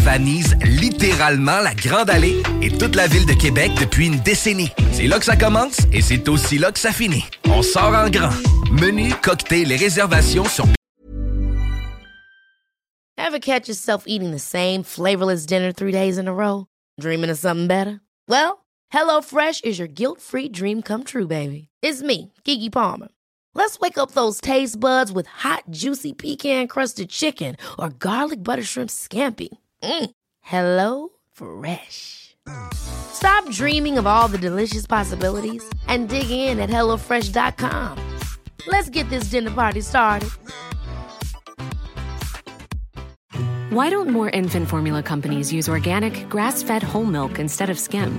galvanise littéralement la Grande Allée et toute la ville de Québec depuis une décennie. C'est là que ça commence et c'est aussi là que ça finit. On sort en grand. Menu, cocktail et réservations sur Ever catch yourself eating the same flavorless dinner three days in a row? Dreaming of something better? Well, HelloFresh is your guilt-free dream come true, baby. It's me, Kiki Palmer. Let's wake up those taste buds with hot, juicy pecan-crusted chicken or garlic butter shrimp scampi. Mm. Hello Fresh. Stop dreaming of all the delicious possibilities and dig in at HelloFresh.com. Let's get this dinner party started. Why don't more infant formula companies use organic, grass fed whole milk instead of skim?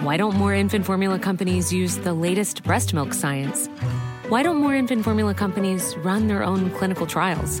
Why don't more infant formula companies use the latest breast milk science? Why don't more infant formula companies run their own clinical trials?